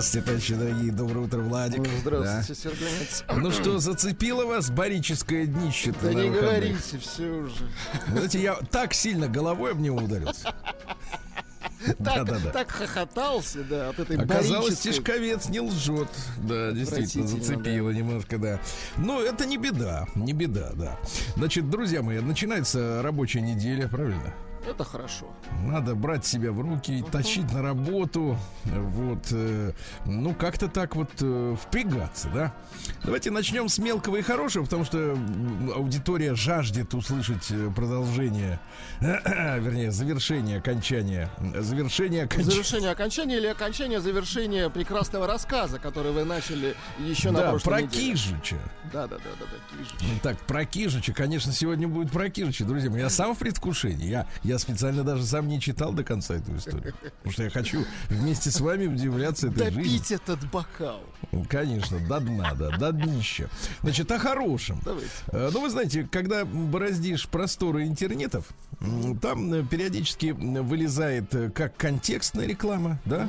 Здравствуйте, товарищи дорогие. Доброе утро, Владик. Здравствуйте, Сергеец. Да. Ну что, зацепило вас барическое днище Да не говорите, все уже. Знаете, я так сильно головой об него ударился. Так, Да-да-да. так хохотался, да, от этой Оказалось, барической. Тишковец не лжет. Да, действительно, зацепило немножко, да. Но это не беда, не беда, да. Значит, друзья мои, начинается рабочая неделя, правильно? Это хорошо. Надо брать себя в руки, тащить на работу, вот, э, ну, как-то так вот э, впрягаться, да? Давайте начнем с мелкого и хорошего, потому что аудитория жаждет услышать э, продолжение, вернее, завершение окончания, завершение окончания. Завершение окончания или окончание завершения прекрасного рассказа, который вы начали еще на Да, прошлой про неделе. Кижича. Да, да, да, да, да, Кижич. Так, про Кижича, конечно, сегодня будет про Кижича, друзья мои. Я сам в предвкушении. Я, я специально даже сам не читал до конца эту историю. Потому что я хочу вместе с вами удивляться этой жизни. Допить этот бокал. Конечно, до дна, да, до днища. Значит, о хорошем. Давайте. Э, Ну, вы знаете, когда бороздишь просторы интернетов, там э, периодически вылезает э, как контекстная реклама, да?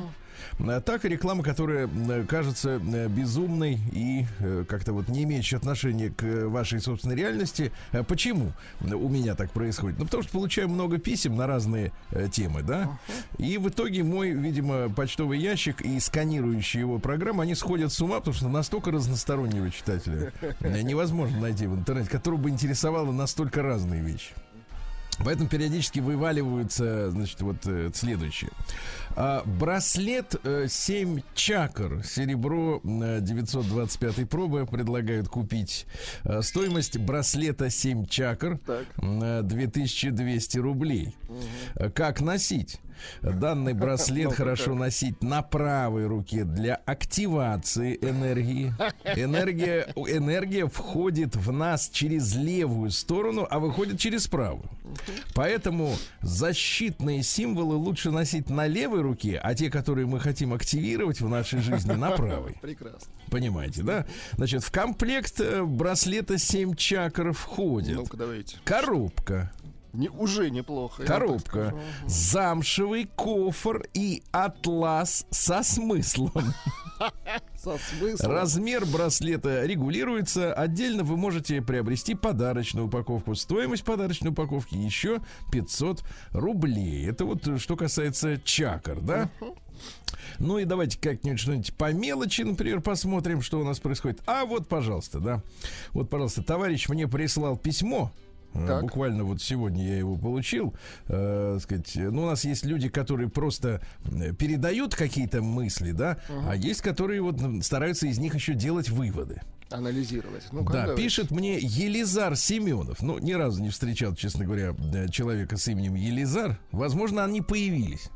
Э, Так и реклама, которая э, кажется э, безумной и как-то вот не имеющей отношения к вашей собственной реальности. Почему у меня так происходит? Ну, потому что получаю много писем на разные темы, да? И в итоге мой, видимо, почтовый ящик и сканирующая его программа, они сходят с ума, потому что настолько разностороннего читателя невозможно найти в интернете, которого бы интересовало настолько разные вещи. Поэтому периодически вываливаются, значит, вот э, следующее. А, браслет э, 7 чакр, серебро э, 925 пробы предлагают купить. А, стоимость браслета 7 чакр Так. э, 2200 рублей. А, Как носить? Данный браслет хорошо носить на правой руке для активации энергии. Энергия, энергия входит в нас через левую сторону, а выходит через правую. Поэтому защитные символы лучше носить на левой руке, а те, которые мы хотим активировать в нашей жизни, на правой. Прекрасно. Понимаете, да? Значит, в комплект э, браслета 7 чакр входит Ну-ка, давайте. коробка, Не, уже неплохо. коробка, замшевый кофр и атлас со смыслом. Со смыслом. Размер браслета регулируется. Отдельно вы можете приобрести подарочную упаковку. Стоимость подарочной упаковки еще 500 рублей. Это вот э, что касается чакр, да? Ну и давайте как-нибудь что-нибудь по мелочи, например, посмотрим, что у нас происходит. А вот, пожалуйста, да. Вот, пожалуйста, товарищ мне прислал письмо. Э, Так. Буквально вот сегодня я его получил. Э, сказать, ну, у нас есть люди, которые просто э, передают какие-то мысли, да, а есть, которые вот стараются из них еще делать выводы. Анализировать. Ну-ка, да, давайте. пишет мне Елизар Семенов. Ну, ни разу не встречал, честно говоря, э, человека с именем Елизар. Возможно, они появились.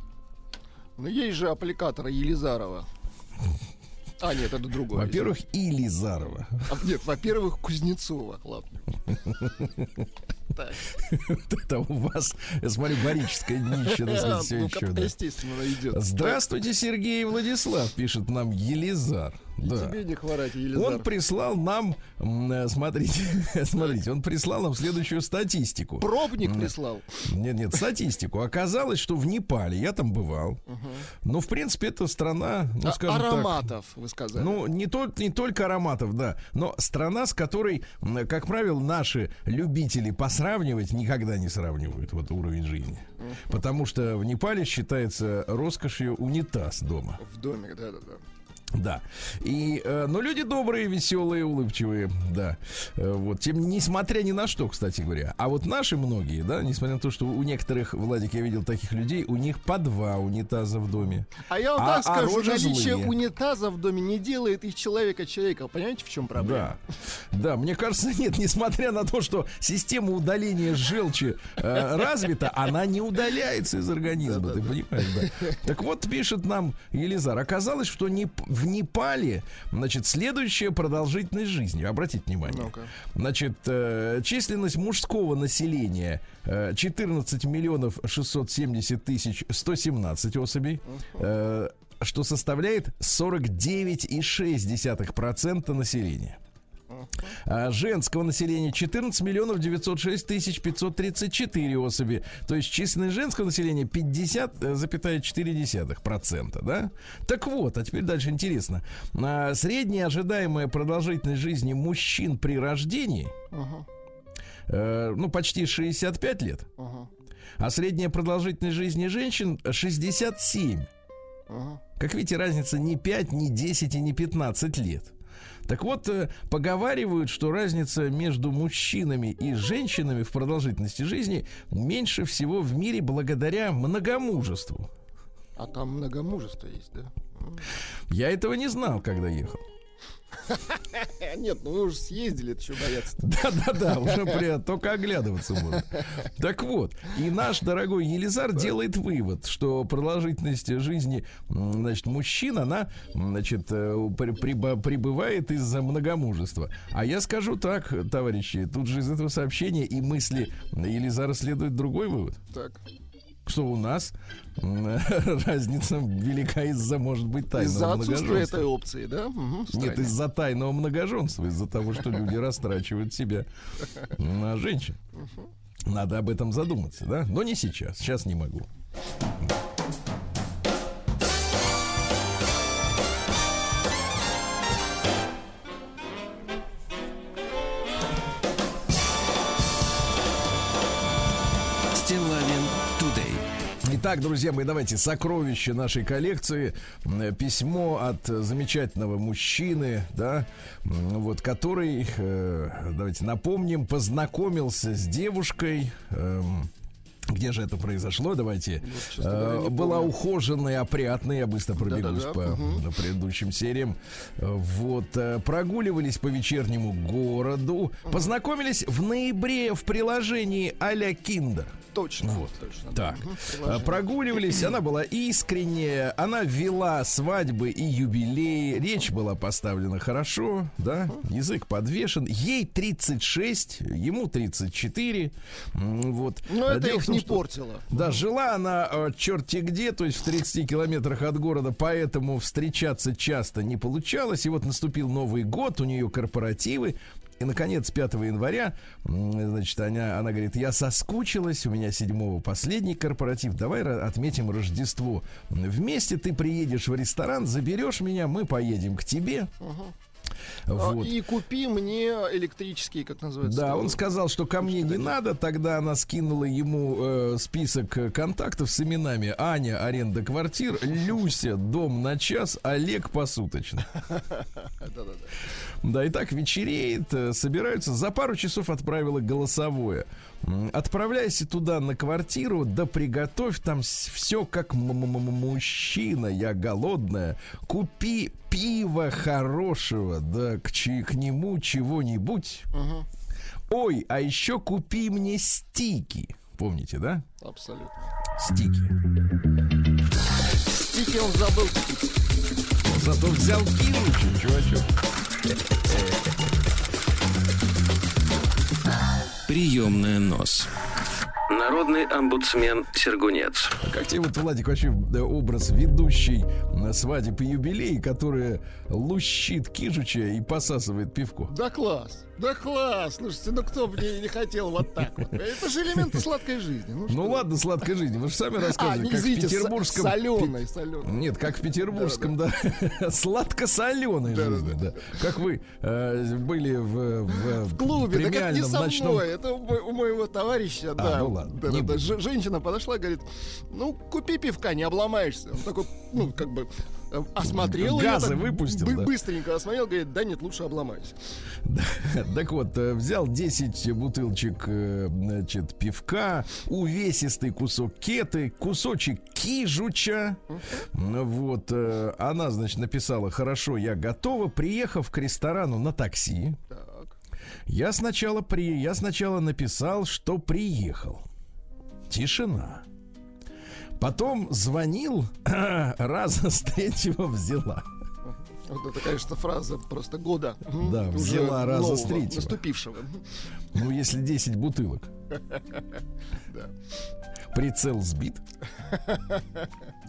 Ну, есть же аппликатор Елизарова. А, нет, это другой. Во-первых, Илизарова. А, Нет, во-первых, Кузнецова. Ладно. Это у вас, я смотрю, так сказать, все еще. естественно, идет. Здравствуйте, Сергей Владислав, пишет нам Елизар. Да. Тебе не хворать, Елизар. Он прислал нам, э, смотрите, смотрите, он прислал нам следующую статистику. Пробник прислал. Нет, нет, статистику. Оказалось, что в Непале, я там бывал, но, в принципе, это страна, ну, А- скажем так, Ароматов, вы сказали. ну, не, то, не только ароматов, да, но страна, с которой, как правило, наши любители посравнивать никогда не сравнивают вот уровень жизни. Потому что в Непале считается роскошью унитаз дома. В доме, да-да-да. Да. И, э, но люди добрые, веселые, улыбчивые, да. Э, вот, тем, несмотря ни на что, кстати говоря. А вот наши многие, да, несмотря на то, что у некоторых, Владик, я видел таких людей, у них по два унитаза в доме. А я вам А- так а скажу, рожи наличие злые. унитаза в доме не делает из человека человека. Понимаете, в чем проблема? Да, да, мне кажется, нет, несмотря на то, что система удаления желчи э, развита, она не удаляется из организма, ты понимаешь, да. Так вот, пишет нам Елизар, оказалось, что не, в Непале, значит, следующая продолжительность жизни. Обратите внимание. Ну-ка. Значит, э, численность мужского населения э, 14 миллионов 670 тысяч 117 особей. э, что составляет 49,6% населения. А женского населения 14 миллионов 906 тысяч 534 особи. То есть численность женского населения 50,4%, да? Так вот, а теперь дальше интересно. А, средняя ожидаемая продолжительность жизни мужчин при рождении, Ага, э, ну, почти 65 лет, ага, а средняя продолжительность жизни женщин 67. ага. Как видите, разница не 5, не 10 и не 15 лет. Так вот, э, поговаривают, что разница между мужчинами и женщинами в продолжительности жизни меньше всего в мире благодаря многомужеству. А там многомужество есть, да? Я этого не знал, когда ехал. Нет, ну вы уже съездили, это что бояться Да-да-да, уже при- только оглядываться можно. Так вот, и наш дорогой Елизар делает вывод, что продолжительность жизни, значит, мужчин, она, значит, э, прибывает из-за многомужества. А я скажу так, товарищи, тут же из этого сообщения и мысли Елизара следует другой вывод. Так. Что у нас разница велика из-за, может быть, тайного Из-за отсутствия этой опции, да? В Нет, из-за тайного многоженства, из-за того, что люди растрачивают себя на женщин. Надо об этом задуматься, да? Но не сейчас. Сейчас не могу. Итак, друзья мои, давайте сокровище нашей коллекции. М, Письмо от э, замечательного мужчины, да, вот, который, э, давайте напомним, познакомился с девушкой. эм, где же это произошло? Давайте. Вот, Э, не была помню. ухоженная, опрятная. Я быстро пробегусь Да-да-да, по мгм. на предыдущим сериям. Э, Вот. э, Прогуливались по вечернему городу. Познакомились в ноябре в приложении а-ля Киндер. Точно. Вот. Точно. Так, приложение. прогуливались, она была искренняя, она вела свадьбы и юбилеи, речь была поставлена хорошо, да, язык подвешен, ей 36, ему 34, м, вот. Но это дело их том, не что- портило. Да, жила она э, черти где, то есть в 30 километрах от города, поэтому встречаться часто не получалось. И вот наступил Новый год, у нее корпоративы. И, наконец, 5 января, значит, она, она говорит, я соскучилась, у меня 7 последний корпоратив, давай отметим Рождество. Вместе ты приедешь в ресторан, заберешь меня, мы поедем к тебе. А, Вот. И купи мне электрические, как называется. Да, он сказал, что ко мне не надо. Тогда она скинула ему э, список э, контактов с именами Аня, аренда квартир, Люся, дом на час, Олег посуточно. Да, и так вечереет, э, собираются. За пару часов отправила голосовое. Отправляйся туда на квартиру, да приготовь там все как мужчина, я голодная. Купи пиво хорошего, да к, к нему чего-нибудь. Мгм, Ой, а еще купи мне стики. Помните, да? Абсолютно. Стики. Стики он забыл купить. Зато взял кинуть, чувачок. Приемная нос. Народный омбудсмен Сергунец. Как тебе вот, Владик, вообще э, образ ведущей на свадеб и юбилей, которая лущит кижуча и посасывает пивко? Да класс. Да класс. Слушайте, ну кто бы не, не хотел вот так вот. Это же элементы сладкой жизни. Ну, Ну ладно, сладкой жизни. Вы же сами А, рассказывали, не, как в извините, петербургском... соленой, соленой. Нет, как в петербургском, да, сладко-соленой жизни, да. Как вы э, были в, в, В клубе, так это не со ночном мной, это у, у моего товарища, да. ну ладно, Да, не да, да. Женщина подошла, говорит, ну, купи пивка, не обломаешься. Он такой, ну, как бы, осмотрел её Газы так выпустил, да? Быстренько осмотрел, говорит, да нет, лучше обломаюсь. Так вот, э, взял 10 бутылочек, э, значит, пивка, увесистый кусок кеты, кусочек кижуча. Вот, э, она, значит, написала, хорошо, я готова, приехав к ресторану на такси. Так. Я сначала, при... я сначала написал, что приехал. Тишина. Потом звонил, раза с третьего взяла. Вот это, конечно, фраза просто года. Да, уже взяла раза нового, с третьего. Наступившего. Ну, если 10 бутылок. Да. Прицел сбит.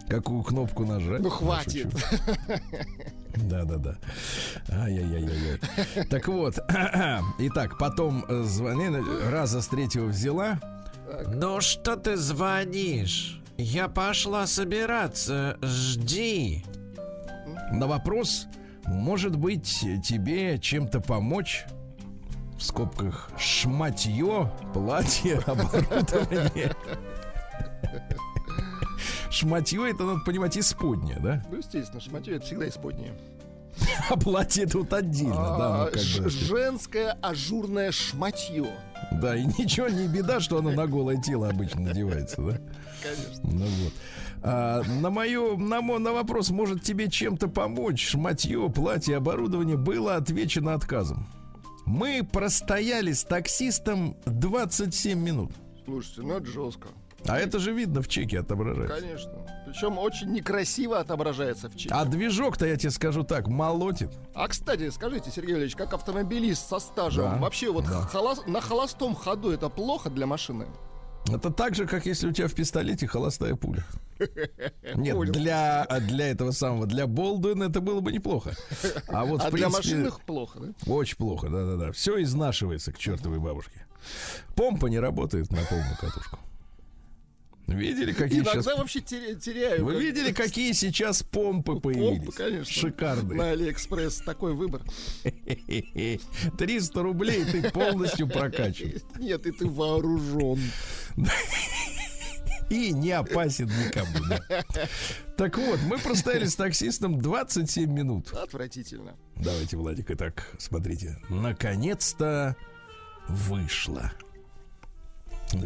Какую кнопку нажать? Ну, хватит. Да-да-да. Ай-яй-яй-яй. Так вот, итак, потом э, звонили, раза с третьего взяла. Ну что ты звонишь? Я пошла собираться, жди. На вопрос, может быть, тебе чем-то помочь? В скобках шматье, платье, оборудование. Шматье это, надо понимать, исподнее, да? Ну, естественно, шматье это всегда исподнее. А платье тут отдельно, да. Женское ажурное шматье. Да, и ничего не беда, что оно на голое тело обычно надевается, да? Конечно. Ну вот. А, на мою, на, мо- на вопрос, может тебе чем-то помочь, шматье, платье, оборудование, было отвечено отказом. Мы простояли с таксистом 27 минут. Слушайте, ну это жестко. А это же видно в чеке отображается. Конечно. Причем очень некрасиво отображается в чеке. А движок-то, я тебе скажу так, молотит. А кстати, скажите, Сергей Валерьевич, как автомобилист со стажем, Да, вообще вот да. холос- на холостом ходу это плохо для машины? Это так же, как если у тебя в пистолете холостая пуля. Нет, Понял. для, для этого самого, для Болдуина это было бы неплохо. А вот, а для машинных плохо, да? Очень плохо, да-да-да. Все изнашивается к чертовой бабушке. Помпа не работает на полную катушку. Видели, какие Иногда сейчас... вообще теря- теряю. Вы видели, какие сейчас помпы появились? Помпы, конечно. Шикарные. На Алиэкспресс такой выбор. 300 рублей ты полностью прокачан. Нет, и ты вооружен. И не опасен никому. да. Так вот, мы простояли с таксистом 27 минут. Отвратительно. Давайте, Владик, итак, смотрите. Наконец-то вышло.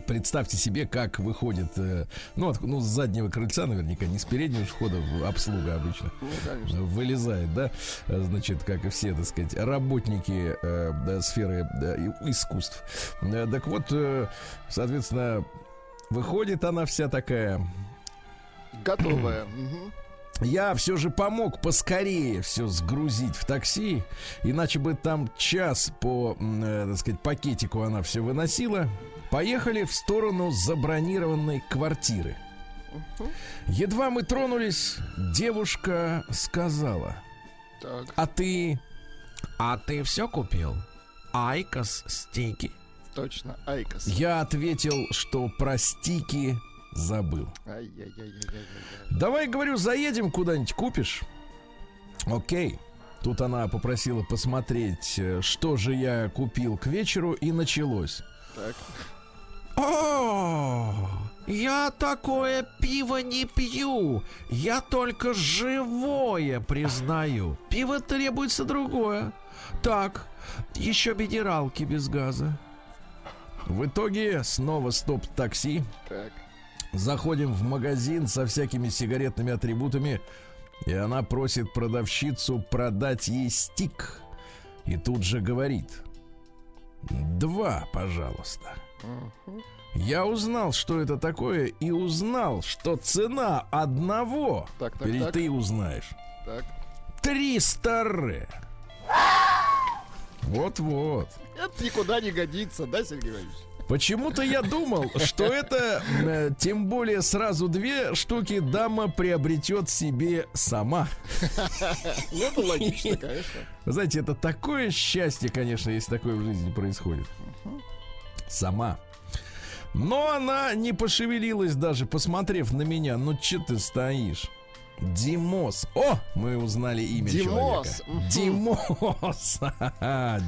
Представьте себе, как выходит, э, ну, от- ну, с заднего крыльца, наверняка, не с переднего входа, обслуга обычно. Ну, конечно. Вылезает, да, э, значит, как и все, так сказать, работники э, да, сферы да, искусств. Так вот, соответственно, выходит она вся такая, Готовая. Я все же помог поскорее все сгрузить в такси, иначе бы там час по, так сказать, пакетику она все выносила. Поехали в сторону забронированной квартиры. Едва мы тронулись, девушка сказала, Так, а ты... А ты все купил? IQOS стики. точно. IQOS. Я ответил, что про стики забыл. Давай, говорю, заедем куда-нибудь, купишь? Окей. Тут она попросила посмотреть, э, что же я купил к вечеру, и началось. Так. О, я такое пиво не пью. Я только живое признаю. Пиво требуется другое. Так, еще минералки без газа. В итоге снова стоп-такси. Так. Заходим в магазин со всякими сигаретными атрибутами, и она просит продавщицу продать ей стик. И тут же говорит: Два, пожалуйста. Я узнал, что это такое, и узнал, что цена одного. Так, так, Теперь так. ты узнаешь. Так. 300 ре. Вот-вот. Это никуда не годится, да, Сергей Валерьевич? Почему-то я думал, что это, э, тем более сразу две штуки дама приобретет себе сама. Ну, это логично, конечно. Вы знаете, это такое счастье, конечно, если такое в жизни происходит. Сама. Но она не пошевелилась даже, посмотрев на меня. Ну, че ты стоишь? Димос. О, мы узнали имя Димос. человека. Димос.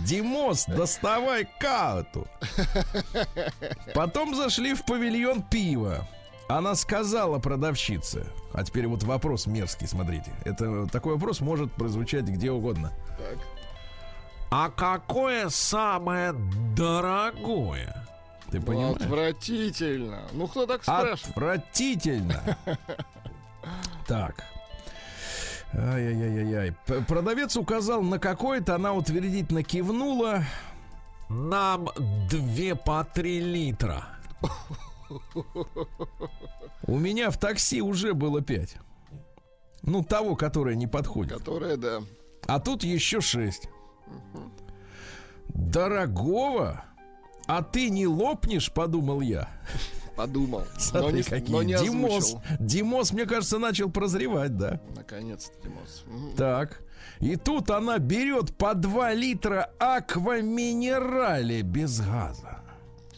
Димос, доставай карту. Потом зашли в павильон пива. Она сказала продавщице. А теперь вот вопрос мерзкий, смотрите. Это такой вопрос может прозвучать где угодно. Так. А какое самое дорогое? Ты понимаешь? Отвратительно. Ну, кто так спрашивает? Отвратительно. Так. Ай-яй-яй-яй. Продавец указал на какое-то, она утвердительно кивнула. Нам две по три литра. У меня в такси уже было пять. Ну, того, которое не подходит. Которая, да. А тут еще шесть. Дорогого? А ты не лопнешь, подумал я. Подумал. Но Смотри, не, какие. но не Димос. Димос, мне кажется, начал прозревать, да. Наконец-то, Димос. Так. И тут она берет по 2 литра акваминерали без газа.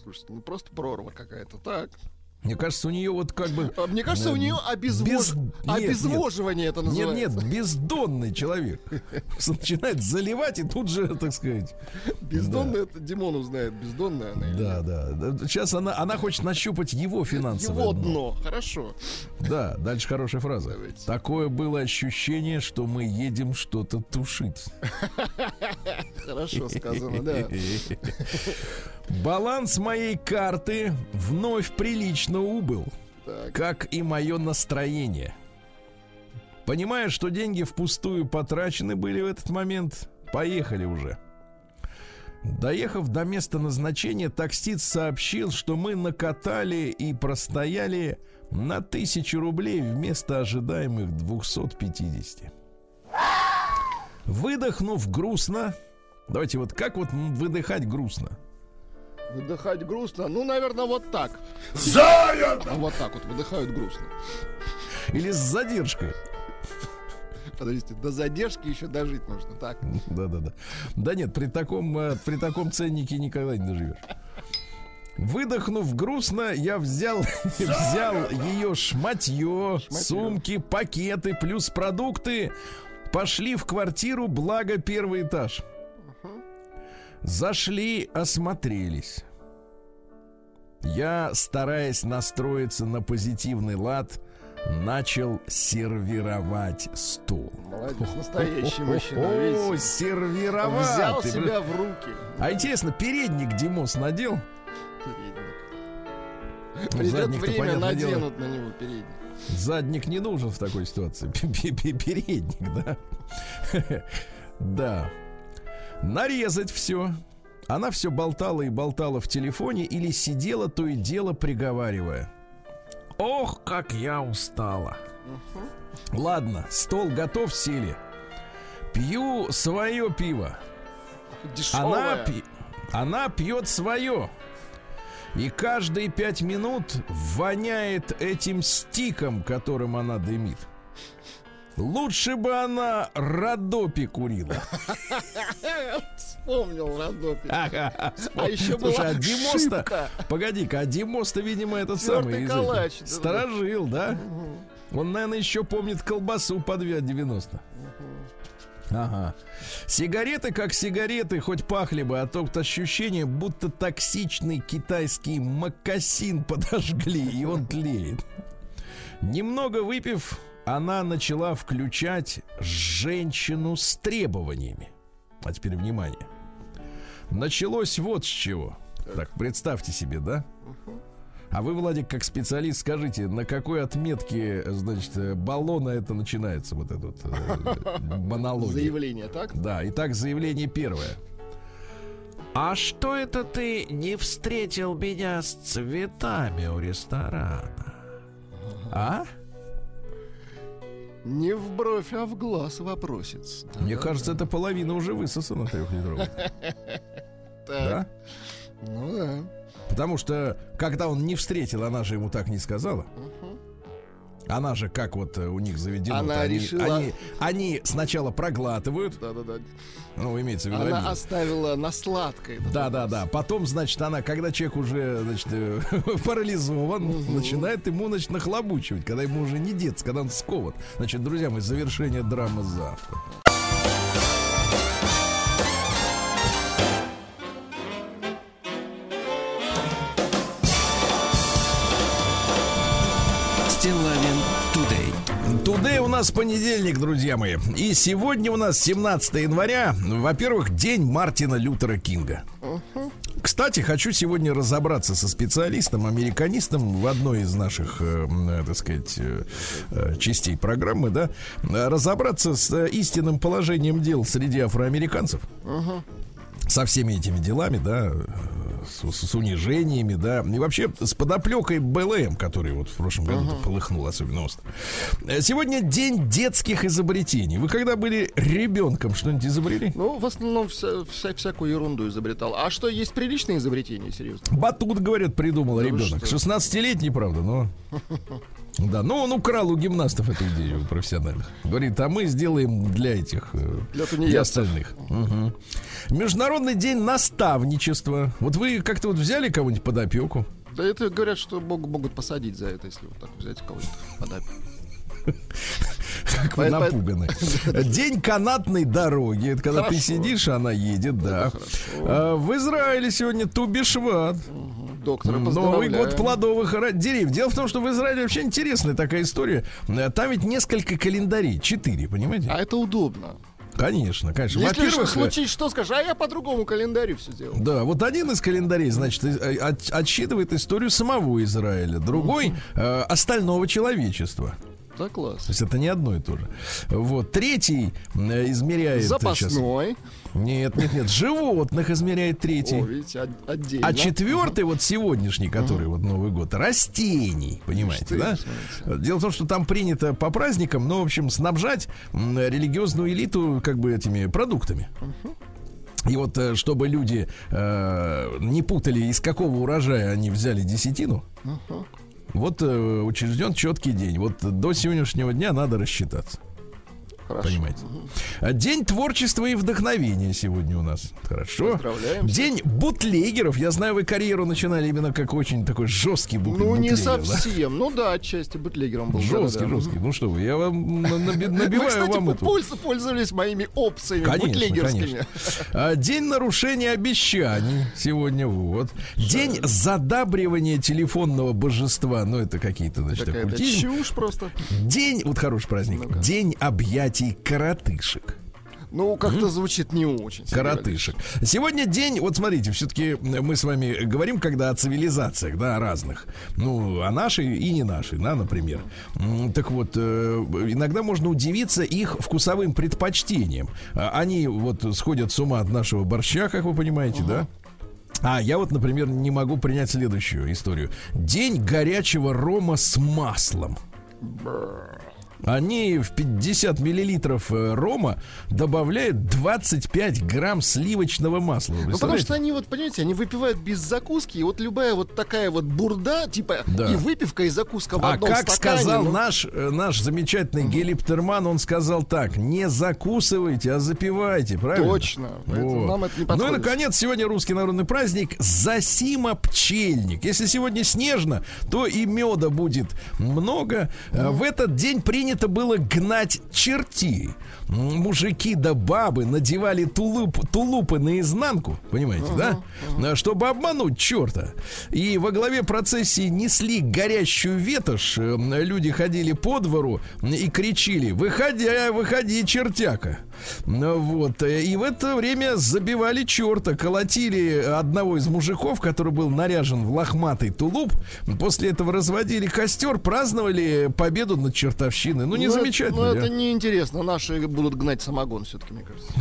Слушайте, ну просто прорва какая-то. Так. Мне кажется, у нее вот как бы... А Мне кажется, у нее обезвож... без- нет, обезвоживание это Нет, называется. нет, бездонный человек. Начинает заливать и тут же, так сказать. Бездонная, это Димон узнает. Бездонная она Да, нет? да. да. Сейчас она, она хочет нащупать его финансовое Его дно. дно. Хорошо. Да, дальше хорошая фраза. Давайте. Такое было ощущение, что мы едем что-то тушить. Хорошо сказано, да. Баланс моей карты вновь прилично убыл, Так. как и мое настроение. Понимая, что деньги впустую потрачены были в этот момент, поехали уже. Доехав до места назначения, таксист сообщил, что мы накатали и простояли на тысячу рублей вместо ожидаемых 250. Выдохнув грустно, давайте вот как вот выдыхать грустно? Выдыхать грустно. Ну, наверное, вот так. А вот так вот выдыхают грустно. Или с задержкой? Подождите, до задержки еще дожить нужно. Так. Да-да-да. Да нет, при таком, э, при таком ценнике никогда не доживешь. Выдохнув грустно, я взял, взял ее шматье, сумки, пакеты плюс продукты. Пошли в квартиру, благо первый этаж. Зашли, осмотрелись. Я, стараясь настроиться на позитивный лад, начал сервировать стол. Молодец, настоящий мужчина. О, сервировать! Взял Ты себя в руки. а интересно, передник Димос надел? Передник. Ну, Придет время, понятное дело. наденут на него передник. Задник не нужен в такой ситуации. Передник, да? Да. Нарезать все. Она все болтала и болтала в телефоне или сидела то и дело приговаривая. Ох, как я устала. Ладно, стол готов, сели. Пью свое пиво. Она, Дешевая. пи- она пьет свое. И каждые пять минут воняет этим стиком, которым она дымит. Лучше бы она Родопи курила. Вспомнил Родопи. А А еще Слушай, была а Димос-то, шибка. погоди-ка, а Димос-то, видимо, этот самый калач, да-да-да. сторожил, да? Он, наверное, еще помнит колбасу под 90. Ага. Сигареты как сигареты, хоть пахли бы, а то вот ощущение, будто токсичный китайский макасин подожгли, и он тлеет. Немного выпив, она начала включать женщину с требованиями. А теперь внимание. Началось вот с чего. Так, представьте себе, да? А вы, Владик, как специалист, скажите, на какой отметке, значит, баллона это начинается, вот этот э, монология? Заявление, так? Да, итак, заявление первое. А что это ты не встретил меня с цветами у ресторана? А? Не в бровь, а в глаз вопросец. Мне кажется, это половина уже высосана трехлитровая. Да? Ну да. Потому что, когда он не встретил, она же ему так не сказала. Она же, как вот э, у них заведено, Она они, решила- они, они сначала проглатывают, Да-да-да. ну, имеется в виду Она оставила на сладкое. Да, да, да. Потом, значит, она, когда человек уже, значит, э, парализован, начинает ему, значит, нахлобучивать, когда ему уже не детство, когда он скован. Значит, друзья мои, завершение драмы завтра. Нас понедельник, друзья мои. И сегодня у нас 17 января. Во-первых, день Мартина Лютера Кинга. Кстати, хочу сегодня разобраться со специалистом, американистом в одной из наших, э, э, так сказать, э, э, частей программы, да, разобраться с истинным положением дел среди афроамериканцев. Со всеми этими делами, да, с, с унижениями, да, и вообще с подоплекой БЛМ, который вот в прошлом году uh полыхнул особенно остро. Э, Сегодня день детских изобретений. Вы когда были ребенком, что-нибудь изобрели? Ну, в основном вся- вся- всякую ерунду изобретал. А что, есть приличные изобретения, серьезно? Батут, говорят, придумал Да ребенок. что? 16-летний, правда, но... Да, ну он украл у гимнастов эту идею профессиональных. Говорит, а мы сделаем для этих, э, Для для остальных. Мгм. Международный день наставничества. Вот вы как-то вот взяли кого-нибудь под опеку? Да это говорят, что мог- могут посадить за это, если вот так взять кого-то под опеку. Как вы напуганы. День канатной дороги. Это когда ты сидишь, а она едет, да. А, В Израиле сегодня Тубишват. Доктора Новый год плодовых деревьев. Дело в том, что в Израиле вообще интересная такая история. Э, Там ведь несколько календарей. Четыре, понимаете? А это удобно. Конечно, конечно. Если Во-первых, э, случись, что скажешь, а я по другому календарю все делал. Да, вот один из календарей, значит, э, от- отсчитывает историю самого Израиля, другой э, остального человечества. Да, класс. То есть это не одно и то же. Вот третий э, измеряет э, Запасной. Нет, нет, нет, животных измеряет третий. О, видите, от- отдельно. А четвертый, вот сегодняшний, который вот Новый год, растений, понимаете, да? Дело в том, что там принято по праздникам, ну, в общем, снабжать религиозную элиту как бы этими продуктами. И вот, э, чтобы люди э, не путали, из какого урожая они взяли десятину, вот э, учрежден четкий день. Вот до сегодняшнего дня надо рассчитаться. Хорошо. Понимаете? А День творчества и вдохновения сегодня у нас. Хорошо. Поздравляем. День бутлегеров. Я знаю, вы карьеру начинали именно как очень такой жесткий бут- Ну, не бутлегер, да? совсем. Ну да, отчасти бутлегером был. Жесткий, да-да-да. жесткий. Ну что вы, я вам Вы, набиваю кстати, вам эту. польз- пользовались моими опциями Конечно, бутлегерскими. конечно. А, День нарушения обещаний сегодня вот. День задабривания телефонного божества. Ну, это какие-то, значит, оккультизм. чушь просто. День, вот хороший праздник. Ну-ка. День объятий коротышек. Ну, как-то звучит не очень. Коротышек. Сегодня день, вот смотрите, все-таки мы с вами говорим, когда о цивилизациях, да, о разных. Ну, о нашей и не нашей, да, например. Так вот, э, иногда можно удивиться их вкусовым предпочтениям. А, Они вот сходят с ума от нашего борща, как вы понимаете, да? А я вот, например, не могу принять следующую историю. День горячего рома с маслом. Они в 50 миллилитров э, рома добавляют 25 грамм сливочного масла. Ну, потому что они вот, понимаете, они выпивают без закуски, и вот любая вот такая вот бурда, типа Да. и выпивка, и закуска в А одном как стакане, сказал ну, наш, э, наш замечательный гелиптерман, он сказал так, не закусывайте, а запивайте, правильно? Точно. Вот. нам это не Ну и, подходит. наконец, сегодня русский народный праздник Засима пчельник. Если сегодня снежно, то и меда будет много. А В этот день принято было гнать чертей. М, Мужики да бабы надевали тулуп, тулупы наизнанку, понимаете, да? А, Чтобы обмануть черта. И во главе процессии несли горящую ветошь. М, Люди ходили по двору и кричили «Выходи, выходи, чертяка!» Ну Вот. И в это время забивали черта, колотили одного из мужиков, который был наряжен в лохматый тулуп. После этого разводили костер, праздновали победу над чертовщиной. Ну, не Ну, это- замечательно. Ну, это неинтересно. Наши будут гнать самогон все-таки, мне кажется.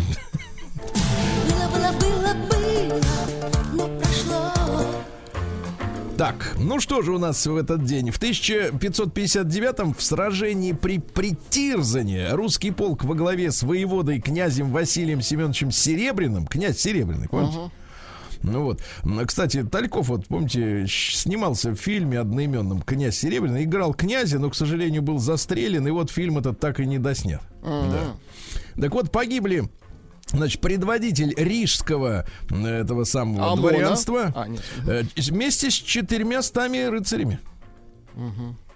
Было, было, было, было, но прошло. Так, ну что же у нас в этот день? В 1559-м в сражении при Притирзане русский полк во главе с воеводой князем Василием Семеновичем Серебряным, князь Серебряный, помните? Ну вот. Кстати, Тальков, вот помните, снимался в фильме одноименном «Князь Серебряный», играл князя, но, к сожалению, был застрелен, и вот фильм этот так и не доснят. Да. Так вот, погибли Значит, предводитель рижского этого самого ОМОНа? дворянства А, нет. э, вместе с четырьмястами рыцарями.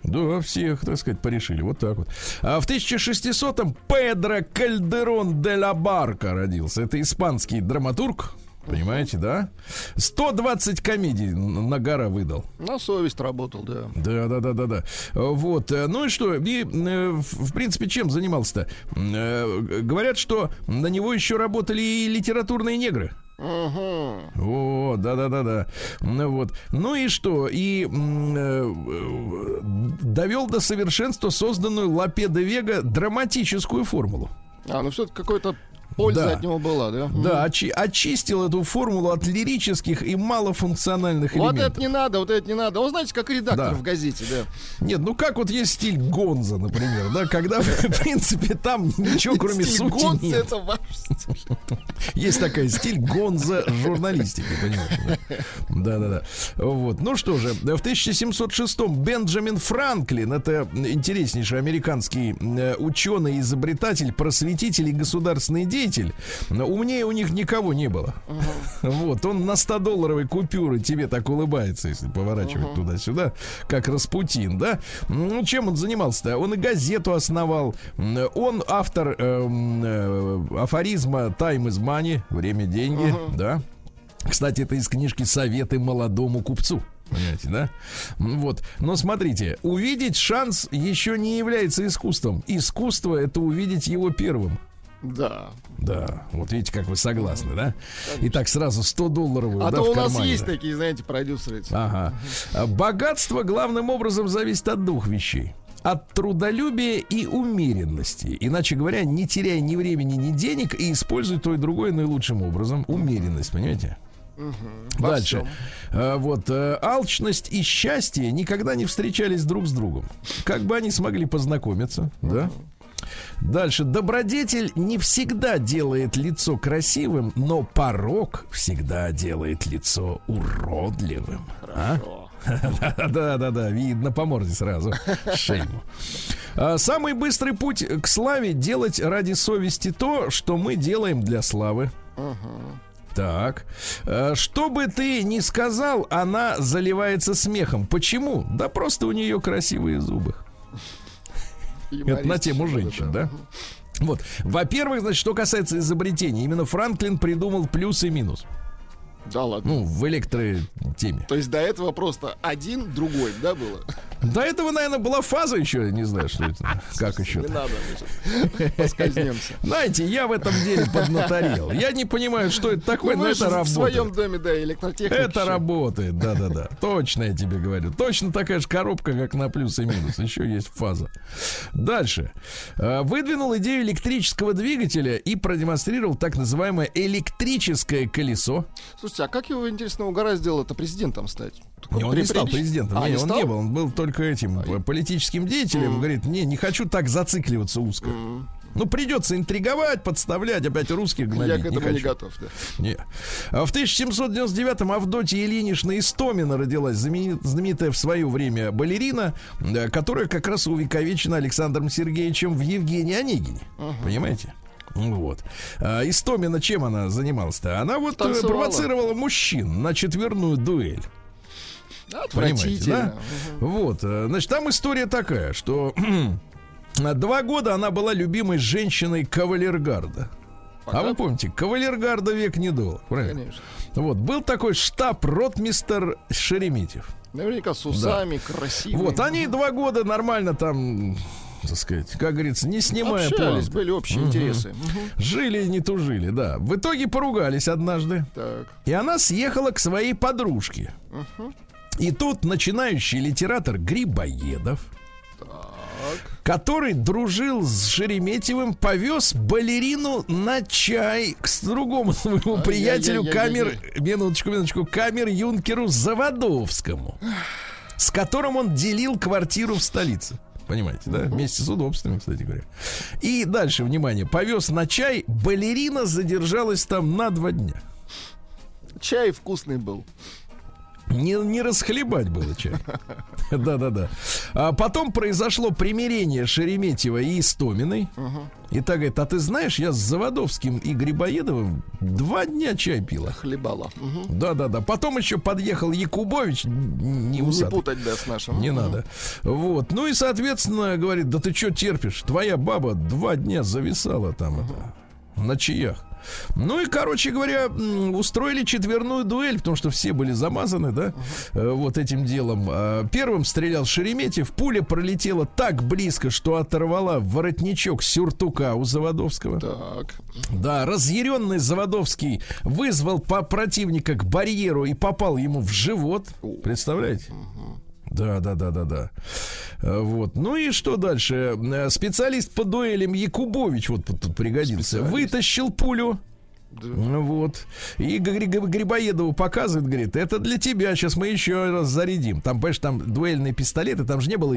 Да, всех, так сказать, порешили. Вот так вот. А в 1600-м Педро Кальдерон де ла Барка родился. Это испанский драматург. Понимаете, да? 120 комедий на гора выдал. На совесть работал, да. Да, да, да, да, да. Вот. э, Ну и что? И, э, в принципе, чем занимался-то? Э, Говорят, что на него еще работали и литературные негры. Угу. О, да, да, да, да. Ну вот. Ну и что? И э, э, довел до совершенства созданную Лапе де Вега драматическую формулу. А, ну все-таки какой-то Польза Да. от него была, да? Да, очи- очистил эту формулу от лирических и малофункциональных Вот элементов. это не надо, вот это не надо. Он, знаете, как редактор Да. в газете, да. Нет, ну как вот есть стиль Гонза, например, да, когда, в принципе, там ничего кроме Стиль сути Гонца нет. это ваш стиль. Есть такая стиль Гонза журналистики, понимаешь? Да, да, да. Вот. Ну что же, в 1706-м Бенджамин Франклин, это интереснейший американский э, ученый, изобретатель, просветитель и государственный деятель. Но Умнее у них никого не было. Вот, он на 100-долларовой купюры тебе так улыбается, если поворачивать туда-сюда, как Распутин, да? Ну, чем он занимался-то? Он и газету основал. Он автор эм, э, афоризма «Time is money», «Время – деньги», да? Кстати, это из книжки «Советы молодому купцу». Понимаете, да? Вот. Но смотрите, увидеть шанс еще не является искусством. Искусство это увидеть его первым. Да. Да, вот видите, как вы согласны, да? И так сразу 100 долларовую, А да, то у нас есть такие, знаете, продюсеры. Ага. А Богатство главным образом зависит от двух вещей. От трудолюбия и умеренности. Иначе говоря, не теряй ни времени, ни денег и используй то и другое наилучшим образом. Умеренность, понимаете? Во Дальше. А, Вот, э, алчность и счастье никогда не встречались друг с другом. Как бы они смогли познакомиться, да? Дальше. Добродетель не всегда делает лицо красивым, но порог всегда делает лицо уродливым. А? Да, да, да, видно по морде сразу. Шейму. А, Самый быстрый путь к славе делать ради совести то, что мы делаем для славы. Так. Э, Что бы ты ни сказал, она заливается смехом. Почему? Да просто у нее красивые зубы. Это на тему женщин, да? Вот. Во-первых, значит, что касается изобретений, именно Франклин придумал плюс и минус. Да ладно. Ну, в электротеме. То есть до этого просто один, другой, да, было? До этого, наверное, была фаза еще, не знаю, что это. Как еще. Не надо, поскользнемся. Знаете, я в этом деле поднаторел. Я не понимаю, что это такое, Ну, но это же в работает. своем доме, да, электротехник. Это работает, да-да-да. Точно я тебе говорю. Точно такая же коробка, как на плюс и минус. Еще есть фаза. Дальше. Э, Выдвинул идею электрического двигателя и продемонстрировал так называемое электрическое колесо. Слушайте, а как его, интересно, угораздило это президентом стать? Не, он не стал президентом. А, не, не он не был. Он был только этим э, политическим деятелем. Говорит, не, не хочу так зацикливаться узко. Ну, придется интриговать, подставлять, опять русских гнобить. Я к этому не хочу. готов, да. Не. А в 1799-м Авдотья Ильинична Истомина родилась, знамени- знаменитая в свое время балерина, да, которая как раз увековечена Александром Сергеевичем в Евгении Онегине. Понимаете? Вот. А Истомина чем она занималась-то? Она вот э, Танцевала. провоцировала мужчин на четверную дуэль. Понимаете, да? Вот, э, значит, там история такая, что два года она была любимой женщиной кавалергарда. А вы помните, кавалергарда век недолг, правильно? Конечно. Вот, был такой штаб-ротмистер Шереметьев. Наверняка с усами, красивыми. Вот, они два года нормально там, так сказать, как говорится, не снимая Общались, план. были общие интересы. Мгм. Жили и не тужили, да. В итоге поругались однажды. Так. И она съехала к своей подружке. И тут начинающий литератор Грибоедов, который дружил с Шереметьевым, повез балерину на чай к другому своему приятелю камер, минуточку, минуточку, камер юнкеру Заводовскому, с которым он делил квартиру в столице. Понимаете, да? Вместе с удобствами, кстати говоря. И дальше, внимание, повез на чай, балерина задержалась там на два дня. Чай вкусный был. Не, не расхлебать было чай. Да-да-да. А потом произошло примирение Шереметьева и Истоминой. И так говорит, а ты знаешь, я с Заводовским и Грибоедовым два дня чай пила. Хлебала. Да-да-да. Потом еще подъехал Якубович, не Не усатый. путать, да, с нашим. Не надо. Вот. Ну и, соответственно, говорит, да ты что терпишь? Твоя баба два дня зависала там это, на чаях. Ну и, короче говоря, устроили четверную дуэль, потому что все были замазаны, да, э, вот этим делом. А, Первым стрелял Шереметьев, пуля пролетела так близко, что оторвала воротничок сюртука у Заводовского. Так. Да, разъяренный Заводовский вызвал по противника к барьеру и попал ему в живот. Представляете? Да, да, да, да, да. Э, Вот. Ну и что дальше? Э, Специалист по дуэлям Якубович вот тут пригодился. Вытащил пулю. Ну Вот. И Гри- Гри- Грибоедову показывает, говорит, это для тебя, сейчас мы еще раз зарядим. Там, понимаешь, там дуэльные пистолеты, там же не было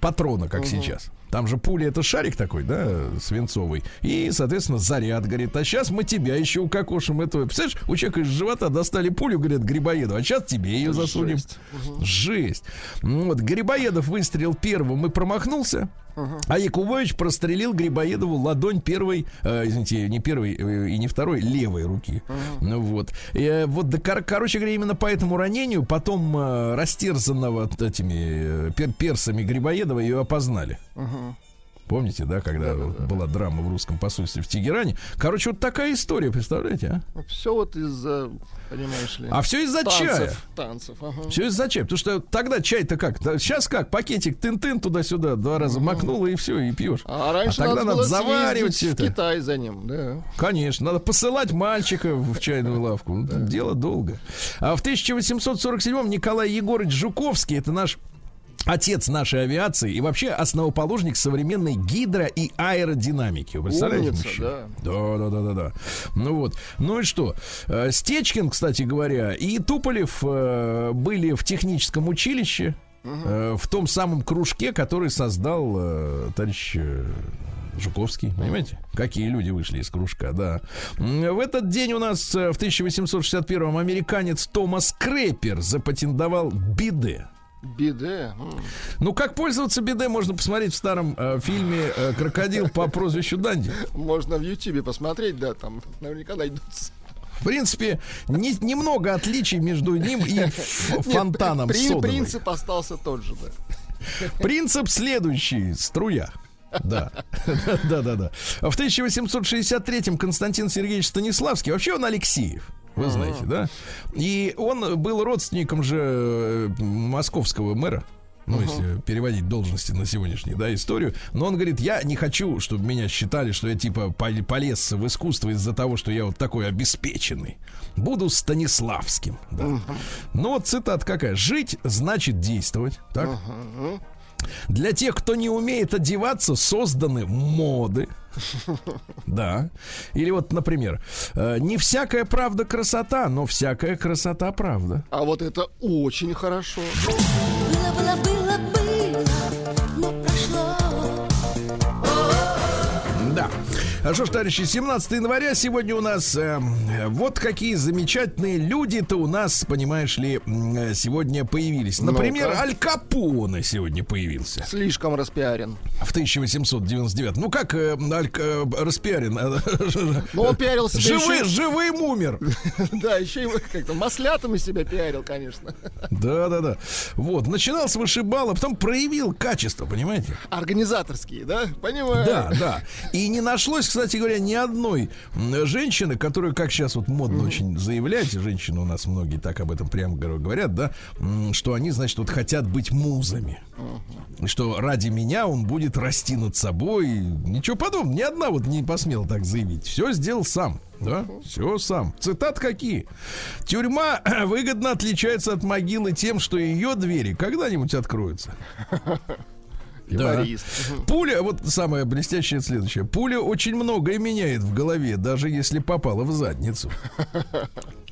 патрона, как сейчас. Там же пуля, это шарик такой, да, свинцовый. И, соответственно, заряд, говорит, а сейчас мы тебя еще укокошим. Это, представляешь, у человека из живота достали пулю, говорят, Грибоедов, а сейчас тебе ее засунем. Жесть. Жесть. Ну Вот, Грибоедов выстрелил первым и промахнулся. А Якубович прострелил Грибоедову ладонь первой, э, извините, не первой э, и не второй, левой руки. Ну вот. И, э, вот, да, кор- короче говоря, именно по этому ранению потом э, растерзанного этими э, пер- персами Грибоедова ее опознали. Помните, да, когда была драма в русском посольстве в Тегеране? Короче, вот такая история, представляете, а? Все вот из-за, понимаешь ли, А все из-за чая. танцев. Танцев, ага. Все из-за чая. Потому что тогда чай-то как? Да, Сейчас как? Пакетик тын-тын туда-сюда два раза макнула и все, и пьешь. А раньше тогда надо, надо заваривать съездить всё в это. Китай за ним, да. Конечно, надо посылать мальчика в чайную лавку. Ну, Дело долго. А в 1847-м Николай Егорович Жуковский, это наш отец нашей авиации и вообще основоположник современной гидро- и аэродинамики. Вы представляете? Умница, мужчина? Да, да, да, да, да. Ну вот. Ну и что? Э, Стечкин, кстати говоря, и Туполев э, были в техническом училище. э, В том самом кружке, который создал товарищ Жуковский, понимаете? Какие люди вышли из кружка, да. В этот день у нас в 1861-м американец Томас Крепер запатентовал биде. Биде. Ну, как пользоваться биде, можно посмотреть в старом э, фильме э, «Крокодил» по прозвищу Данди. Можно в Ютубе посмотреть, да, там наверняка найдутся. В принципе, не- немного отличий между ним и фонтаном При- содовой. Принцип остался тот же, да. Принцип следующий. Струя. Да. Да, да, да. В 1863-м Константин Сергеевич Станиславский, вообще он Алексеев. Вы знаете, да? И он был родственником же э, московского мэра. Ну, если переводить должности на сегодняшнюю, да, историю. Но он говорит, я не хочу, чтобы меня считали, что я типа пол- полез в искусство из-за того, что я вот такой обеспеченный. Буду Станиславским. Да. Ну вот цитат какая. Жить значит действовать. Так? Для тех, кто не умеет одеваться, созданы моды. Да. Или вот, например, э, не всякая правда красота, но всякая красота правда. А вот это очень хорошо. Было, было, было, было, А что ж, товарищи, 17 января сегодня у нас э, вот какие замечательные люди-то у нас, понимаешь ли, сегодня появились. Например, Ну-ка. Аль Капоне сегодня появился. Слишком распиарен. В 1899. Ну как э, Аль э, распиарен? Но он пиарил себя Живы, еще- живым умер. Да, еще его как-то маслятом из себя пиарил, конечно. Да, да, да. Вот, начинал с вышибала, потом проявил качество, понимаете? Организаторские, да? Понимаю. Да, да. И не нашлось, кстати говоря, ни одной женщины, которая, как сейчас вот модно очень заявлять, женщины у нас многие так об этом прямо говор- говорят, да, что они, значит, вот хотят быть музами. Что ради меня он будет расти над собой. Ничего подобного. Ни одна вот не посмела так заявить. Все сделал сам. Да, все сам. Цитат какие? Тюрьма выгодно отличается от могилы тем, что ее двери когда-нибудь откроются. Да. Юморист. Пуля, вот самое блестящее следующее. Пуля очень многое меняет в голове, даже если попала в задницу.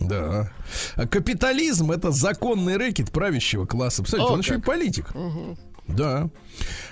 Да. А капитализм это законный рэкет правящего класса. Представляете, О, он еще и политик. Да.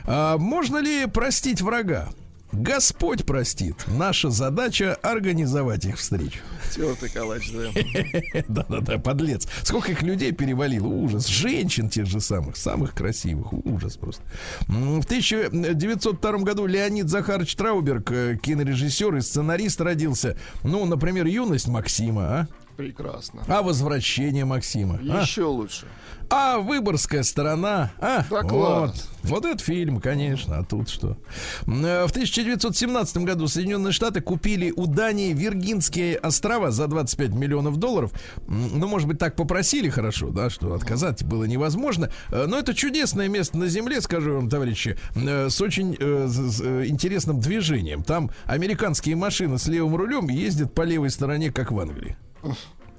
А можно ли простить врага? Господь простит. Наша задача организовать их встречу. Тертый калач, да. Да-да-да, подлец. Сколько их людей перевалило. Ужас. Женщин тех же самых, самых красивых. Ужас просто. В 1902 году Леонид Захарович Трауберг, э, кинорежиссер и сценарист, родился. Ну, например, «Юность Максима», а? Прекрасно. А «Возвращение Максима», а? Еще лучше. А «Выборгская сторона», а? Да вот. класс. Вот этот фильм, конечно, а тут что? Э, В 1917 году Соединенные Штаты купили у Дании Виргинские острова за 25 миллионов долларов. Ну, может быть, так попросили хорошо, да, что отказать было невозможно. Э, Но это чудесное место на Земле, скажу вам, товарищи, э, с очень интересным движением. Там американские машины с левым рулем ездят по левой стороне, как в Англии.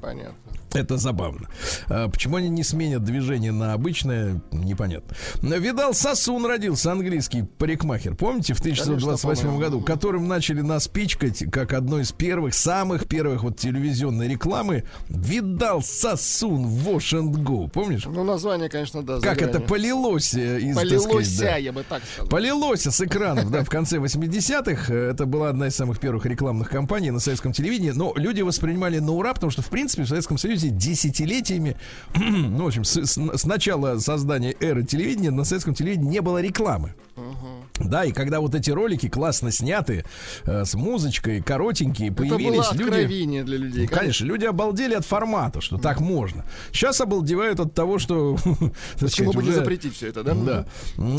Понятно. Это забавно. А почему они не сменят движение на обычное, непонятно. Видал Сосун родился, английский парикмахер. Помните, в 1928 Конечно, году, которым начали нас пичкать, как одной из первых, самых первых вот телевизионной рекламы. Видал Сосун Wash and Go. Помнишь? Ну, название, конечно, да. Как это полилось из, Полилось, сказать, да. я бы так сказал. Полилось с экранов, да, в конце 80-х. Это была одна из самых первых рекламных кампаний на советском телевидении. Но люди воспринимали на ура, потому что, в принципе, в Советском Союзе десятилетиями, ну, в общем, с, с- с начала создания эры телевидения на советском телевидении не было рекламы. Да, и когда вот эти ролики классно сняты, э, с музычкой, коротенькие, Это появились люди... для людей. Ну, конечно, люди обалдели от формата, что так можно. Сейчас обалдевают от того, что... Почему бы не запретить все это, да? да.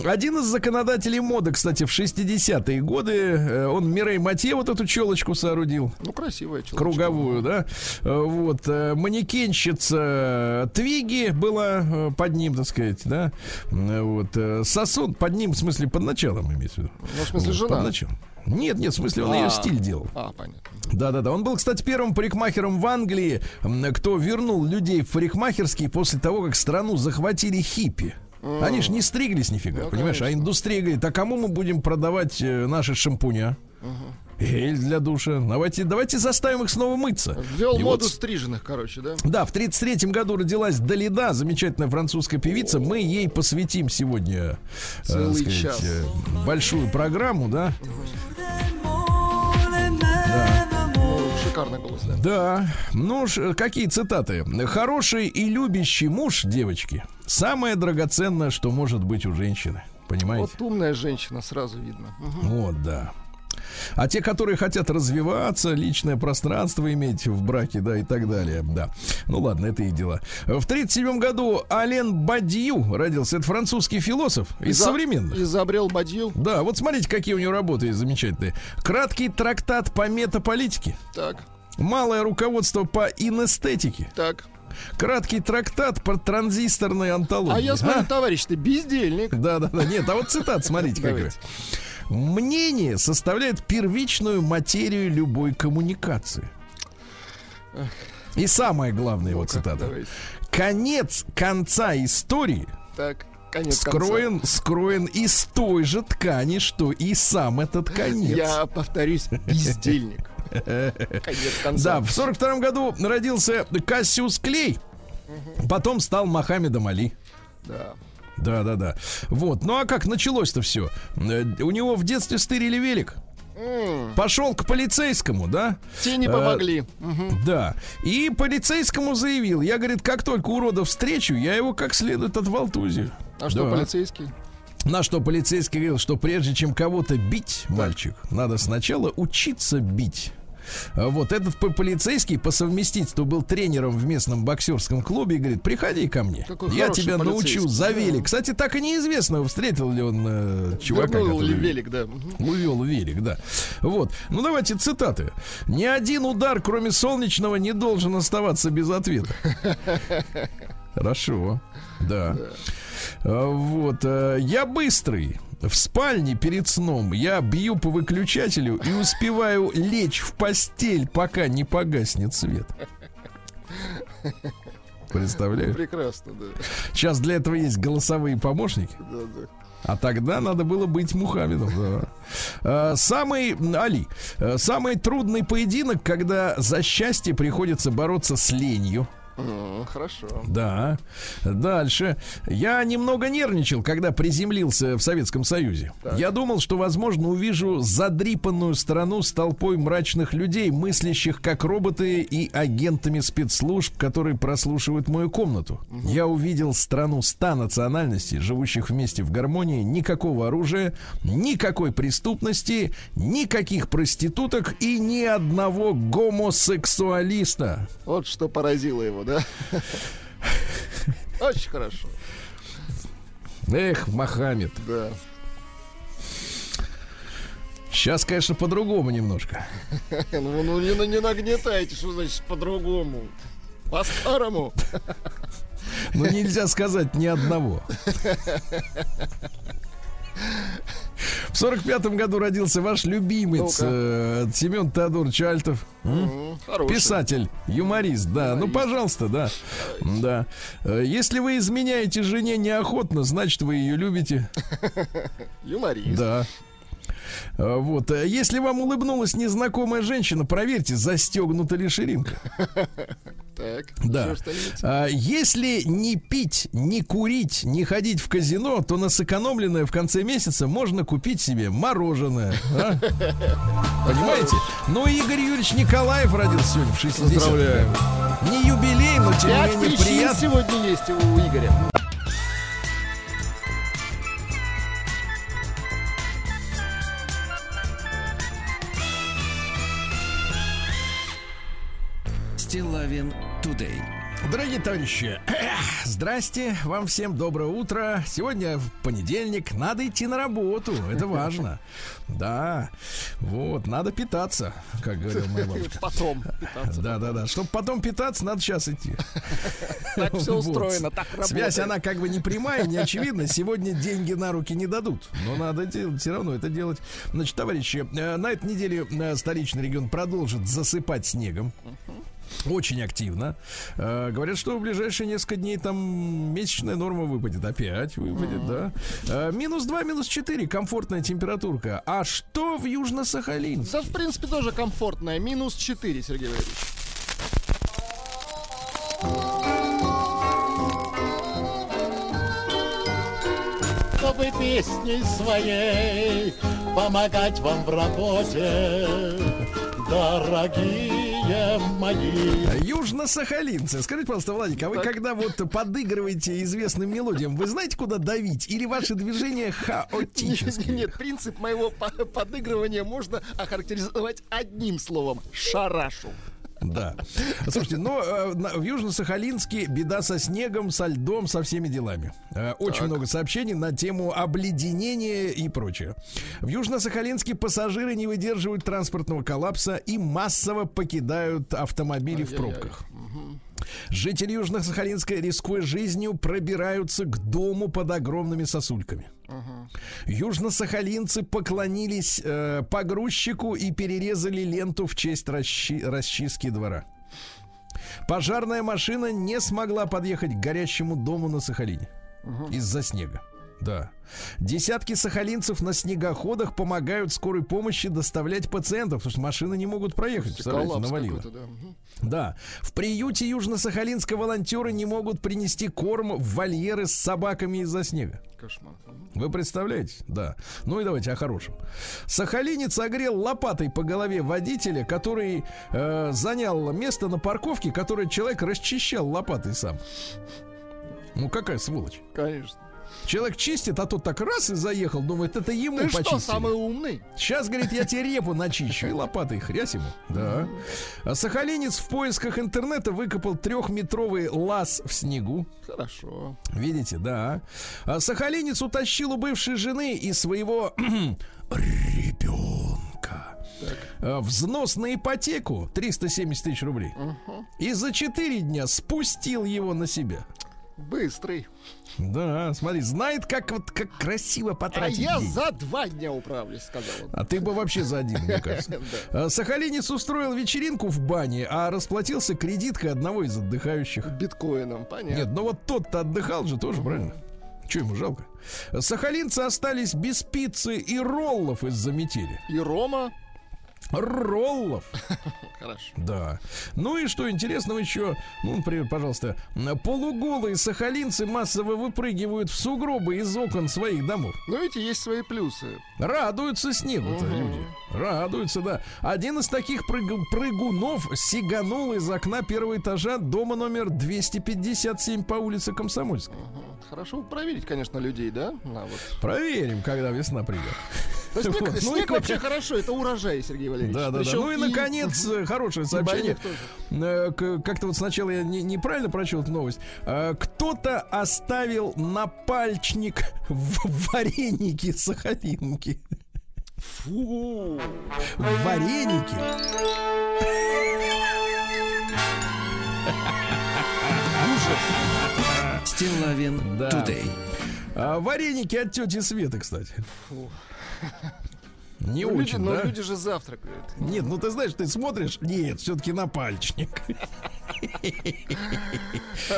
Один из законодателей моды, кстати, в 60-е годы, э, он Мирей Матье вот эту челочку соорудил. Ну, красивая челочка. Круговую, да. Э, Вот. э, Манекенщица Твиги была под ним, так сказать, да. Вот. Сосун под ним, в смысле, под началом имеется в виду. Ну, в смысле, жена. Под началом. Нет, нет, в смысле, он ее А. стиль делал. А, понятно. Да-да-да. Он был, кстати, первым парикмахером в Англии, кто вернул людей в парикмахерские после того, как страну захватили хиппи. Они ж не стриглись нифига, Ну, понимаешь? А конечно. индустрия говорит, а кому мы будем продавать э, наши шампуня? Гель для душа. Давайте, давайте заставим их снова мыться. Ввел И моду вот стриженных, короче, да? да, в 33 году родилась Далида, замечательная французская певица. Мы ей посвятим сегодня э, Целый сказать, час. э, большую программу, да? Шикарный голос, да. Да, ну ж, какие цитаты? Хороший и любящий муж, девочки, самое драгоценное, что может быть у женщины. Понимаете? Вот умная женщина, сразу видно. Мгм. Вот, да. А те, которые хотят развиваться, личное пространство иметь в браке, да, и так далее, да. Ну ладно, это их дела. В 37 году Ален Бадью родился. Это французский философ из Иза- современных. Изобрел Бадью. Да, вот смотрите, какие у него работы замечательные. Краткий трактат по метаполитике. Так, Малое руководство по инестетике. так. Краткий трактат по транзисторной антологии. А я смотрю, товарищ, ты бездельник. Да, да, да. Нет, а вот цитат, смотрите, какой. Мнение составляет первичную материю любой коммуникации. И самое главное, вот Ну-ка, цитата. давайте. Конец конца истории Так, конец конца. скроен, скроен из той же ткани, что и сам этот конец. Я повторюсь, бездельник. Да, в 42 году родился Кассиус Клей. Потом стал Мохаммедом Али. Да. Да, да, да. Вот. Ну а как началось-то все? У него в детстве стырили велик. Пошел к полицейскому, да? Те не Э, помогли. Мгм. Да. И полицейскому заявил. Я, говорит, как только урода встречу, я его как следует отвалтузию. А что, Да. полицейский? На что полицейский говорил, что прежде чем кого-то бить, мальчик, надо сначала учиться бить. А Вот этот по- полицейский по совместительству был тренером в местном боксерском клубе и говорит, приходи ко мне, Какой я тебя научу за да. велик. Кстати, так и неизвестно, встретил ли он э, чувака, Вернул который- велик, да. Увел велик, да. Вот. Ну, давайте цитаты. Ни один удар, кроме солнечного, не должен оставаться без ответа. Хорошо. Да. А, Вот. э, Я быстрый. В спальне перед сном я бью по выключателю и успеваю лечь в постель, пока не погаснет свет. Представляешь? Прекрасно, да. Сейчас для этого есть голосовые помощники. Да, да. А тогда надо было быть Мухаммедом. да. А, Самый Али, а, самый трудный поединок, когда за счастье приходится бороться с ленью. Хорошо. Да. Дальше. Я немного нервничал, когда приземлился в Советском Союзе. Я думал, что, возможно, увижу задрипанную страну с толпой мрачных людей, мыслящих как роботы и агентами спецслужб, которые прослушивают мою комнату. Я увидел страну ста национальностей, живущих вместе в гармонии, никакого оружия, никакой преступности, никаких проституток и ни одного гомосексуалиста. Вот что поразило его, да? Очень хорошо. Эх, Мохаммед. Да. Сейчас, конечно, по-другому немножко. Ну, ну не, не нагнетайте, что значит по-другому. По-старому. Но нельзя сказать ни одного. В сорок пятом году родился ваш любимец э, Семен Теодорович Альтов. Хороший. Писатель, юморист, да. Ну, пожалуйста, да. Да. Э, Если вы изменяете жене неохотно, значит, вы ее любите. Юморист. Да. Э, Вот. э, Если вам улыбнулась незнакомая женщина, проверьте, застегнута ли ширинка. Так. Да. А, Если не пить, не курить, не ходить в казино, то на сэкономленное в конце месяца можно купить себе мороженое. а? Понимаете? Ну, Игорь Юрьевич Николаев родился сегодня в 60 Поздравляю. Не юбилей, но тем не менее приятно. сегодня есть у Игоря. Стилавин Тудей. Дорогие товарищи, здрасте, вам всем доброе утро. Сегодня в понедельник, надо идти на работу, это важно. Да, вот, надо питаться, как говорила моя бабушка. Потом питаться. Да, да, да. Чтобы потом питаться, надо сейчас идти. Так все Вот. устроено, так работает. Связь, она как бы не прямая, не очевидна. Сегодня деньги на руки не дадут. Но надо все равно это делать. Значит, товарищи, э, на этой неделе э, столичный регион продолжит засыпать снегом. Очень активно. Э, говорят, что в ближайшие несколько дней там месячная норма выпадет. Опять выпадет, да. Э, минус 2, минус 4. Комфортная температурка. А что в Южно-Сахалинске? Да, в принципе, тоже комфортная. Минус 4, Сергей Валерьевич. чтобы песней своей помогать вам в работе, дорогие мои. Южно-сахалинцы. Скажите, пожалуйста, Владик, а вы когда вот подыгрываете известным мелодиям, вы знаете, куда давить? Или ваши движения Нет, хаотические? нет, принцип моего по- подыгрывания можно охарактеризовать одним словом. Шарашу. Да. Слушайте, но э, на- в Южно-Сахалинске беда со снегом, со льдом, со всеми делами. Э, очень много сообщений на тему обледенения и прочее. В Южно-Сахалинске пассажиры не выдерживают транспортного коллапса и массово покидают автомобили в пробках. Жители Южно-Сахалинска, рискуя жизнью, пробираются к дому под огромными сосульками. Южно-сахалинцы поклонились э, погрузчику и перерезали ленту в честь расчи- расчистки двора. Пожарная машина не смогла подъехать к горящему дому на Сахалине из-за снега. Да. Десятки сахалинцев на снегоходах помогают скорой помощи доставлять пациентов, потому что машины не могут проехать. Представляете, навалило. да. Да. В приюте Южно-Сахалинска волонтеры не могут принести корм в вольеры с собаками из-за снега. Кошмар. Вы представляете? Да. Ну и давайте о хорошем. Сахалинец огрел лопатой по голове водителя, который э, занял место на парковке, которое человек расчищал лопатой сам. Ну какая сволочь. Конечно. Человек чистит, а тот так раз и заехал, думает, это ему Ты что, почистили. самый умный? Сейчас, говорит, я тебе репу начищу и лопатой хрясь ему. Да. А Сахалинец в поисках интернета выкопал трехметровый лаз в снегу. Хорошо. Видите, да. А Сахалинец утащил у бывшей жены и своего ребенка. А, Взнос на ипотеку 370 тысяч рублей. И за 4 дня спустил его на себя. Быстрый. Да, смотри, знает, как вот как красиво А потратить я деньги. за два дня управлюсь, сказал он. А ты бы вообще за один, мне кажется. А, Сахалинец устроил вечеринку в бане, а расплатился кредиткой одного из отдыхающих. Биткоином, понятно. Нет, ну вот тот-то отдыхал же тоже, правильно? Че ему жалко? Сахалинцы остались без пиццы и роллов из-за метели. И Рома. Роллов! Хорошо. Да. Ну и что интересного еще? Ну, например, пожалуйста, полуголые сахалинцы массово выпрыгивают в сугробы из окон своих домов. Но видите, есть свои плюсы. Радуются снегу-то Мгм. люди. Радуются, да. Один из таких прыг- прыгунов сиганул из окна первого этажа дома номер 257 по улице Комсомольской. Ага. Хорошо проверить, конечно, людей, да? На, вот. Проверим, когда весна придет. Есть снег, Вот. Ну снег и- вообще хорошо, это урожай, Сергей Валерьевич. Да, да, да. Ну и, наконец, э, хорошее сообщение. Э, Как-то вот сначала я не- неправильно прочел эту новость. Э, Кто-то оставил напальчник в варенике сахалинки. Фу. В варенике. Стилавин Да. Тудей. А вареники от тети Светы, кстати. Не Ну, люди, очень, но да? люди же завтракают. Нет, ну ты знаешь, ты смотришь, нет, все-таки на пальчик.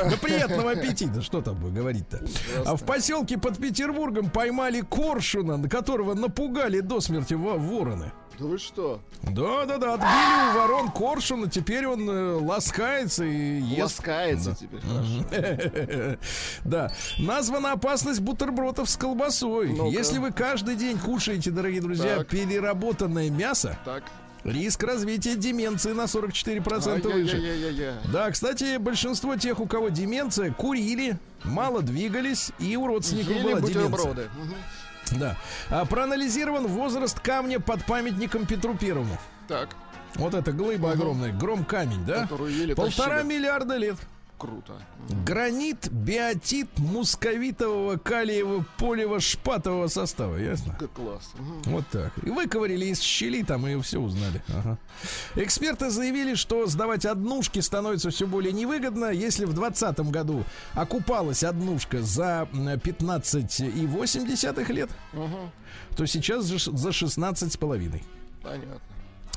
Ну, приятного аппетита, что там говорить-то? А в поселке под Петербургом поймали коршуна, на которого напугали до смерти во- вороны. Да вы что? Да, да, да, отбили у ворон коршуна, теперь он э, ласкается и ест. Ласкается теперь. хорошо. Да. Названа опасность бутербродов с колбасой. Ну-ка. Если вы каждый день кушаете, дорогие друзья, Так. переработанное мясо, Так. риск развития деменции на 44% выше. Ай-яй-яй-яй-яй. Да, кстати, большинство тех, у кого деменция, курили, мало двигались, и у родственников Ели была деменция. бутерброды. Да. А, проанализирован возраст камня под памятником Петру Первому. Так, Вот это глыба огромная, гром камень, да? Полтора тащили. миллиарда лет. Круто. Гранит, биотит мусковитового, калиевого, полево, шпатового состава, ясно? Как класс. Вот так. И выковырили из щели там и все узнали. Ага. Эксперты заявили, что сдавать однушки становится все более невыгодно. Если в 2020 году окупалась однушка за м, 15,8 лет, Мгм. то сейчас за 16,5. Понятно.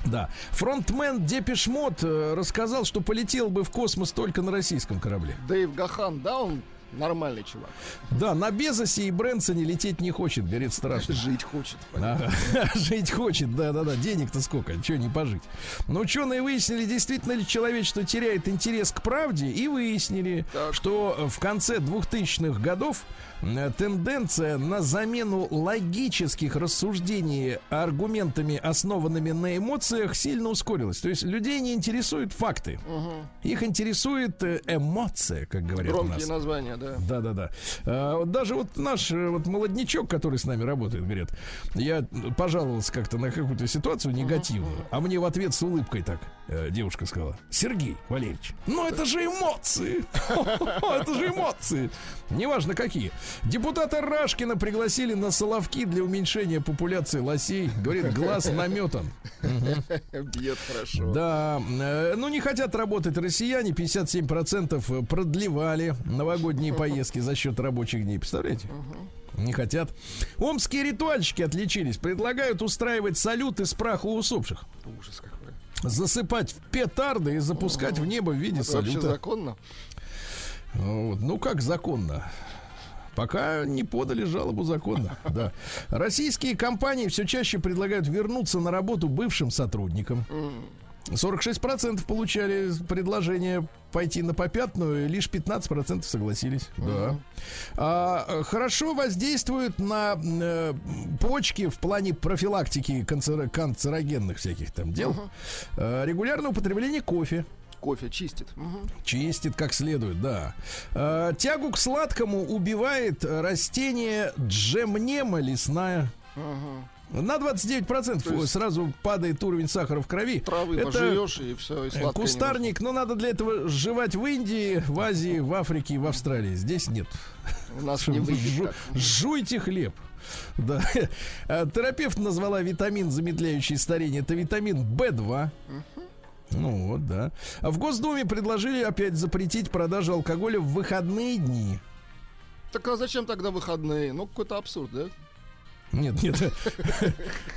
Да. Фронтмен Depeche Mode э, рассказал, что полетел бы в космос только на российском корабле. Дэйв Гахан, да, он нормальный чувак. Да, на Безосе и Брэнсоне лететь не хочет, говорит, страшно. Жить хочет. Ага. Жить хочет, да-да-да, денег-то сколько, чего не пожить. Но ученые выяснили, действительно ли человечество теряет интерес к правде, и выяснили, Так. что в конце 2000-х годов тенденция на замену логических рассуждений аргументами, основанными на эмоциях, сильно ускорилась. То есть людей не интересуют факты. Их интересует э, эмоция, как говорят у нас. Громкие названия, да. Да, да, да. А, вот даже вот наш э, вот молодничок, который с нами работает, говорит, я пожаловался как-то на какую-то ситуацию негативную, а мне в ответ с улыбкой так э, девушка сказала: Сергей Валерьевич, ну это же эмоции! Это же эмоции! Неважно какие. Депутата Рашкина пригласили на Соловки для уменьшения популяции лосей. Говорит, глаз наметан. Бьет хорошо. Да, э, ну не хотят работать россияне, 57% продлевали новогодние поездки за счет рабочих дней, представляете? Не хотят. Омские ритуальщики отличились. Предлагают устраивать салюты с праха усопших. Ужас какой. Засыпать в петарды и запускать в небо в виде Это вообще салюта. законно? Вот. Ну как законно? Пока не подали жалобу законно. Да. Российские компании все чаще предлагают вернуться на работу бывшим сотрудникам. 46% получали предложение пойти на попятную, лишь 15% согласились. Да. А, э, хорошо воздействует на э, почки в плане профилактики канцеро- канцерогенных всяких там дел. Э, регулярное употребление кофе. Кофе чистит. Мгм. Чистит как следует, да. Э, тягу к сладкому убивает растение джемнема лесная. На 29% То есть- сразу падает уровень сахара в крови. Травы Это пожуешь и все, и кустарник, но надо для этого жевать в Индии, в Азии, в Африке и в Австралии. Здесь нет. У нас не выйдет жуйте хлеб. Да. Терапевт назвала витамин, замедляющий старение. Это витамин В2. Ну вот, да. А в Госдуме предложили опять запретить продажу алкоголя в выходные дни. Так а зачем тогда выходные? Ну, какой-то абсурд, да? Нет, нет.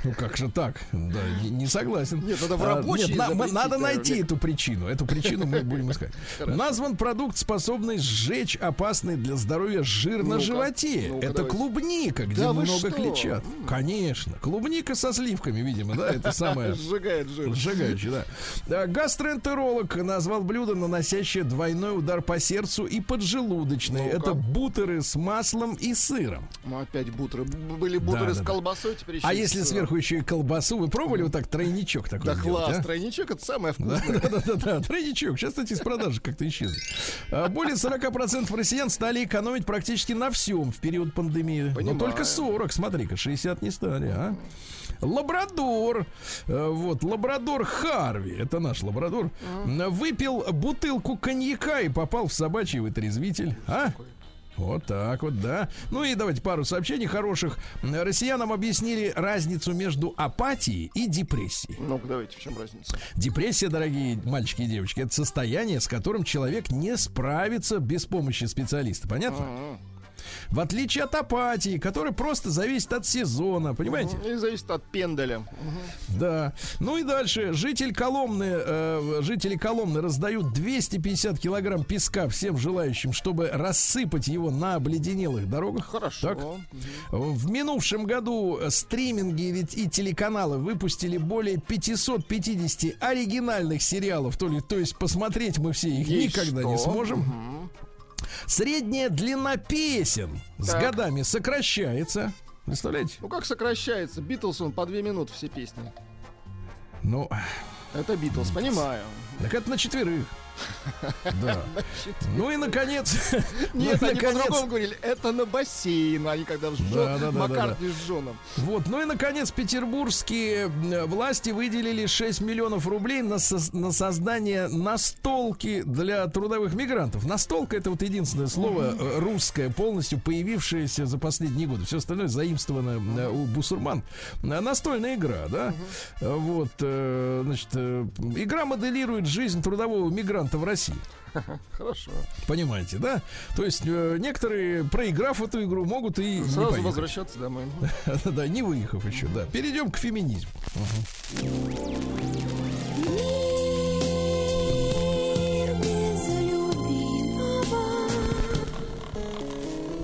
Ну как же так? Да, не, не согласен. Нет, надо в А, рабочие нет, на- мы- запретить, надо найти эту причину. Эту причину мы будем искать. Хорошо. Назван продукт, способный сжечь опасный для здоровья жир на Ну-ка, животе. ну-ка, Это давайте. клубника, где Да много клетчат. Конечно. Клубника со сливками, видимо, да? Это самое Сжигает жир. Сжигающий, да. да. Гастроэнтеролог назвал блюдо, наносящее двойной удар по сердцу и поджелудочной. Ну-ка. Это бутеры с маслом и сыром. Ну, опять бутеры. Были бутеры Да, с колбасой, теперь А если сверху еще и колбасу, вы пробовали вот так тройничок такой Да класс, а? тройничок это самое вкусное. да, да, да, да, тройничок. Сейчас, кстати, из продажи как-то исчезли. А, Более 40% россиян стали экономить практически на всем в период пандемии. Но Понимаю. только 40, смотри-ка, 60 не стали, а? Лабрадор, э, вот, лабрадор Харви, это наш лабрадор, выпил бутылку коньяка и попал в собачий вытрезвитель, а? Вот так вот, да. Ну и давайте пару сообщений хороших. Россиянам объяснили разницу между апатией и депрессией. Ну-ка, давайте, в чем разница? Депрессия, дорогие мальчики и девочки, это состояние, с которым человек не справится без помощи специалиста. Понятно? Ага. В отличие от апатии, которая просто зависит от сезона, понимаете? И зависит от пенделя. Да. Ну и дальше. Житель Коломны, э, жители Коломны раздают 250 килограмм песка всем желающим, чтобы рассыпать его на обледенелых дорогах. Хорошо. Так. В минувшем году стриминги и телеканалы выпустили более 550 оригинальных сериалов. То, ли, то есть посмотреть мы все их И никогда не сможем. Средняя длина песен с Так. годами сокращается. Представляете? Ну как сокращается? Битлз он по две минуты все песни. Ну, Это Битлз, понимаю. так это на четверых. Да. Ну и наконец. Нет, ну, они по-другому говорили, это на бассейн, они когда с Джо- Да, да, да, Маккартни с Джоном. Вот, ну и наконец петербургские э, власти выделили 6 миллионов рублей на, на создание настолки для трудовых мигрантов. Настолка это вот единственное слово э, русское, полностью появившееся за последние годы. Все остальное заимствовано э, у бусурман. Настольная игра, да? Вот, значит, игра моделирует жизнь трудового мигранта в России. Хорошо. Понимаете, да? То есть э, некоторые, проиграв эту игру, могут и не Сразу поехать. возвращаться домой. Да, не выехав еще, да. Перейдем к феминизму.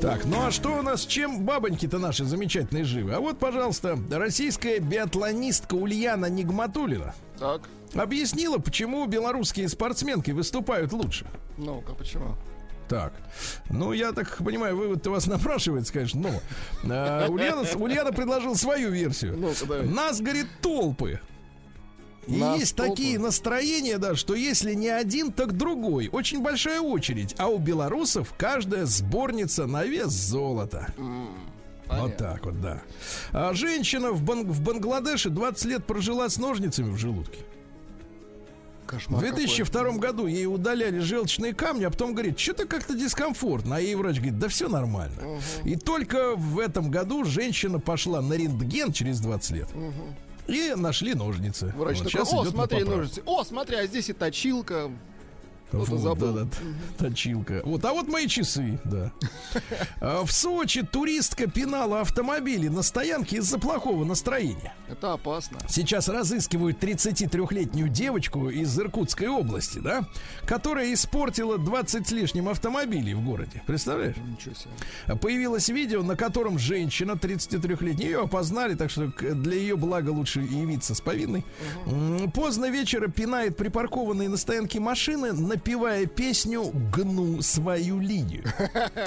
Так, ну а что у нас, чем бабоньки-то наши замечательные живы? А вот, пожалуйста, российская биатлонистка Ульяна Нигматулина Так, объяснила, почему белорусские спортсменки выступают лучше. ну-ка, почему? Так, ну я так понимаю, вывод-то вас напрашивается, конечно, но э, Ульяна, Ульяна предложила свою версию. Давай. Нас, говорит, толпы. И Нас есть такие настроения, да, что если не один, так другой. Очень большая очередь. А у белорусов каждая сборница на вес золота. Вот Понятно. так вот, да. А женщина в, Бан- в Бангладеше 20 лет прожила с ножницами в желудке. В Кошмар 2002 году ей удаляли желчные камни, а потом говорит, что-то как-то дискомфортно. А ей врач говорит, да все нормально. И только в этом году женщина пошла на рентген через 20 лет. И нашли ножницы. Врач Вот такой, о, идет смотри, ножницы. О, смотри, а здесь и точилка. Вот, забыл. да, да, точилка. Вот, а вот мои часы, да. А, В Сочи туристка пинала автомобили на стоянке из-за плохого настроения. Это опасно. Сейчас разыскивают 33-летнюю девочку из Иркутской области, да, которая испортила 20 с лишним автомобилей в городе. Представляешь? Ничего себе. Появилось видео, на котором женщина 33-летняя, ее опознали, так что для ее блага лучше явиться с повинной. М, Поздно вечера пинает припаркованные на стоянке машины, напевая песню «Гну свою линию».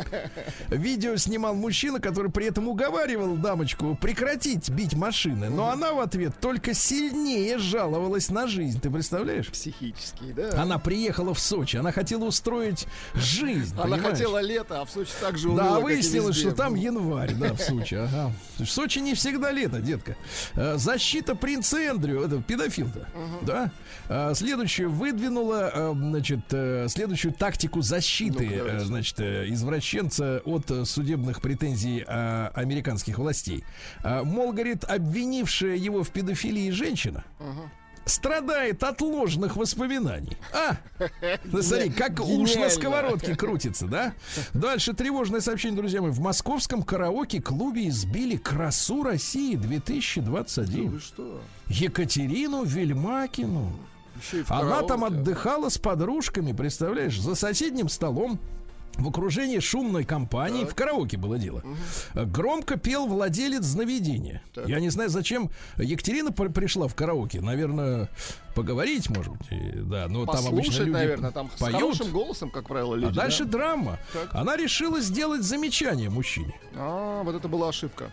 Видео снимал мужчина, который при этом уговаривал дамочку прекратить бить машины, но она в ответ только сильнее жаловалась на жизнь. Ты представляешь? Психический, да? Она приехала в Сочи, она хотела устроить жизнь. Она понимаешь? хотела лето, а в Сочи так же уныло, Да, выяснилось, что там январь, да, в Сочи. Ага. В Сочи не всегда лето, детка. Э, Защита принца Эндрю, это педофил-то, да? А, Следующую выдвинула, э, значит, э, следующую тактику защиты, э, значит, э, извращенца от судебных претензий американских властей. Мол, говорит, обвинившая его в педофилии женщина, страдает от ложных воспоминаний. А, ну, смотри, как уж на сковородке крутится, да? Дальше тревожное сообщение, друзья мои. В московском караоке-клубе избили красу России 2021. Вы что? Екатерину Вельмакину. Она там отдыхала с подружками, представляешь, за соседним столом. В окружении шумной компании в караоке было дело. Громко пел владелец знаведения. Так. Я не знаю, зачем Екатерина при- пришла в караоке. Наверное, поговорить, может быть. да, но там обычно Послушать, люди наверное, там с поют. хорошим голосом, как правило, люди. а дальше да? драма. Так. Она решила сделать замечание мужчине. А, вот это была ошибка.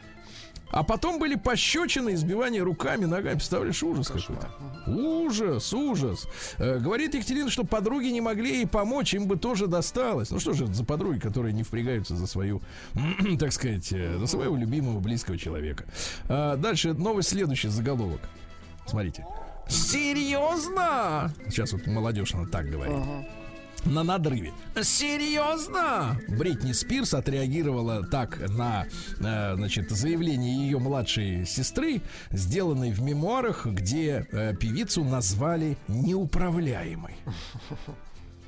А потом были пощечины, избивания руками, ногами. Представляешь, ужас какой-то. Ужас, ужас. Э, говорит Екатерина, что подруги не могли ей помочь, им бы тоже досталось. Ну что же это за подруги, которые не впрягаются за свою, так сказать, э, за своего любимого, близкого человека. А, дальше новость следующий заголовок. Смотрите. Серьезно? Сейчас вот молодежь она так говорит. На надрыве. Серьезно? Бритни Спирс отреагировала так на э, значит, заявление ее младшей сестры, сделанной в мемуарах, где э, певицу назвали неуправляемой.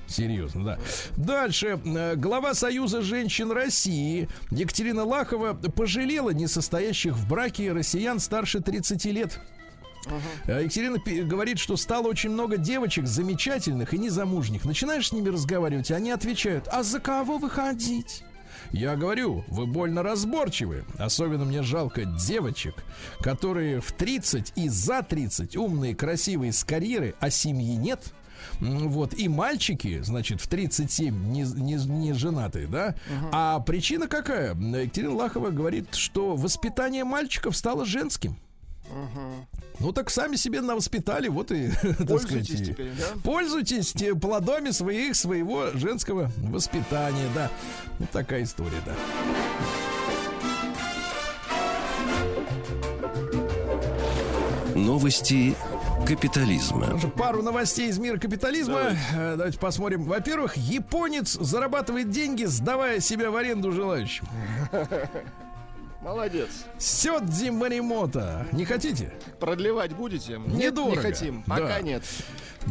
Серьезно, да. Дальше. Э, Глава Союза женщин России Екатерина Лахова пожалела несостоящих в браке россиян старше 30 лет. Э, Екатерина говорит, что стало очень много девочек замечательных и незамужних. Начинаешь с ними разговаривать, и они отвечают, а за кого выходить? Я говорю, вы больно разборчивы. Особенно мне жалко девочек, которые в 30 и за 30 умные, красивые, с карьерой, а семьи нет. Вот, и мальчики, значит, в 37 не, не, не женатые, да? А причина какая? Екатерина Лахова говорит, что воспитание мальчиков стало женским. Ну так сами себе навоспитали, вот и, так Пользуйтесь сказать, теперь, да? Пользуйтесь те- плодами своих, своего женского воспитания, да. Вот такая история, да. Новости капитализма. Уже пару новостей из мира капитализма. Э, Давайте посмотрим. Во-первых, японец зарабатывает деньги, сдавая себя в аренду желающим. Молодец. Сёдзи Маримото. Не хотите? Продлевать будете? Нет, не хотим. Да. Пока нет.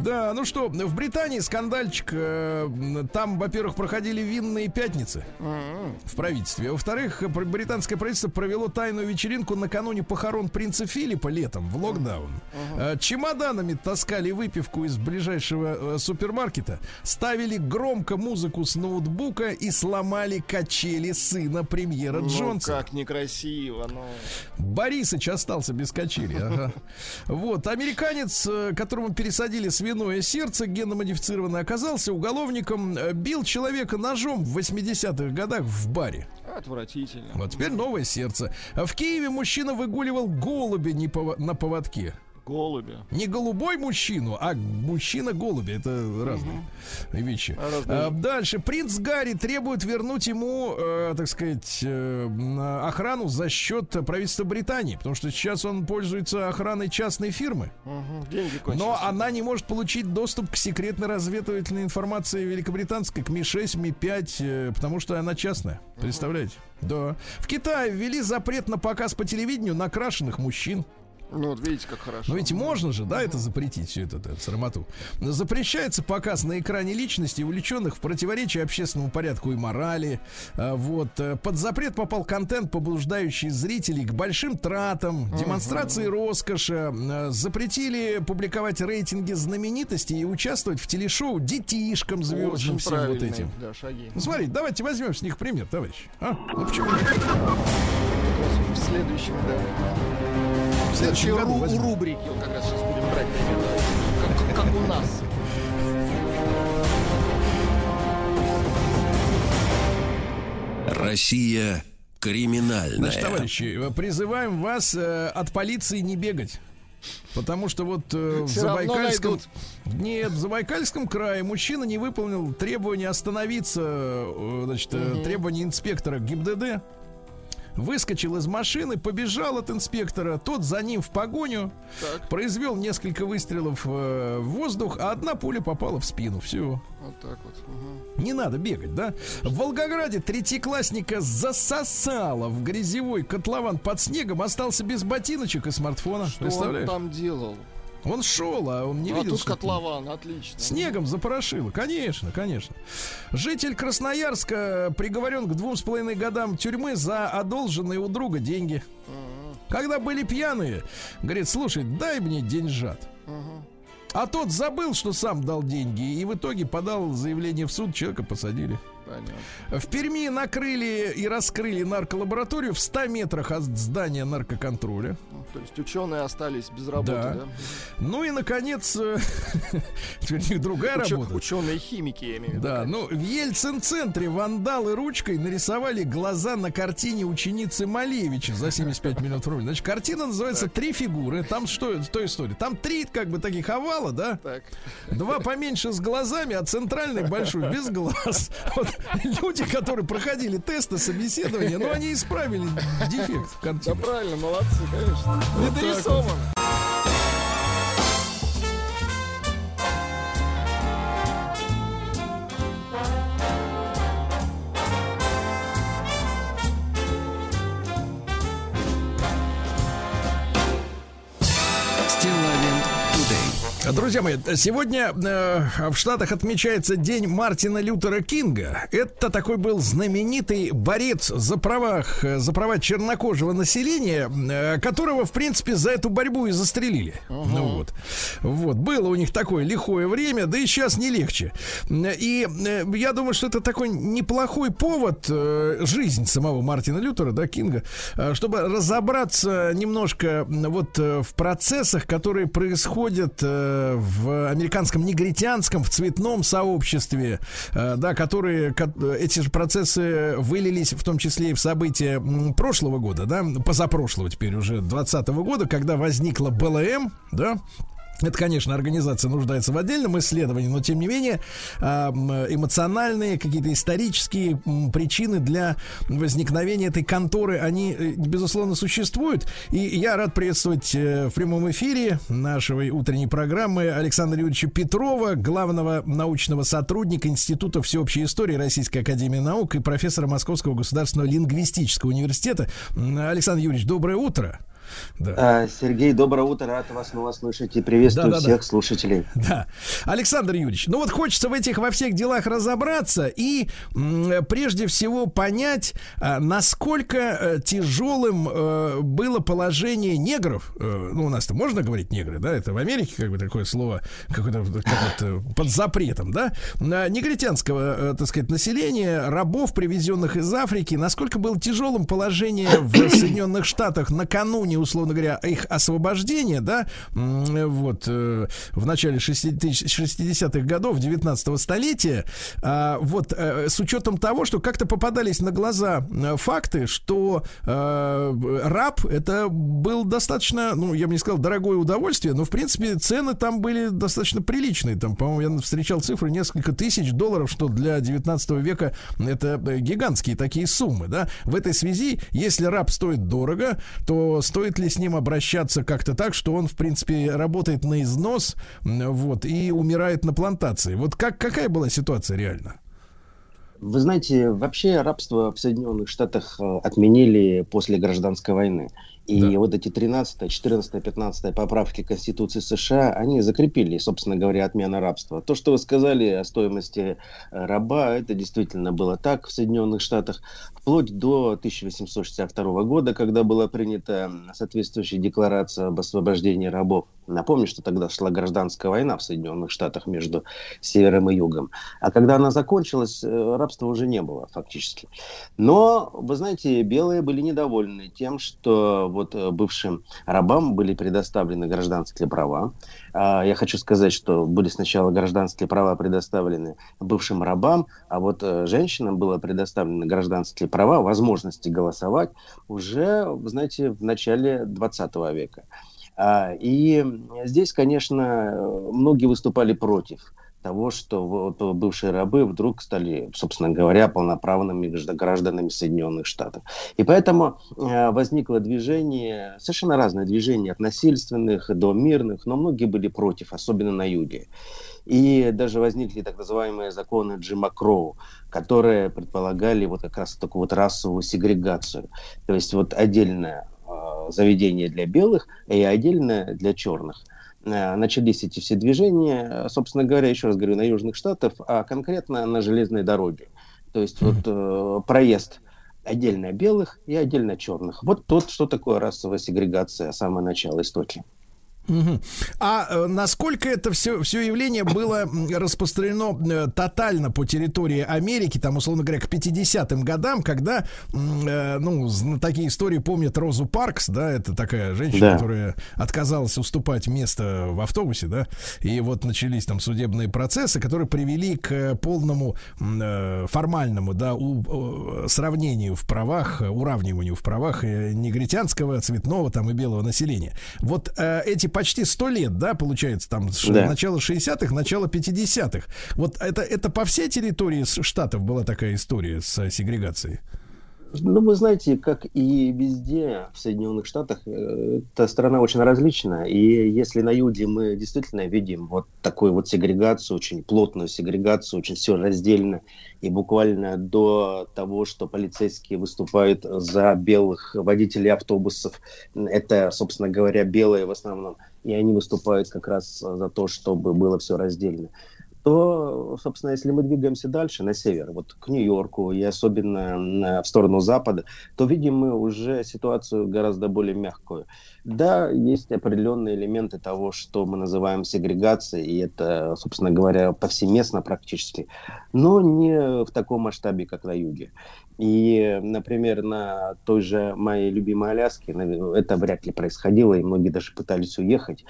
Да, ну что, в Британии скандальчик. э, Там, во-первых, проходили винные пятницы в правительстве. Во-вторых, британское правительство провело тайную вечеринку накануне похорон принца Филиппа летом в локдаун. Э, Чемоданами таскали выпивку из ближайшего э, супермаркета, ставили громко музыку с ноутбука и сломали качели сына премьера Ну, Джонса. как некрасиво, ну. Борисыч остался без качели. ага. Вот, американец, которому пересадили свиное сердце, генно-модифицированное, оказался уголовником, э, бил человека ножом в 80-х годах в баре. Отвратительно. Вот теперь новое сердце. В Киеве мужчина выгуливал голубя не на поводке. Голуби. Не голубой мужчину, а мужчина-голуби. Это разные вещи. Разные. А, дальше. Принц Гарри требует вернуть ему, э, так сказать, э, охрану за счет правительства Британии. Потому что сейчас он пользуется охраной частной фирмы. Мгм. Деньги кончились. Но она не может получить доступ к секретной разведывательной информации великобританской, к Ми-6, Ми-5, э, потому что она частная. Представляете? Да. В Китае ввели запрет на показ по телевидению накрашенных мужчин. Ну, вот видите, как хорошо. Но ведь можно же, да, это запретить, всю эту, эту срамоту. Запрещается показ на экране личности, увлеченных в противоречии общественному порядку и морали. А, Вот. э, Под запрет попал контент, побуждающий зрителей к большим тратам, демонстрации роскоши. Э, Запретили публиковать рейтинги знаменитостей и участвовать в телешоу детишкам звездным всем вот этим. Да, шаги. Ну, смотрите, давайте возьмем с них пример, товарищ. А? Ну почему? В следующем, да. В следующем следующей году ру- рубрике вот как раз сейчас будем брать. Как, как у нас. Россия криминальная. Значит, товарищи, призываем вас э, от полиции не бегать. Потому что вот э, в Забайкальском... Нет, в Забайкальском крае мужчина не выполнил требования остановиться, э, значит, э, требования инспектора ГИБДД. Выскочил из машины, побежал от инспектора, тот за ним в погоню, Так. произвел несколько выстрелов э, в воздух, а одна пуля попала в спину. Все. Вот так вот. Мгм. Не надо бегать, да? В Волгограде третьеклассника засосало в грязевой котлован под снегом, остался без ботиночек и смартфона. Что он Представляешь? там делал? Он шел, а он не а видел. тут котлован, отлично. Снегом запорошило, конечно, конечно. Житель Красноярска приговорен к двум с половиной годам тюрьмы за одолженные у друга деньги. Когда были пьяные, говорит, слушай, дай мне деньжат. А тот забыл, что сам дал деньги, и в итоге подал заявление в суд, человека посадили. Понятно. В Перми накрыли и раскрыли нарколабораторию в 100 метрах от здания наркоконтроля. Ну, То есть ученые остались без работы, Да. да? Ну и, наконец, э, теперь у них другая Учё- работа. Ученые-химики, я имею в виду. Да, ну в Ельцин-центре вандалы ручкой нарисовали глаза на картине ученицы Малевича за 75 миллионов рублей. Значит, картина называется «Три фигуры». Там что, что история? Там три как бы таких овала, да? Так. Два поменьше с глазами, а центральный большой без глаз. Вот люди, которые проходили тесты, собеседования, ну они исправили дефект в Да картине. правильно, молодцы, конечно. Вот так Друзья мои, сегодня э, в Штатах отмечается День Мартина Лютера Кинга. Это такой был знаменитый борец за правах, э, за права чернокожего населения, э, которого, в принципе, за эту борьбу и застрелили. Ну вот. Вот. Было у них такое лихое время, да и сейчас не легче. И э, я думаю, что это такой неплохой повод, э, жизнь самого Мартина Лютера, да, Кинга, э, чтобы разобраться немножко вот э, в процессах, которые происходят э, в американском негритянском, в цветном сообществе, э, да, которые, ко- эти же процессы вылились в том числе и в события прошлого года, да, позапрошлого теперь уже 2020 года, когда возникла БЛМ, да, это, конечно, организация нуждается в отдельном исследовании, но тем не менее а, эмоциональные, какие-то исторические причины для возникновения этой конторы, они, э, безусловно, существуют. И я рад приветствовать э, в прямом эфире нашей утренней программы Александра Юрьевича Петрова, главного научного сотрудника Института всеобщей истории Российской Академии Наук и профессора Московского государственного лингвистического университета. Александр Юрьевич, доброе утро. Да. А, Сергей, доброе утро, рад вас снова слышать и приветствую Да-да-да. всех слушателей. Да. Александр Юрьевич, ну вот хочется в этих во всех делах разобраться и прежде всего понять, а, насколько э, тяжелым э, было положение негров. Э, ну, у нас-то можно говорить негры, да? Это в Америке как бы такое слово какое-то как под запретом, да? А, Негритянского, так сказать, населения, рабов, привезенных из Африки. Насколько было тяжелым положение в Соединенных Штатах накануне, условно говоря, их освобождения, да? М, Вот э, в начале 60-х годов 19 столетия, а, вот э, с учетом того, что как-то попадались на глаза э, факты, что э, раб это был достаточно, ну, я бы не сказал, дорогое удовольствие, но, в принципе, цены там были достаточно приличные. Там, по-моему, я встречал цифры несколько тысяч долларов, что для 19 века это э, гигантские такие суммы, да. В этой связи, если раб стоит дорого, то стоит ли с ним обращаться как-то так, что он, в принципе, работает на износ, вот, и умирает на плантации. Вот как, какая была ситуация реально? Вы знаете, вообще рабство в Соединенных Штатах э, отменили после гражданской войны. И Да. вот эти 13, 14, 15 поправки Конституции США, они закрепили, собственно говоря, отмена рабства. То, что вы сказали о стоимости э, раба, это действительно было так в Соединенных Штатах, вплоть до 1862 года, когда была принята соответствующая декларация об освобождении рабов. Напомню, что тогда шла гражданская война в Соединенных Штатах между севером и югом. А когда она закончилась, э, рабства уже не было фактически. Но, вы знаете, белые были недовольны тем, что вот э, бывшим рабам были предоставлены гражданские права. А, Я хочу сказать, что были сначала гражданские права предоставлены бывшим рабам, а вот э, женщинам было предоставлены гражданские права, возможности голосовать уже, знаете, в начале 20 века. А, И здесь, конечно, э, многие выступали против того, что бывшие рабы вдруг стали, собственно говоря, полноправными гражда- гражданами Соединенных Штатов. И поэтому э, возникло движение, совершенно разное движение, от насильственных до мирных, но многие были против, особенно на юге. И даже возникли так называемые законы Джима Кроу, которые предполагали вот как раз такую вот расовую сегрегацию. То есть вот отдельное э, заведение для белых и отдельное для черных начались эти все движения, э, собственно говоря, еще раз говорю, на южных штатах, а конкретно на железной дороге. То есть вот э, проезд отдельно белых и отдельно черных. Вот тот, что такое расовая сегрегация, самое начало истоки. А э, насколько это все, все явление было распространено э, тотально по территории Америки, там, условно говоря, к 50-м годам, когда, э, ну, такие истории помнят Розу Паркс, да, это такая женщина, Да. которая отказалась уступать место в автобусе, да, и вот начались там судебные процессы, которые привели к э, полному э, формальному, да, у- э, сравнению в правах, уравниванию в правах негритянского, цветного там и белого населения. Вот э, эти почти сто лет, да, получается, там, Да. начало 60-х, начало 50-х. Вот это, это по всей территории штатов была такая история с э, сегрегацией? Ну, вы знаете, как и везде в Соединенных Штатах, э, эта страна очень различна. И если на юге мы действительно видим вот такую вот сегрегацию, очень плотную сегрегацию, очень все раздельно, и буквально до того, что полицейские выступают за белых водителей автобусов, это, собственно говоря, белые в основном, и они выступают как раз за то, чтобы было все раздельно то, собственно, если мы двигаемся дальше на север, вот к Нью-Йорку и особенно в сторону запада, то видим мы уже ситуацию гораздо более мягкую. Да, есть определенные элементы того, что мы называем сегрегацией, и это, собственно говоря, повсеместно практически, но не в таком масштабе, как на юге. И, например, на той же моей любимой Аляске это вряд ли происходило, и многие даже пытались уехать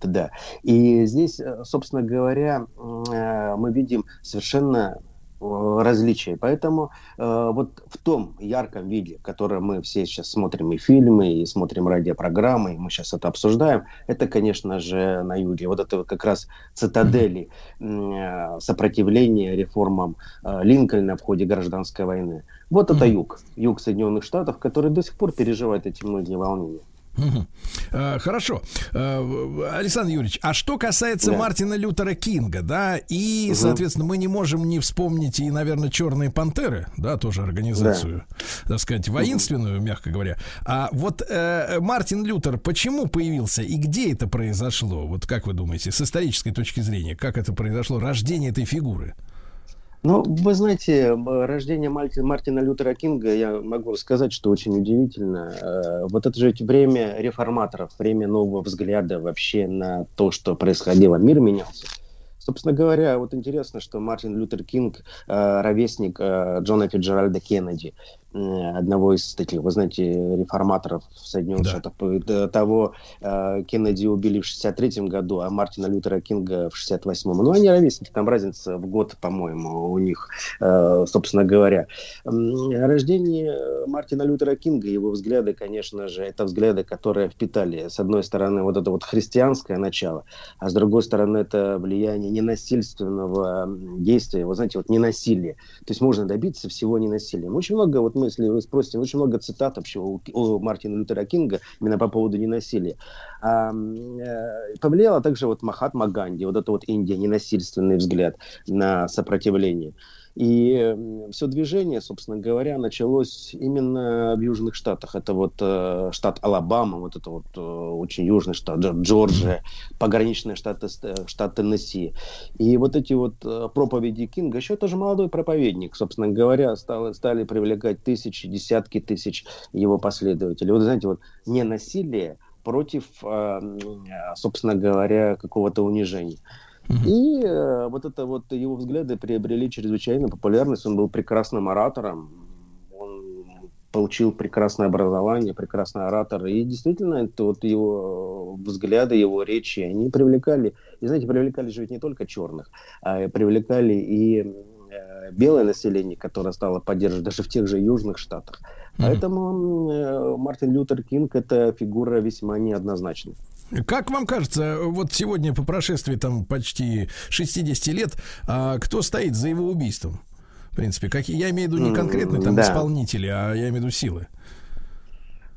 туда. И здесь, э, собственно говоря, э, мы видим совершенно Э, различия. Поэтому э, вот в том ярком виде, в котором мы все сейчас смотрим и фильмы, и смотрим радиопрограммы, и мы сейчас это обсуждаем, это, конечно же, на юге. Вот это как раз цитадели э, сопротивления реформам э, Линкольна в ходе гражданской войны. Вот это юг, юг Соединенных Штатов, который до сих пор переживает эти многие волнения. Угу. Хорошо. А, Александр Юрьевич, а что касается да. Мартина Лютера Кинга, да, и, угу. соответственно, мы не можем не вспомнить и, наверное, Черные пантеры, да, тоже организацию, да. так сказать, воинственную, угу. мягко говоря. А вот э, Мартин Лютер почему появился и где это произошло? Вот как вы думаете, с исторической точки зрения, как это произошло, рождение этой фигуры? Ну, вы знаете, рождение Мартина Лютера Кинга, я могу сказать, что очень удивительно. Э, вот это же время реформаторов, время нового взгляда вообще на то, что происходило. Мир менялся. Собственно говоря, вот интересно, что Мартин Лютер Кинг, э, ровесник э, Джона Фиджеральда Кеннеди, одного из таких, вы знаете, реформаторов в Соединенных да. Штатах. До того э, Кеннеди убили в 63 году, а Мартина Лютера Кинга в 68-м. Ну, они ровесники, там разница в год, по-моему, у них, э, собственно говоря. Рождение Мартина Лютера Кинга, его взгляды, конечно же, это взгляды, которые впитали, с одной стороны, вот это вот христианское начало, а с другой стороны, это влияние ненасильственного действия, вы знаете, вот ненасилие. То есть можно добиться всего ненасилием. Очень много вот мы, если вы спросите, очень много цитат вообще у, у Мартина Лютера Кинга именно по поводу ненасилия. А, э, также вот Махатма Ганди, вот это вот Индия, ненасильственный взгляд на сопротивление. И все движение, собственно говоря, началось именно в Южных Штатах. Это вот э, штат Алабама, вот это вот э, очень южный штат, Джорджия, пограничный штат, э, штат Теннесси. И вот эти вот проповеди Кинга, еще тоже молодой проповедник, собственно говоря, стал, стали привлекать тысячи, десятки тысяч его последователей. Вот знаете, вот не насилие против, собственно говоря, какого-то унижения. И э, вот это вот его взгляды приобрели чрезвычайно популярность. Он был прекрасным оратором, он получил прекрасное образование, прекрасный оратор. И действительно, это вот его взгляды, его речи, они привлекали, и знаете, привлекали же ведь не только черных, а привлекали и э, белое население, которое стало поддерживать даже в тех же южных штатах. Поэтому э, Мартин Лютер Кинг это фигура весьма неоднозначная. Как вам кажется, вот сегодня по прошествии там почти 60 лет, а кто стоит за его убийством? В принципе, как, я имею в виду не конкретные там да. исполнители, а я имею в виду силы.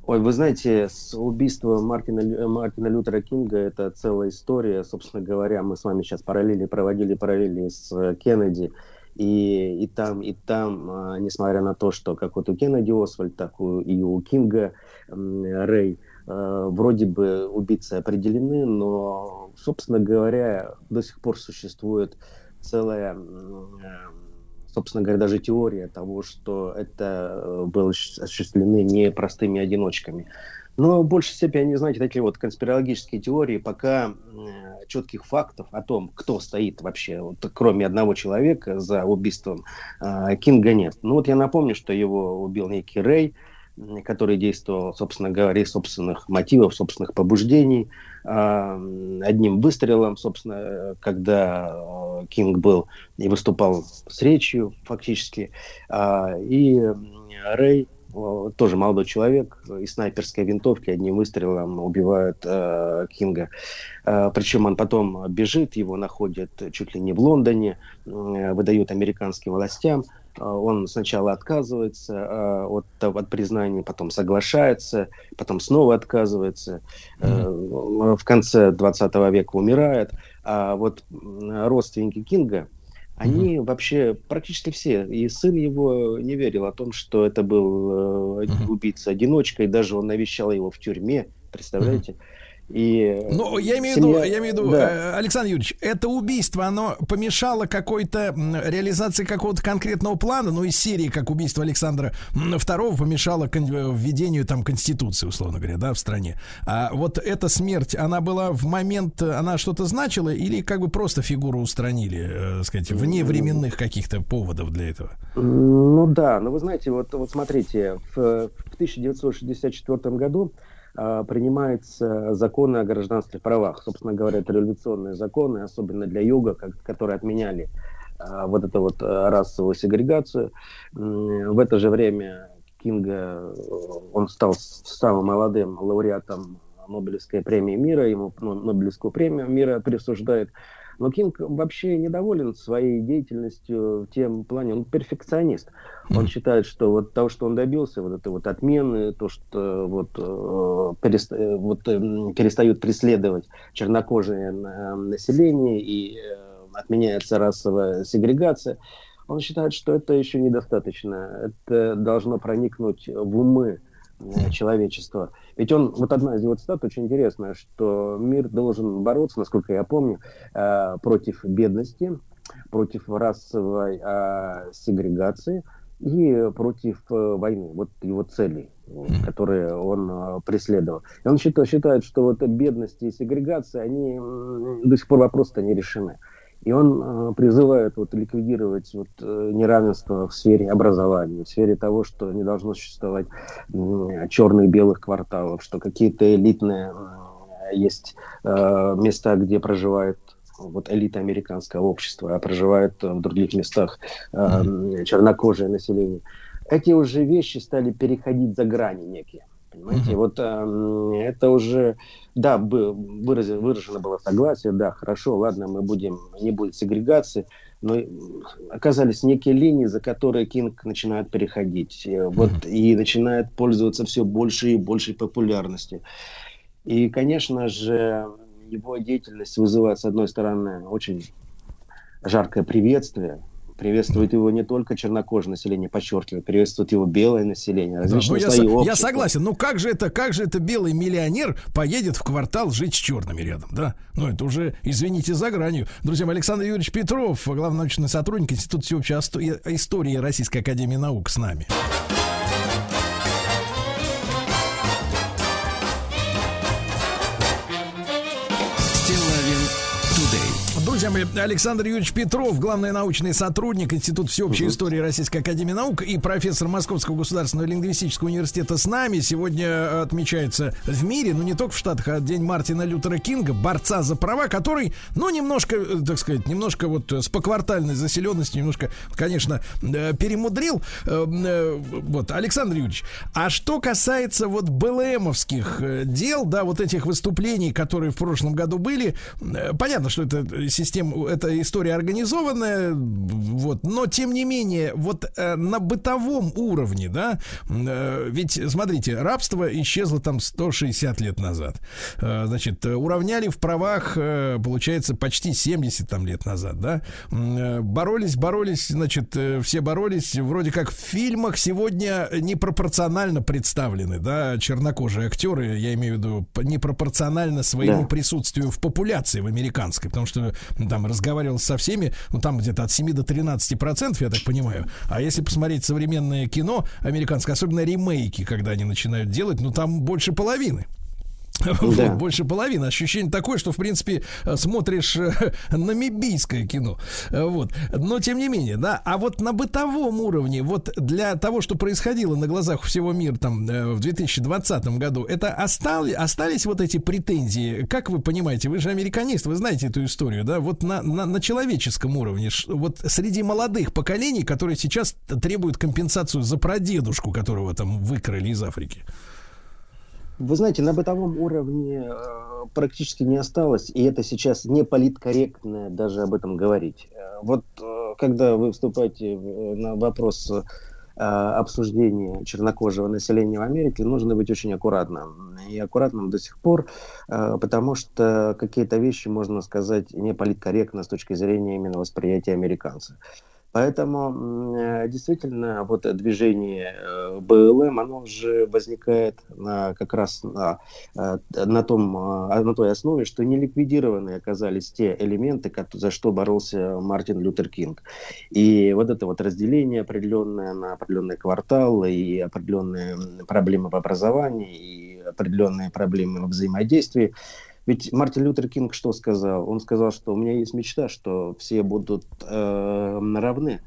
Ой, вы знаете, с убийством Мартина, Мартина Лютера Кинга это целая история. Собственно говоря, мы с вами сейчас параллели проводили параллели с Кеннеди. И, и там, и там, а, несмотря на то, что как вот у Кеннеди Освальд, так и у Кинга Рэй, Э, вроде бы убийцы определены, но, собственно говоря, до сих пор существует целая, э, собственно говоря, даже теория того, что это э, было осуществлены не простыми одиночками. Но в большей степени, знаете, такие вот конспирологические теории, пока четких фактов о том, кто стоит вообще, вот, кроме одного человека за убийством Кинга нет. Ну вот я напомню, что его убил некий Рэй, который действовал, собственно говоря, из собственных мотивов, собственных побуждений. А, одним выстрелом, собственно, когда э, Кинг был и выступал с речью фактически. А, и Рэй, тоже молодой человек, из снайперской винтовки одним выстрелом убивают э, Кинга. Э, причем он потом бежит, его находят чуть ли не в Лондоне, э, выдают американским властям. А, Он сначала отказывается а, от, от признания, потом соглашается, потом снова отказывается. Э, В конце 20 века умирает. А вот родственники Кинга, они вообще практически все, и сын его не верил о том, что это был э, убийца-одиночка, и даже он навещал его в тюрьме, представляете? И Ну, я имею в семья- виду, я имею в виду, Да. э, Александр Юрьевич, это убийство, оно помешало какой-то реализации какого-то конкретного плана, ну, из серии, как убийство Александра II помешало кон- э, введению там Конституции, условно говоря, да, в стране. А вот эта смерть, она была в момент, э, она что-то значила или как бы просто фигуру устранили, э, сказать, вне временных каких-то поводов для этого? Ну да, но вы знаете, вот, вот смотрите, в, в 1964 году а, принимается закон о гражданских правах. Собственно говоря, это революционные законы, особенно для юга, как- которые отменяли а, вот эту вот а, расовую сегрегацию. В это же время Кинга, э, он стал самым молодым лауреатом Нобелевской премии мира, ему ну, Нобелевскую премию мира присуждают. Но Кинг вообще недоволен своей деятельностью в тем плане, он перфекционист. Он считает, что вот того, что он добился, вот это вот отмены, то, что вот, э, переста- э, вот, эм, перестают преследовать чернокожие на- население и э, отменяется расовая сегрегация, он считает, что это еще недостаточно. Это должно проникнуть в умы э, человечества. Ведь он, вот одна из его цитат очень интересная, что мир должен бороться, насколько я помню, э, против бедности, против расовой э, сегрегации и против э, войны. Вот его цели, которые он э, преследовал. И он считает, считает, что вот бедность и сегрегация, они до сих пор вопросы-то не решены. И он э, призывает вот, ликвидировать вот, э, неравенство в сфере образования, в сфере того, что не должно существовать м, черных белых кварталов, что какие-то элитные м, есть э, места, где проживает вот элита американского общества, а проживает э, в других местах э, чернокожее население. Эти уже вещи стали переходить за грани некие. Понимаете, вот эм, это уже, да, выразено, выражено было согласие, да, хорошо, ладно, мы будем, не будет сегрегации, но оказались некие линии, за которые Кинг начинает переходить, э, вот, и начинает пользоваться все большей и большей популярностью. И, конечно же, его деятельность вызывает, с одной стороны, очень жаркое приветствие. Приветствует его не только чернокожее население, подчеркиваю, приветствует его белое население, Да, ну, различные я, слои со- я общества. согласен. Ну как же это, как же это белый миллионер поедет в квартал жить с черными рядом, да? Ну это уже, извините, за гранью. Друзья Александр Юрьевич Петров, главный научный сотрудник Института всеобщей истории Российской Академии Наук с нами. Друзья мои, Александр Юрьевич Петров, главный научный сотрудник Института всеобщей истории Российской Академии Наук и профессор Московского государственного лингвистического университета с нами. Сегодня отмечается в мире, ну не только в Штатах, а День Мартина Лютера Кинга, борца за права, который, ну немножко, э, так сказать, немножко вот э, с поквартальной заселенностью, немножко, конечно, э, перемудрил. Э, э, Вот, Александр Юрьевич, а что касается вот БЛМовских э, дел, да, вот этих выступлений, которые в прошлом году были, э, понятно, что это система, это история организованная, вот, но тем не менее, вот э, на бытовом уровне, да, э, ведь, смотрите, рабство исчезло там 160 лет назад, Э, значит, э, уравняли в правах, э, получается, почти 70 там лет назад, да, э, боролись, боролись, значит, э, все боролись, вроде как в фильмах сегодня непропорционально представлены, да, чернокожие актеры, я имею в виду, непропорционально своему Да. присутствию в популяции в американской, потому что там разговаривал со всеми, ну там где-то от 7 до 13 процентов, я так понимаю. А если посмотреть современное кино американское, особенно ремейки, когда они начинают делать, ну там больше половины. Вот, Да. больше половины. Ощущение такое, что, в принципе, э, смотришь э, намибийское кино. Э, Вот. Но, тем не менее, да. А вот на бытовом уровне, вот для того, что происходило на глазах всего мира там в 2020 году, это остали, остались вот эти претензии? Как вы понимаете, вы же американист, вы знаете эту историю, да? Вот на, на, на человеческом уровне, вот среди молодых поколений, которые сейчас требуют компенсацию за прадедушку, которого там выкрали из Африки. Вы знаете, на бытовом уровне э, практически не осталось, и это сейчас не политкорректно даже об этом говорить. Э, вот э, когда вы вступаете на вопрос обсуждения чернокожего населения в Америке, нужно быть очень аккуратным. И аккуратным до сих пор, потому что какие-то вещи, можно сказать, не политкорректно с точки зрения именно восприятия американца. Поэтому э, действительно вот движение э, БЛМ, оно же возникает на, как раз на, э, на, том, э, на той основе, что не ликвидированы оказались те элементы, кот- за что боролся Мартин Лютер Кинг. И вот это вот разделение определенное на определенные кварталы и определенные проблемы в образовании и определенные проблемы во взаимодействии. Ведь Мартин Лютер Кинг что сказал? Он сказал, что у меня есть мечта, что все будут э, равны.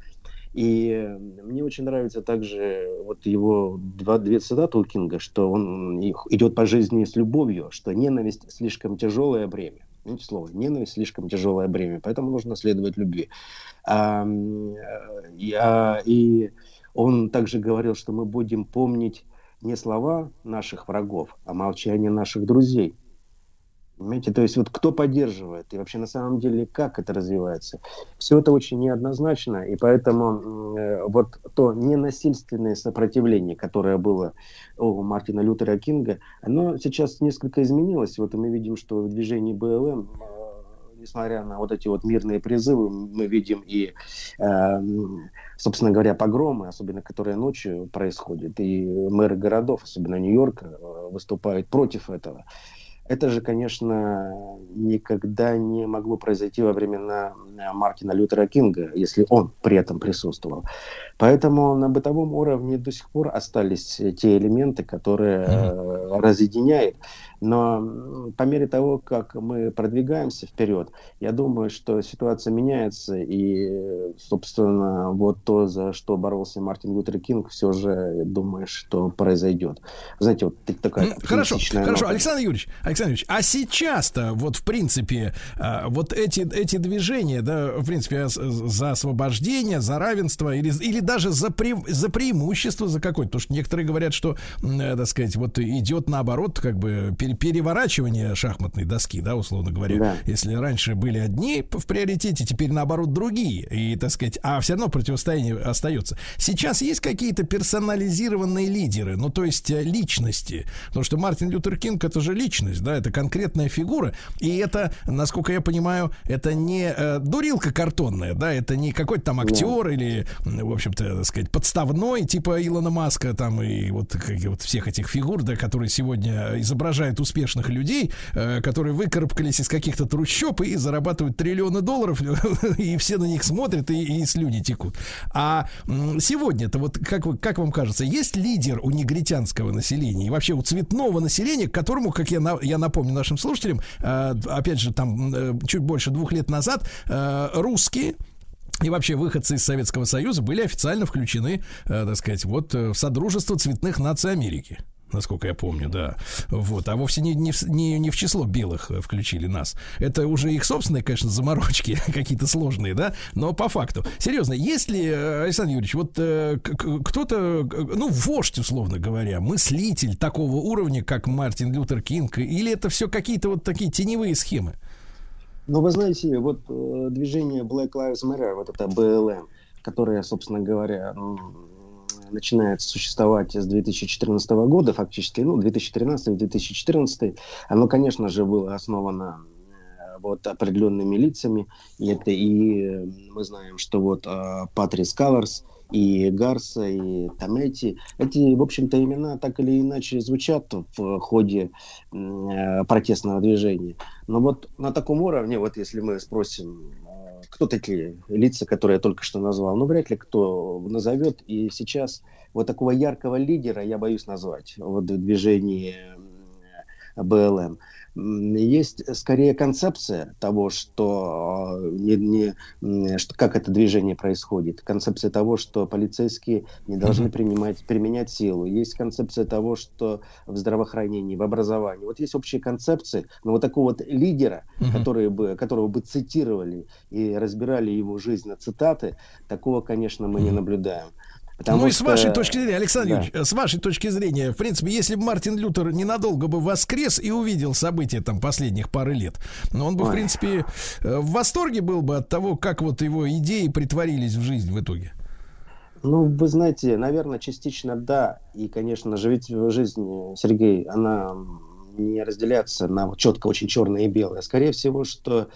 И мне очень нравится также вот его два, две цитаты у Кинга, что он идет по жизни с любовью, что ненависть слишком тяжелое бремя. Видите слово, ненависть слишком тяжелое бремя, поэтому нужно следовать любви. Э, а, и он также говорил, что мы будем помнить не слова наших врагов, а молчание наших друзей. Понимаете, то есть вот кто поддерживает и вообще на самом деле как это развивается. Все это очень неоднозначно, и поэтому э, вот то ненасильственное сопротивление, которое было у Мартина Лютера Кинга, оно сейчас несколько изменилось. Вот мы видим, что в движении БЛМ э, несмотря на вот эти вот мирные призывы, мы видим и, э, собственно говоря, погромы, особенно которые ночью происходят, и мэры городов, особенно Нью-Йорка, э, выступают против этого. Это же, конечно, никогда не могло произойти во времена э, Мартина Лютера Кинга, если он при этом присутствовал. Поэтому на бытовом уровне до сих пор остались те элементы, которые э, разъединяют. Но по мере того, как мы продвигаемся вперед, я думаю, что ситуация меняется, и, собственно, вот то, за что боролся Мартин Лютер Кинг, все же, думаю, что произойдет. Знаете, вот так- такая М, Хорошо, хорошо, нота. Александр Юрьевич, Александр Юрьевич, а сейчас-то, вот в принципе, а, вот эти, эти движения, да, в принципе, с- за освобождение, за равенство или, или даже за, пре- за преимущество за какое-то, потому что некоторые говорят, что, э, так сказать, вот идет наоборот, как бы переворачивание шахматной доски, да, условно говоря. Да. Если раньше были одни в приоритете, теперь наоборот другие, и, так сказать, а все равно противостояние остается. Сейчас есть какие-то персонализированные лидеры, ну, то есть э, личности, потому что Мартин Лютер Кинг это же личность, да, это конкретная фигура, и это, насколько я понимаю, это не э, дурилка картонная, да, это не какой-то там актер или, м, в общем-то, так сказать, подставной, типа Илона Маска там и вот, как, вот всех этих фигур, да, которые сегодня изображают успешных людей, э, которые выкарабкались из каких-то трущоб и зарабатывают триллионы долларов, и все на них смотрят, и, и слюни текут. А сегодня-то вот как, вы, как вам кажется, есть лидер у негритянского населения и вообще у цветного населения, к которому, как я, на- я напомню нашим слушателям, э, опять же, там э, чуть больше двух лет назад русские и вообще выходцы из Советского Союза были официально включены, так сказать, вот в Содружество цветных наций Америки. Насколько я помню, да. Вот. А вовсе не, не, не, не в число белых э, включили нас. Это уже их собственные, конечно, заморочки какие-то сложные, да, но по факту. Серьезно, если, э, Александр Юрьевич, вот э, кто-то, ну, вождь, условно говоря, мыслитель такого уровня, как Мартин Лютер Кинг, или это все какие-то вот такие теневые схемы? Ну, вы знаете, вот движение Black Lives Matter, вот это БЛМ, которое, собственно говоря, начинает существовать с 2014 года, фактически, ну, 2013-2014, оно, конечно же, было основано э, вот определенными лицами, и это и э, мы знаем, что вот э, Патрис Калларс, и Гарса, и Тометти. Эти, в общем-то, имена так или иначе звучат в ходе э, протестного движения. Но вот на таком уровне, вот если мы спросим, э, кто такие лица, которые я только что назвал, ну, вряд ли кто назовет. И сейчас вот такого яркого лидера я боюсь назвать в движении БЛМ. Есть скорее концепция того, что, э, не, не, что как это движение происходит. Концепция того, что полицейские не должны принимать, применять силу. Есть концепция того, что в здравоохранении, в образовании. Вот есть общие концепции, но вот такого вот лидера, Мгм. которые бы, которого бы цитировали и разбирали его жизнь на цитаты, такого, конечно, мы не наблюдаем. Потому ну и с что- вашей точки зрения, Александр Да. Юрьевич, с вашей точки зрения, в принципе, если бы Мартин Лютер ненадолго бы воскрес и увидел события там последних пары лет, но он бы, в Ой. принципе, э, в восторге был бы от того, как вот его идеи притворились в жизнь в итоге. Ну, вы знаете, наверное, частично да. И, конечно же, ведь жизнь, э, Сергей, она не разделяется на четко очень черное и белое. Скорее всего, что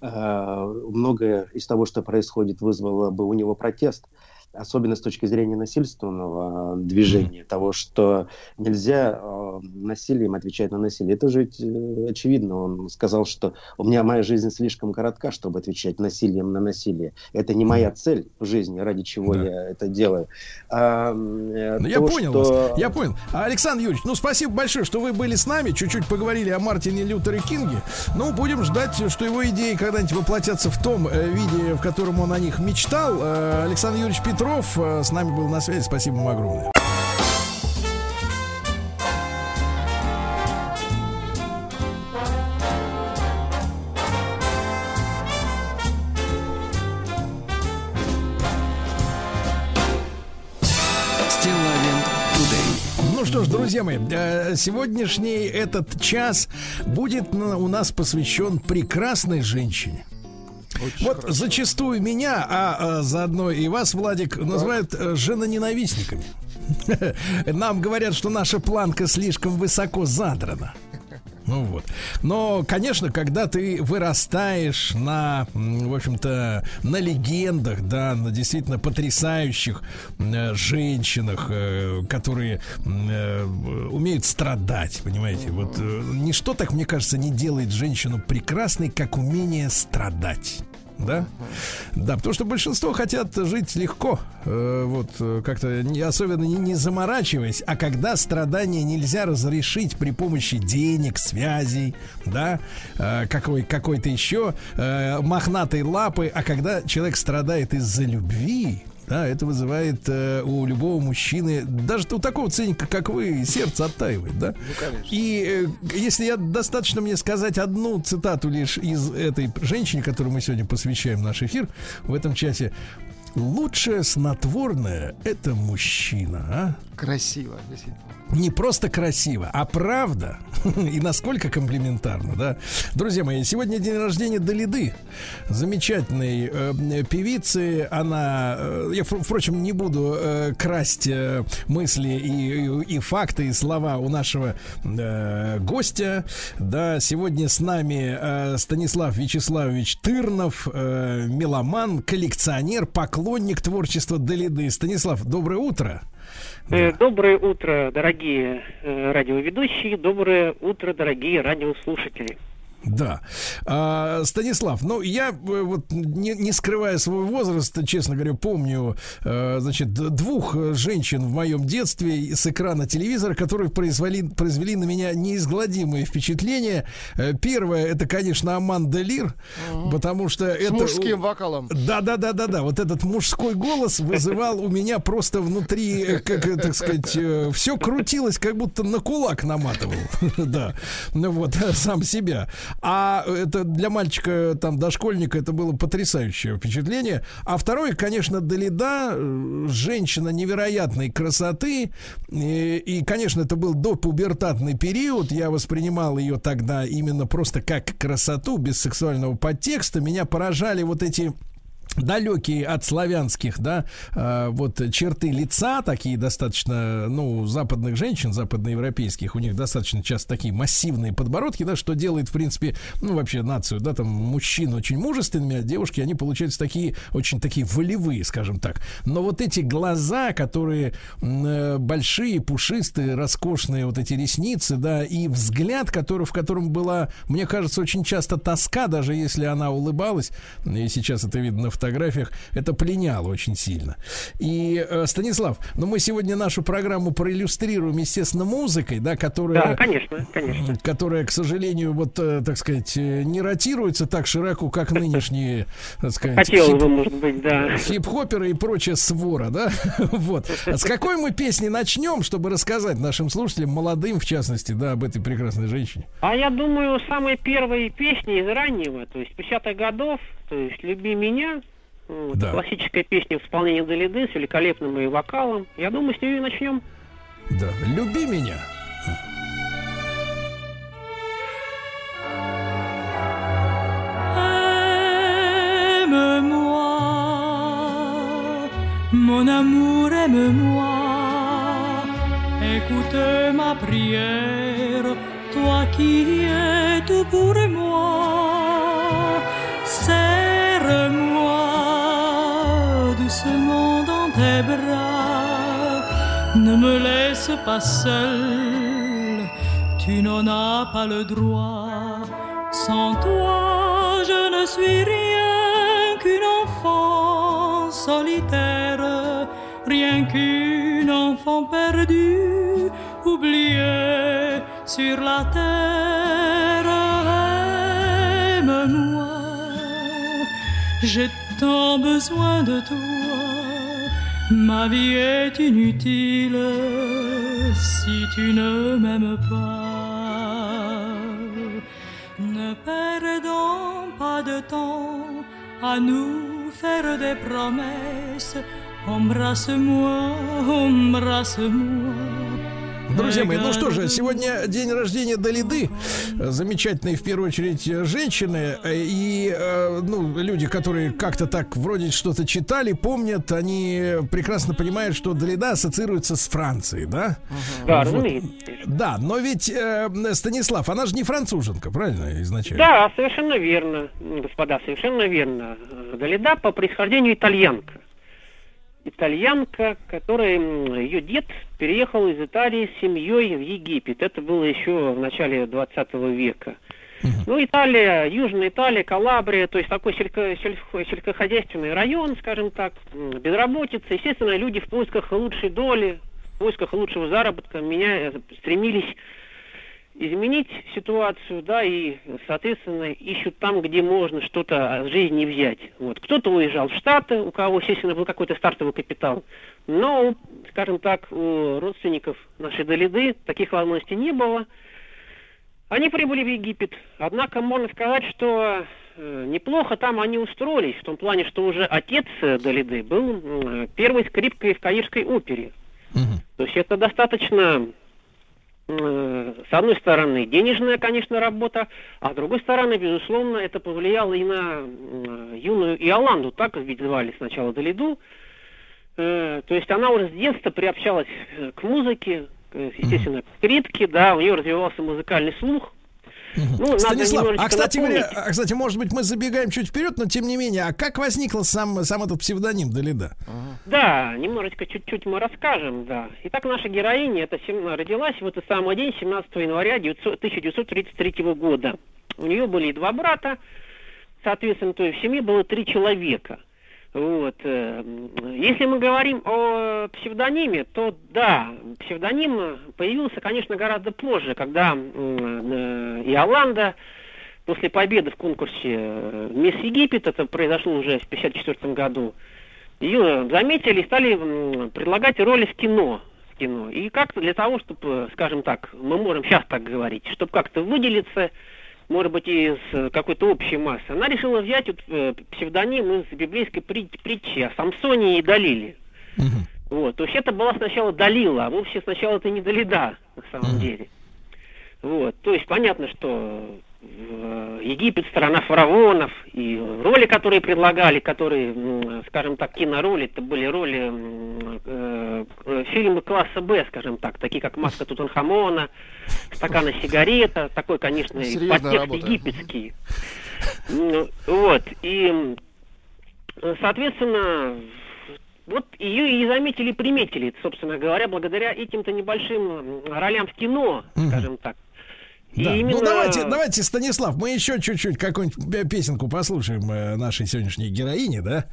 э, многое из того, что происходит, вызвало бы у него протест. Особенно с точки зрения насильственного э, движения, того, что нельзя э, насилием отвечать на насилие. Это же ведь, э, очевидно. Он сказал, что у меня моя жизнь слишком коротка, чтобы отвечать насилием на насилие. Это не моя цель в жизни, ради чего Да. я это делаю. А, э, Ну, я то, понял что- вас. Я понял. А, Александр Юрьевич, ну спасибо большое, что вы были с нами. Чуть-чуть поговорили о Мартине Лютере Кинге. Ну, будем ждать, что его идеи когда-нибудь воплотятся в том э, виде, в котором он о них мечтал. Э, Александр Юрьевич Петров э, с нами был на связи. Спасибо ему огромное. Ну что ж, друзья мои, э, сегодняшний этот час будет у нас посвящен прекрасной женщине. Вот зачастую меня, а, э, заодно и вас, Владик, называют э, женоненавистниками. Нам говорят, что наша планка слишком высоко задрана. Ну вот. Но, конечно, когда ты вырастаешь на, в общем-то, на легендах, да, на действительно потрясающих э, женщинах, э, которые э, умеют страдать, понимаете, вот э, ничто так, мне кажется, не делает женщину прекрасной, как умение страдать. Да? Да, потому что большинство хотят жить легко, э, вот э, как-то не, особенно не, не заморачиваясь, а когда страдания нельзя разрешить при помощи денег, связей, да, э, какой, какой-то еще э, мохнатой лапы, а когда человек страдает из-за любви, да, это вызывает э, у любого мужчины, даже у такого циника, как вы, сердце оттаивает, да? И э, если я достаточно мне сказать одну цитату лишь из этой женщины, которой мы сегодня посвящаем наш эфир в этом часе. Лучшее снотворное – это мужчина, а? Красиво, действительно. Не просто красиво, а правда. И насколько комплиментарно, да. Друзья мои, сегодня день рождения Далиды. Замечательной э, певицы. Она, э, я, впро- впрочем, не буду э, красть э, мысли и, и- и факты, и слова у нашего э, гостя. Да, сегодня с нами э, Станислав Вячеславович Тырнов, э, меломан, коллекционер, поклонник творчества Далиды. Станислав, доброе утро. Э, Доброе утро, дорогие э, радиоведущие, доброе утро, дорогие радиослушатели. Да. А, Станислав, ну я э, вот не, не скрывая свой возраст, честно говоря, помню, э, значит, двух э, женщин в моем детстве с экрана телевизора, которые произвели, произвели на меня неизгладимое впечатление. Э, Первое, это, конечно, Аманда Лир, потому что С это... мужским вокалом. Да, да, да, да, да. Вот этот мужской голос вызывал у меня просто внутри, как так сказать, все крутилось, как будто на кулак наматывал. Да. Ну вот, сам себя. А это для мальчика, там, дошкольника, это было потрясающее впечатление. А второе, конечно, Далида, э, женщина невероятной красоты. И, и, конечно, это был допубертатный период. Я воспринимал ее тогда именно просто как красоту, без сексуального подтекста. Меня поражали вот эти далекие от славянских, да, э, вот черты лица такие достаточно, ну, западных женщин, западноевропейских, у них достаточно часто такие массивные подбородки, да, что делает, в принципе, ну, вообще нацию, да, там, мужчин очень мужественными, а девушки, они получаются такие, очень такие волевые, скажем так. Но вот эти глаза, которые э, большие, пушистые, роскошные, вот эти ресницы, да, и взгляд, который, в котором была, мне кажется, очень часто тоска, даже если она улыбалась, и сейчас это видно на фотографиях, это пленяло очень сильно. И, э, Станислав, ну мы сегодня нашу программу проиллюстрируем, естественно, музыкой, да, которая... Да, конечно, конечно. Которая, к сожалению, вот, э, так сказать, э, не ротируется так широко, как нынешние, так сказать, Хотелось хип- бы, может быть, да. хип-хоперы и прочая свора, да? Вот. А с какой мы песни начнем, чтобы рассказать нашим слушателям, молодым, в частности, да, об этой прекрасной женщине? А я думаю, самые первые песни из раннего, то есть 50-х годов, то есть «Люби меня», Вот, Да. Классическая песня в исполнении Далиды с великолепным ее вокалом. Я думаю, с нее и начнем. Да. Люби меня. Mon amour, aime-moi. Écoute ma prière, toi qui es tout pour pas seul, tu n'en as pas le droit. Sans toi, je ne suis rien qu'une enfant solitaire, rien qu'une enfant perdue, oubliée sur la terre. Aime-moi, j'ai tant besoin de toi. Ma vie est inutile si tu ne m'aimes pas. Ne perdons pas de temps à nous faire des promesses. Embrasse-moi, embrasse-moi. Друзья мои, ну что же, сегодня день рождения Далиды. Э, Замечательные, в первую очередь, э, женщины. э, И, э, ну, люди, которые как-то так вроде что-то читали, помнят, они прекрасно понимают, что Далида ассоциируется с Францией, да? Да, Вот. разумеется. Да, но ведь, Станислав, она же не француженка, правильно, изначально? Да, совершенно верно, господа, совершенно верно. Далида по происхождению итальянка. Итальянка, которая, ее дед переехал из Италии с семьей в Египет. Это было еще в начале 20 века. Ну, Италия, Южная Италия, Калабрия, то есть такой сельско- сельско- сельскохозяйственный район, скажем так, безработица. Естественно, люди в поисках лучшей доли, в поисках лучшего заработка меня э, стремились изменить ситуацию, да, и, соответственно, ищут там, где можно что-то от жизни взять. Вот. Кто-то уезжал в Штаты, у кого, естественно, был какой-то стартовый капитал. Но, скажем так, у родственников нашей Далиды таких возможностей не было. Они прибыли в Египет. Однако можно сказать, что э, неплохо там они устроились, в том плане, что уже отец Далиды был первой скрипкой в Каирской опере. То есть это достаточно, с одной стороны, денежная, конечно, работа, а с другой стороны, безусловно, это повлияло и на юную Иоланду, так ведь звали сначала Далиду. Э, То есть она уже с детства приобщалась э, к музыке, к, естественно, к скрипке, да, у нее развивался музыкальный слух. Ну, надо Станислав, немножечко а кстати, напомнить. говоря, а, кстати, может быть, мы забегаем чуть вперед, но тем не менее, а как возникл сам, сам этот псевдоним Далида? Да, немножечко чуть-чуть мы расскажем, да. Итак, наша героиня это сем- родилась в этот самый день, 17 января 900 1933 года. У нее были два брата, соответственно, то есть в семье было три человека. Вот. э, Если мы говорим о псевдониме, то да, псевдоним появился, конечно, гораздо позже, когда э, Иоланда после победы в конкурсе э, «Мисс Египет», это произошло уже в 1954 году, ее заметили и стали предлагать роли в кино. В кино. И как-то для того, чтобы, скажем так, мы можем сейчас так говорить, чтобы как-то выделиться, может быть, из какой-то общей массы, она решила взять вот, э, псевдоним из библейской прит- притчи о Самсоне и Далиле. Вот. То есть это была сначала Далила, а вовсе сначала это не Далида, на самом деле. Вот. То есть понятно, что Египет страна фараонов, и роли, которые предлагали, которые, скажем так, кинороли, это были роли э, э, фильмы класса Б, скажем так, такие как «Маска Тутанхамона», «Стакана сигарета», такой, конечно, Серьезная подтекст работа. египетский. Ну, Вот, и, э, соответственно, вот ее и заметили, приметили, собственно говоря, благодаря этим-то небольшим ролям в кино, скажем так. И Да. именно- Ну давайте, давайте, Станислав, мы еще чуть-чуть какую-нибудь пе- песенку послушаем э, нашей сегодняшней героини, да?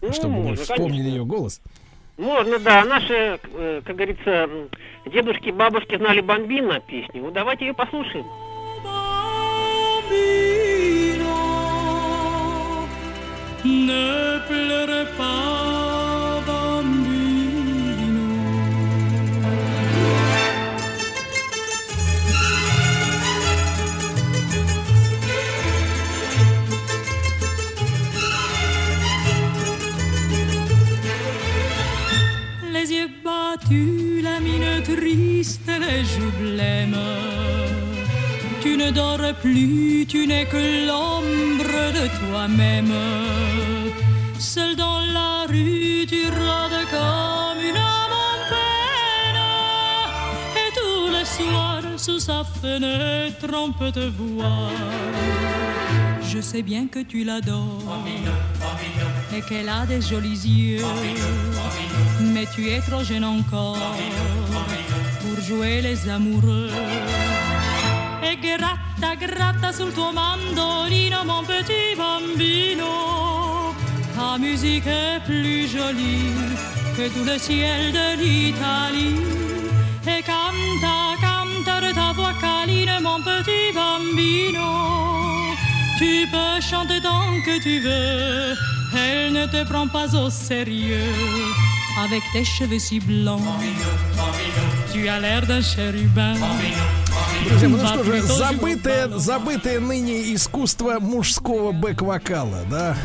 Ну, Чтобы мы вспомнили конечно. ее голос. Можно, да. Наши, э, как говорится, дедушки, бабушки знали бомбина песню. Вот давайте ее послушаем. Bambino, ne pleure pas, Tu ne dors plus, tu n'es que l'ombre de toi-même. Seul dans la rue, tu rôdes comme une âme en peine. Et tous les soirs, sous sa fenêtre, on peut te voir. Je sais bien que tu l'adores et qu'elle a des jolis yeux. Mais tu es trop jeune encore jouer les amoureux. E gratta, gratta sul tuo mandolino, mon petit bambino. Ta musique est plus jolie que tout le ciel de l'Italie. Et canta, canta de ta voix câline, mon petit bambino. Tu peux chanter tant que tu veux, elle ne te prend pas au sérieux. Avec tes cheveux si blancs, tu as l'air d'un chérubin. Друзья, ну что же, забытое, забытое ныне искусство мужского бэк-вокала, да?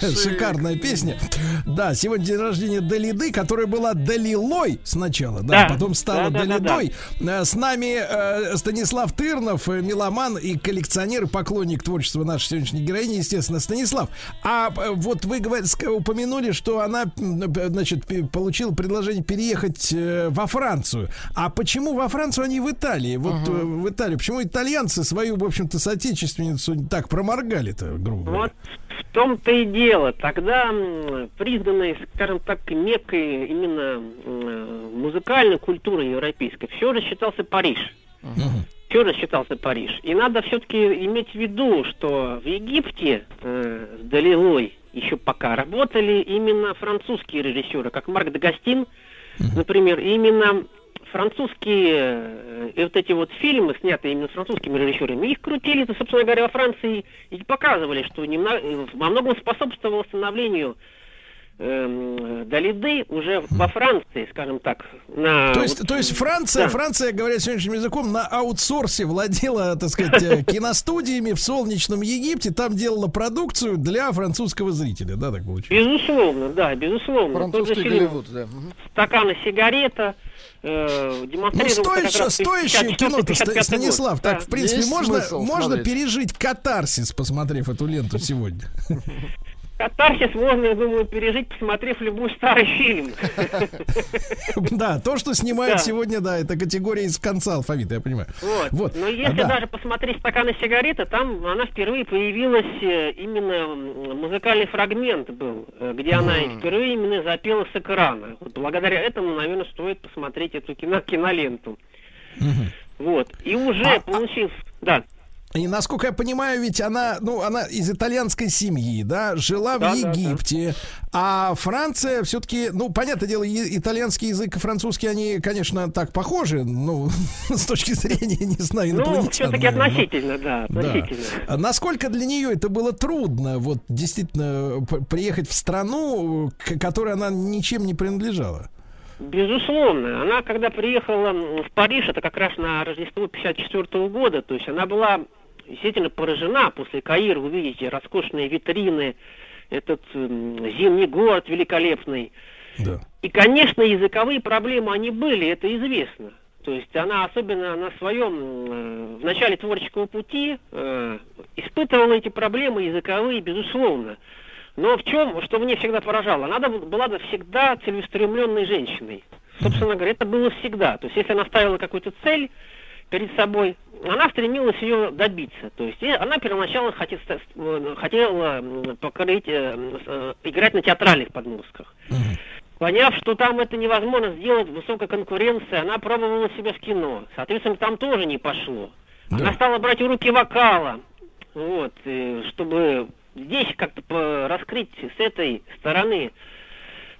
Шикарная песня. Да, сегодня день рождения Далиды, которая была Далилой сначала, да, Да. потом стала Да, да, да, Далидой. Э, С нами э, Станислав Тырнов, э, меломан и коллекционер, и поклонник творчества нашей сегодняшней героини, естественно, Станислав. А вот вы упомянули, что она, значит, получила предложение переехать во Францию. А почему во Францию, а не в Италии? Вот э, в Италии. Почему итальянцы свою, в общем-то, соотечественницу так проморгали-то, грубо говоря? Вот в том-то и дело. Тогда признанной, скажем так, меккой именно м, музыкальной культуры европейской все же считался Париж. Все же считался Париж. И надо все-таки иметь в виду, что в Египте э, с Далилой еще пока работали именно французские режиссеры, как Марк Дагастин, например, именно французские э, и вот эти вот фильмы, снятые именно французскими режиссерами, их крутили, то, собственно говоря, во Франции и показывали, что немного, во многом способствовало становлению эм, Далиды уже во Франции, скажем так. На, То есть, то есть Франция, да. Франция, говоря сегодняшним языком, на аутсорсе владела, так сказать, э, киностудиями в солнечном Египте, там делала продукцию для французского зрителя, да, так получилось? Безусловно, да, безусловно. Французский Голливуд, да. Мгм. «Стакан и сигарета» э, Ну, демонстрировал как стоящее, стоящее кино-то, Ста- 54-55 Станислав, год. так, Да. в принципе, Есть можно, смысл можно пережить катарсис, посмотрев эту ленту сегодня. Катарсис можно, я думаю, пережить, посмотрев любой старый фильм. Да, то, что снимают сегодня, да, это категория из конца алфавита, я понимаю. Вот. Но если Да. даже посмотреть стакан и сигареты, там она впервые появилась э, именно музыкальный фрагмент был, э, где она впервые именно запела с экрана. Благодаря этому, наверное, стоит посмотреть эту кино, киноленту. Вот. И уже А- получив... Да. И насколько я понимаю, ведь она, ну, она из итальянской семьи, да, жила Да, в да, да. Египте, а Франция все-таки, ну, понятное дело, итальянский язык и французский, они, конечно, так похожи, ну, с точки зрения, не знаю, Ну, инопланетян. все-таки наверное, но- относительно, да, Да. относительно. А насколько для нее это было трудно, вот действительно приехать в страну, к которой она ничем не принадлежала? Безусловно. Она, когда приехала в Париж, это как раз на Рождество 54 года, то есть она была действительно поражена после Каира, вы видите, роскошные витрины, этот зимний город великолепный. Да. И, конечно, языковые проблемы, они были, это известно. То есть она особенно на своем, э, в начале творческого пути э, испытывала эти проблемы языковые, безусловно. Но в чем, что мне всегда поражало, она была бы всегда целеустремленной женщиной. Собственно говоря, это было всегда. То есть если она ставила какую-то цель перед собой, она стремилась ее добиться. То есть она первоначально хотела, хотела м, покорить, э, э, играть на театральных подмостках. Поняв, что там это невозможно сделать, высокая конкуренция, она пробовала себя в кино. Соответственно, там тоже не пошло. Она стала брать уроки вокала, вот, э, чтобы здесь как-то раскрыть с этой стороны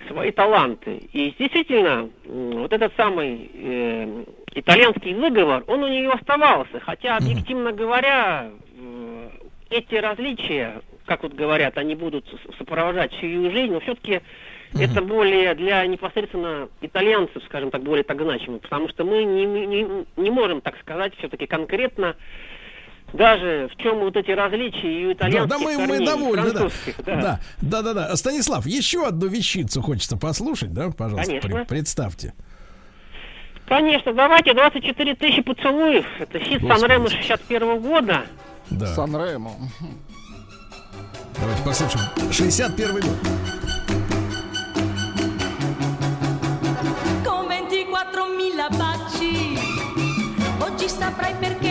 свои таланты. И действительно, вот этот самый э, итальянский выговор, он у нее оставался. Хотя, объективно говоря, эти различия, как вот говорят, они будут сопровождать всю ее жизнь, но все-таки это более для непосредственно итальянцев, скажем так, более так значимо, потому что мы не, не, не можем так сказать все-таки конкретно, даже в чем вот эти различия и у Да, итальянских да, мы, мы корней, и довольны, да. да. да. Да, да, да. Станислав, еще одну вещицу хочется послушать, да, пожалуйста, Конечно. пре- представьте. Конечно, давайте 24 тысячи поцелуев. Это хит. Санремо 61 года. Да. Санремо. Давайте послушаем. 61 год. con 24.000 baci. Oggi saprai perché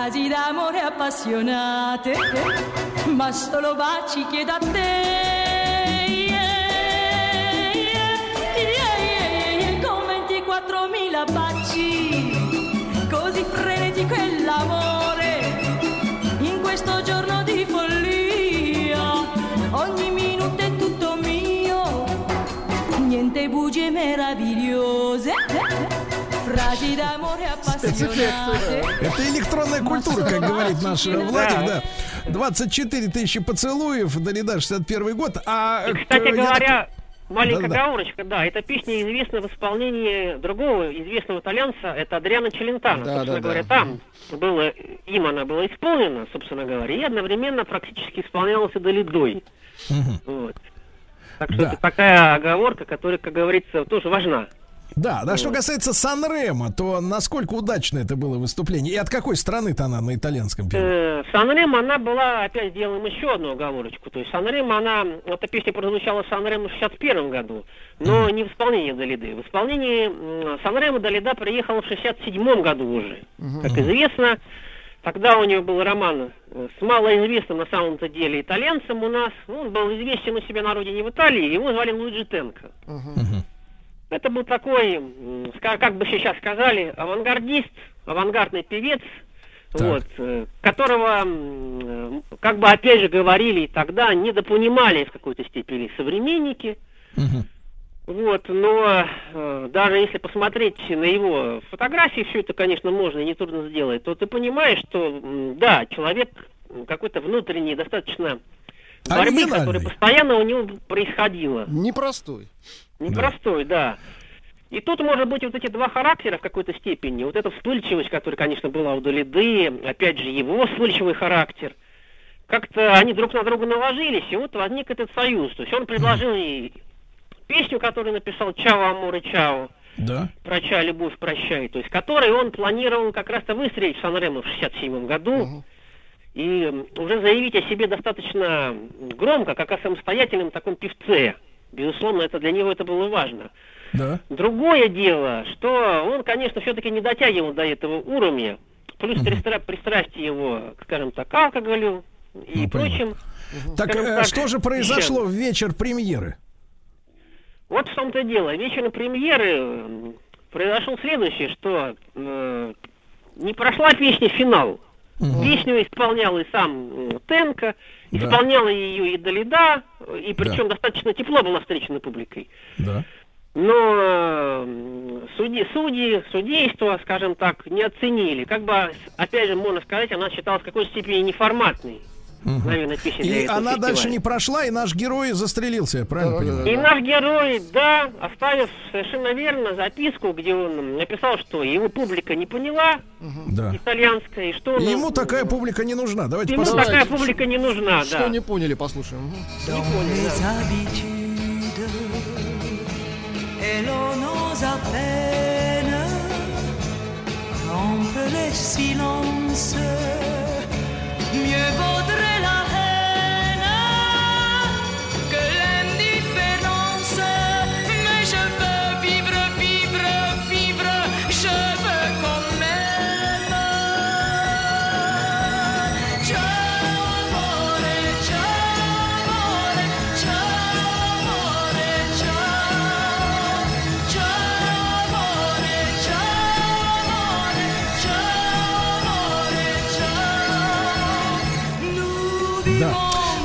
frasi d'amore appassionate, ma solo baci chiedo a te. Yeah, Con 24.000 baci, così frenetico è l'amore, in questo giorno di follia, ogni minuto è tutto mio niente bugie meravigliose. Это электронная культура, как говорит наш Владик, да. 24 тысячи поцелуев, Далида, 61 год. А, И, э, кстати я так- говоря, маленькая Да-да-да. оговорочка, да, эта песня известна в исполнении другого известного итальянца, это Адриано Челентано. Да, собственно да, говоря, да. там было, им она была исполнена, собственно говоря, и одновременно практически исполнялась и Далидой. Вот. Так что Да. это такая оговорка, которая, как говорится, тоже важна. Да, да, что касается Санремо, то насколько удачно это было выступление? И от какой страны-то она на итальянском пела? Э, Санремо, она была, опять сделаем еще одну оговорочку. То есть Санремо, она, эта песня прозвучала Санремо в 61 году, но не в исполнении Далиды. В исполнении м, Санремо Далида приехала в 67 году уже. Как известно, тогда у нее был роман с малоизвестным на самом-то деле итальянцем у нас. Ну, Он был известен у себя на родине в Италии, его звали Луиджи Тенко. Это был такой, как бы сейчас сказали, авангардист, авангардный певец, Так. вот, э, которого, как бы опять же говорили тогда, недопонимали в какой-то степени современники. Мгм. Вот, но э, даже если посмотреть на его фотографии, все это, конечно, можно и нетрудно сделать, то ты понимаешь, что, да, человек какой-то внутренний, достаточно борьбы, которая постоянно у него происходила. Непростой. Непростой, да. И тут, может быть, вот эти два характера в какой-то степени, вот эта вспыльчивость, которая, конечно, была у Долиды, опять же, его вспыльчивый характер, как-то они друг на друга наложились, и вот возник этот союз. То есть он предложил ей песню, которую написал «Чао, аморе, чао», Да. «Прощай, любовь, прощай», то есть которой он планировал как раз-то выстрелить в Сан-Ремо в 67 году, и м, уже заявить о себе достаточно громко, как о самостоятельном таком певце. Безусловно, это для него это было важно. Да. Другое дело, что он, конечно, все-таки не дотягивал до этого уровня, плюс пристра- пристрастие его, скажем так, к алкоголю и Ну, прочим. Так, э, так, что же произошло в вечер премьеры? Вот в том-то дело. Вечером премьеры произошел следующее, что э, не прошла песня финал. Песню исполнял и сам м, Тенко, Да. исполняла ее и Далида, и причем достаточно тепло была встречена публикой. Да. Но судьи, судьи, судейство, скажем так, не оценили. Как бы, опять же, можно сказать, она считалась в какой-то степени неформатной. Наверное, песня для И этого она фестиваля. дальше не прошла, и наш герой застрелился, правильно понимаю? И наш герой, да, оставив совершенно верно записку, где он написал, что его публика не поняла Да. итальянская, и что он- Ему такая публика не нужна. Давайте ему послушаем. такая публика не нужна, Что да. не поняли, послушаем. Мгм. Не поняли, да. et l'on ose à peine rompre les silences. mnie w.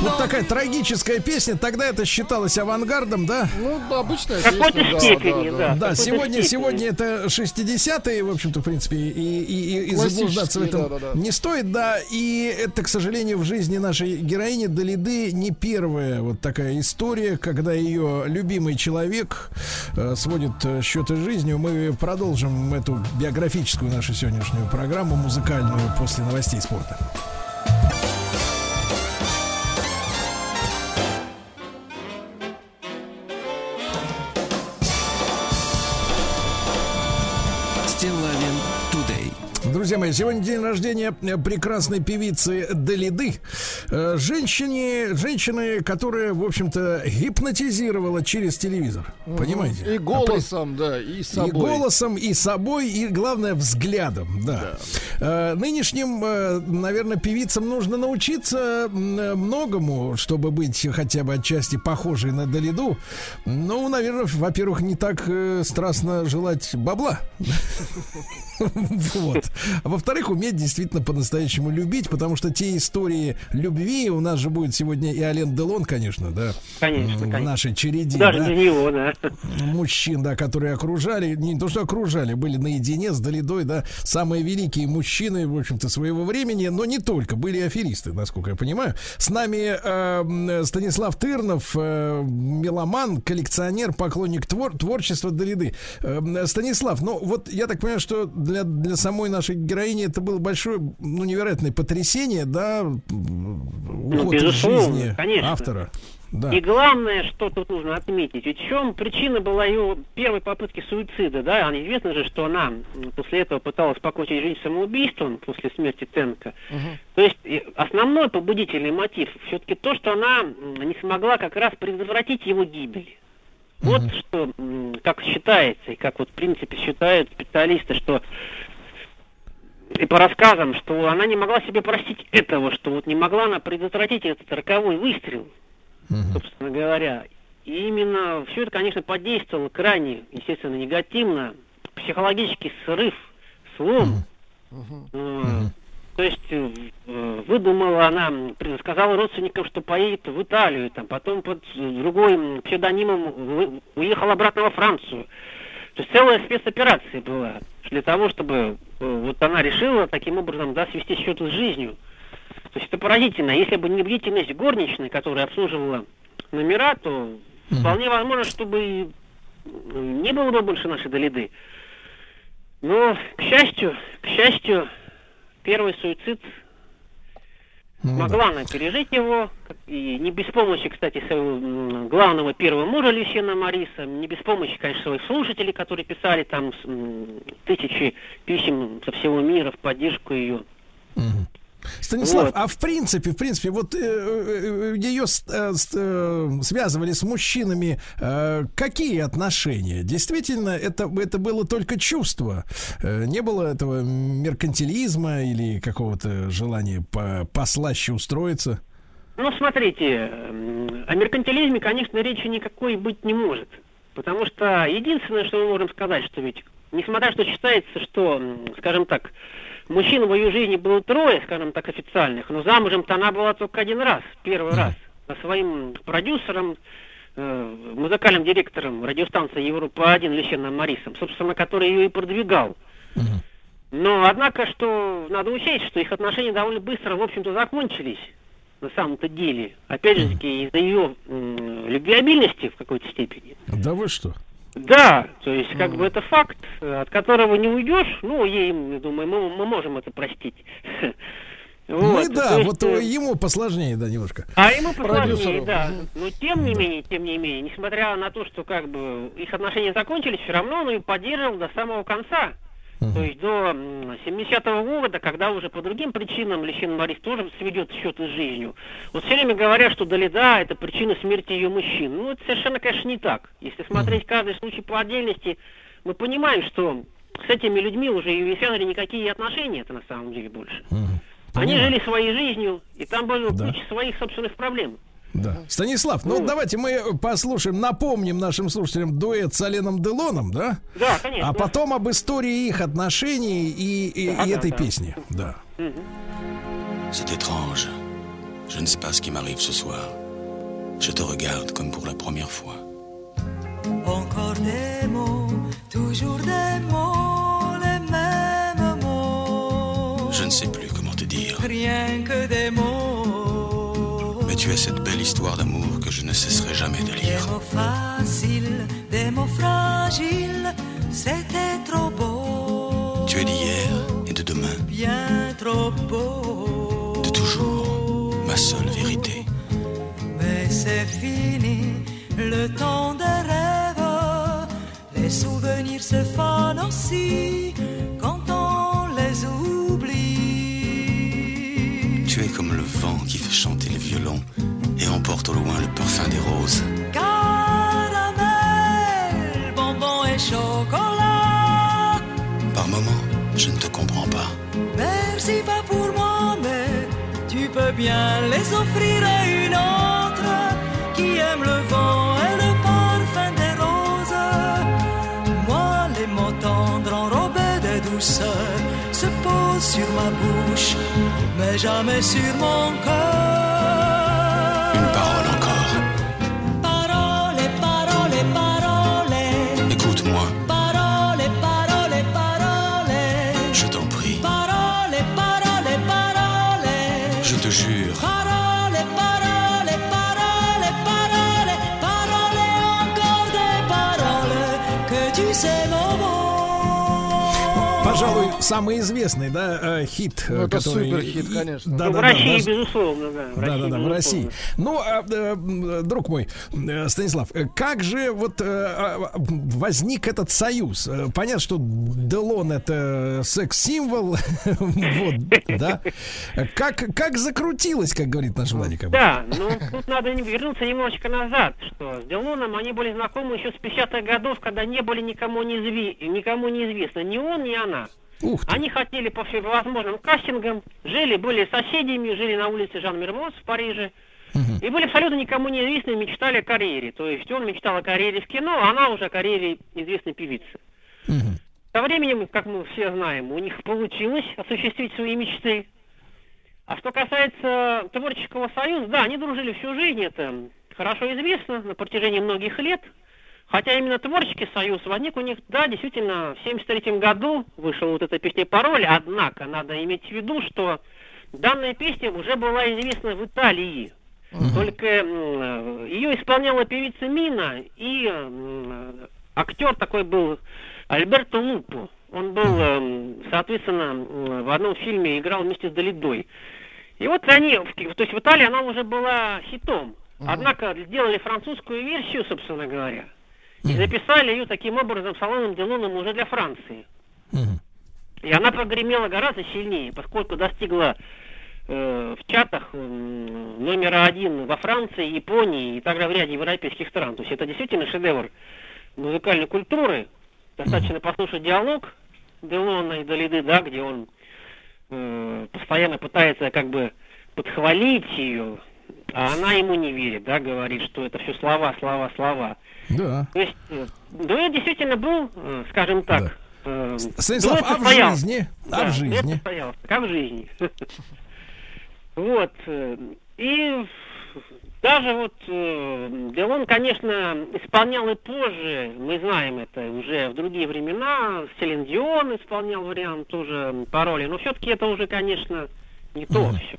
вот такая трагическая песня. Тогда это считалось авангардом, да? Ну, да, обычная какой-то песня, да, степени, да, да. да. Да, сегодня, степени. сегодня это 60-е, в общем-то, в принципе, и, и, и, и заблуждаться в этом да-да-да. не стоит, да. И это, к сожалению, в жизни нашей героини Далиды не первая вот такая история, когда ее любимый человек э, сводит э, счеты с жизнью. Мы продолжим эту биографическую нашу сегодняшнюю программу музыкальную после новостей спорта. Друзья мои, сегодня день рождения прекрасной певицы Далиды. Э, Женщине, женщины, которая, в общем-то, гипнотизировала через телевизор. Понимаете? И голосом, да, и собой. И голосом, и собой, и, главное, взглядом, да. Э, нынешним, э, наверное, певицам нужно научиться многому, чтобы быть хотя бы отчасти похожей на Далиду. Ну, наверное, во-первых, не так страстно желать бабла. Вот. А во-вторых, уметь действительно по-настоящему любить, потому что те истории любви, у нас же будет сегодня и Ален Делон, конечно, да, Конечно, в нашей череде. Даже да него, да. мужчин, да, которые окружали, не то что окружали, были наедине с Долидой, да, самые великие мужчины, в общем-то, своего времени, но не только, были аферисты, насколько я понимаю. С нами э, Станислав Тырнов, э, меломан, коллекционер, поклонник твор- творчества Долиды. Э, Станислав, ну вот я так понимаю, что для, для самой нашей героини это было большое, ну, невероятное потрясение, да, м, уход из безусловно, жизни конечно. автора. Да. И главное, что тут нужно отметить, ведь в чем причина была ее первой попытки суицида, да? А Известно же, что она после этого пыталась покончить жизнь самоубийством после смерти Тенка. То есть основной побудительный мотив все-таки то, что она не смогла как раз предотвратить его гибель. Вот что, м, как считается, и как вот в принципе считают специалисты, что и по рассказам, что она не могла себе простить этого, что вот не могла она предотвратить этот роковой выстрел, собственно говоря. И именно все это, конечно, подействовало крайне, естественно, негативно. Психологический срыв, слом. Э, То есть э, э, выдумала она, сказала родственникам, что поедет в Италию, там, потом под э, другим псевдонимом вы- уехала обратно во Францию. То есть целая спецоперация была для того, чтобы э, вот она решила таким образом да, свести счеты с жизнью. То есть это поразительно. Если бы не бдительность горничной, которая обслуживала номера, то вполне возможно, чтобы и, не было бы больше нашей Долиды. Но, к счастью, к счастью, первый суицид Ну да. Могла она пережить его, и не без помощи, кстати, своего главного первого мужа Люсьена Мариса, не без помощи, конечно, своих слушателей, которые писали там тысячи писем со всего мира в поддержку ее. Станислав, Вот. а в принципе, в принципе, вот э, э, ее с- э, с- э, связывали с мужчинами э, какие отношения? Действительно, это, это было только чувство. Не было этого меркантилизма или какого-то желания по, послаще устроиться. Ну, смотрите, о меркантилизме, конечно, речи никакой быть не может. Потому что единственное, что мы можем сказать, что ведь, несмотря что считается, что, скажем так, мужчин в ее жизни было трое, скажем так, официальных, но замужем-то она была только один раз, первый раз, со своим продюсером, э, музыкальным директором радиостанции Европа-1 Лещеном Марисом, собственно, который ее и продвигал. Но, однако, что надо учесть, что их отношения довольно быстро, в общем-то, закончились на самом-то деле. Опять же таки, из-за ее м, любвеобильности в какой-то степени. Да вы что? Да, то есть, как бы это факт, э, от которого не уйдешь. Ну, ей, я думаю, мы, мы можем это простить. Мы Вот, да, то есть, вот э, ему посложнее, да, немножко. а ему посложнее, Продюсеру. да. Но тем не менее, тем не менее, несмотря на то, что как бы их отношения закончились, все равно он ее поддерживал до самого конца. То есть до м, 70-го года, когда уже по другим причинам Лещин Борис тоже сведет счеты с жизнью. Вот все время говорят, что Далида это причина смерти ее мужчин. Ну, это совершенно, конечно, не так. Если смотреть каждый случай по отдельности, мы понимаем, что с этими людьми уже и связаны никакие отношения это на самом деле больше. Они Понимаю. жили своей жизнью, и там было Да. куча своих собственных проблем. Да. Станислав, ну Ну. давайте мы послушаем, напомним нашим слушателям дуэт с Оленом Делоном, да? Да, конечно. А потом об истории их отношений и, и- Да, и да, этой да. песни. Да. C'est étrange. Je ne sais pas ce qui m'arrive ce soir. Je te regarde comme pour la première fois. Encore des mots, toujours des mots, les mêmes mots. Je ne sais plus comment te dire. Rien que tu as cette belle histoire d'amour que je ne cesserai jamais de Des lire. mots faciles, des mots fragiles, c'était trop beau. Tu es d'hier et de demain, Bien trop beau. de toujours, ma seule vérité. Mais c'est fini, le temps des rêves. Les souvenirs se fanent aussi vent qui fait chanter le violon et emporte au loin le parfum des roses. Caramel, bonbon et chocolat. Par moments, je ne te comprends pas. Merci pas pour moi, mais tu peux bien les offrir à une autre qui aime le vent sur ma bouche, mais jamais sur mon cœur. Самый известный, да, э, хит, Ну, э, это который... суперхит, конечно. Да, Ну, да, в да, России, даже- безусловно, да. В Да, да, да, в России. Ну, а, э, друг мой, Станислав, как же вот а, возник этот союз? Понятно, что Делон это секс-символ, вот, да. Как, как закрутилось, как говорит наш Владик? Да, ну тут надо не- вернуться немножечко назад, что с Делоном они были знакомы еще с 50-х годов, когда не были никому, неизви... никому неизвестны, ни он, ни она. Ух ты. Они хотели по всевозможным кастингам, жили, были соседями, жили на улице Жан Мермоз в Париже. И были абсолютно никому неизвестны, мечтали о карьере. То есть он мечтал о карьере в кино, а она уже о карьере известной певицы. Мгм. Со временем, как мы все знаем, у них получилось осуществить свои мечты. А что касается творческого союза, да, они дружили всю жизнь, это хорошо известно, на протяжении многих лет. Хотя именно творческий союз возник у них, да, действительно, в 73 году вышла вот эта песня «Пароль», однако надо иметь в виду, что данная песня уже была известна в Италии. Только м, ее исполняла певица Мина и актер такой был Альберто Лупо. Он был, эм, соответственно, в одном фильме играл вместе с Долидой. И вот они, то есть в Италии она уже была хитом. Однако сделали французскую версию, собственно говоря, и записали ее таким образом салоном Делоном уже для Франции. И она прогремела гораздо сильнее, поскольку достигла э, в чатах м, номера один во Франции, Японии и также в ряде европейских стран. То есть это действительно шедевр музыкальной культуры. Достаточно послушать диалог Делона и Долиды, да, где он э, постоянно пытается как бы подхвалить ее, а она ему не верит, да, говорит, что это все слова, слова, слова. Да. То есть э, дуэт действительно был, э, скажем так, э, Станислав, а в жизни? А Да, в жизни? как в жизни. Вот. э, И даже вот э, Делон, конечно, исполнял и позже, мы знаем это уже в другие времена, Селин Дион исполнял вариант тоже пароли, но все-таки это уже, конечно, не то все.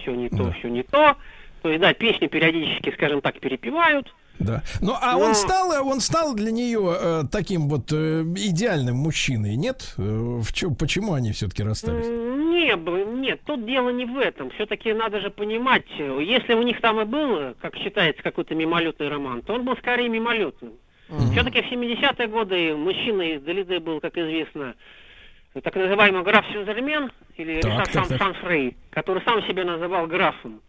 Все не то, все не то. То есть, да, песни периодически, скажем так, перепевают. Да. Ну, а Но- он стал, он стал для нее э, таким вот э, идеальным мужчиной, нет? Э, в чем, почему они все-таки расстались? Не, нет, тут дело не в этом. Все-таки надо же понимать, э, если у них там и был, э, как считается, какой-то мимолетный роман, то он был скорее мимолетным. Все-таки в 70-е годы мужчина из Далиды был, как известно, так называемый граф Сюзермен, или Так, Ришар так, Сан- так. Санфрей, который сам себя называл графом.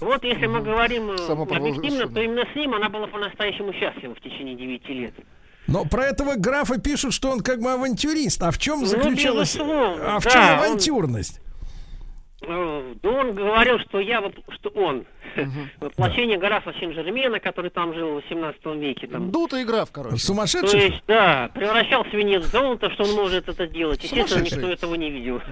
Вот если мы говорим э, объективно, то именно с ним она была по-настоящему счастлива в течение 9 лет. Но про этого графа пишут, что он как бы авантюрист. А в чем Ну, заключалась... безусловно, а в да, чем он- авантюрность? Э, Да он говорил, что я, воп- что он, воплощение графа Сен-Жермена, который там жил в 18 веке. Там. Дутый граф, короче. То Сумасшедший? есть, да, превращал свинец в золото, что он может это делать. Естественно, никто этого не видел.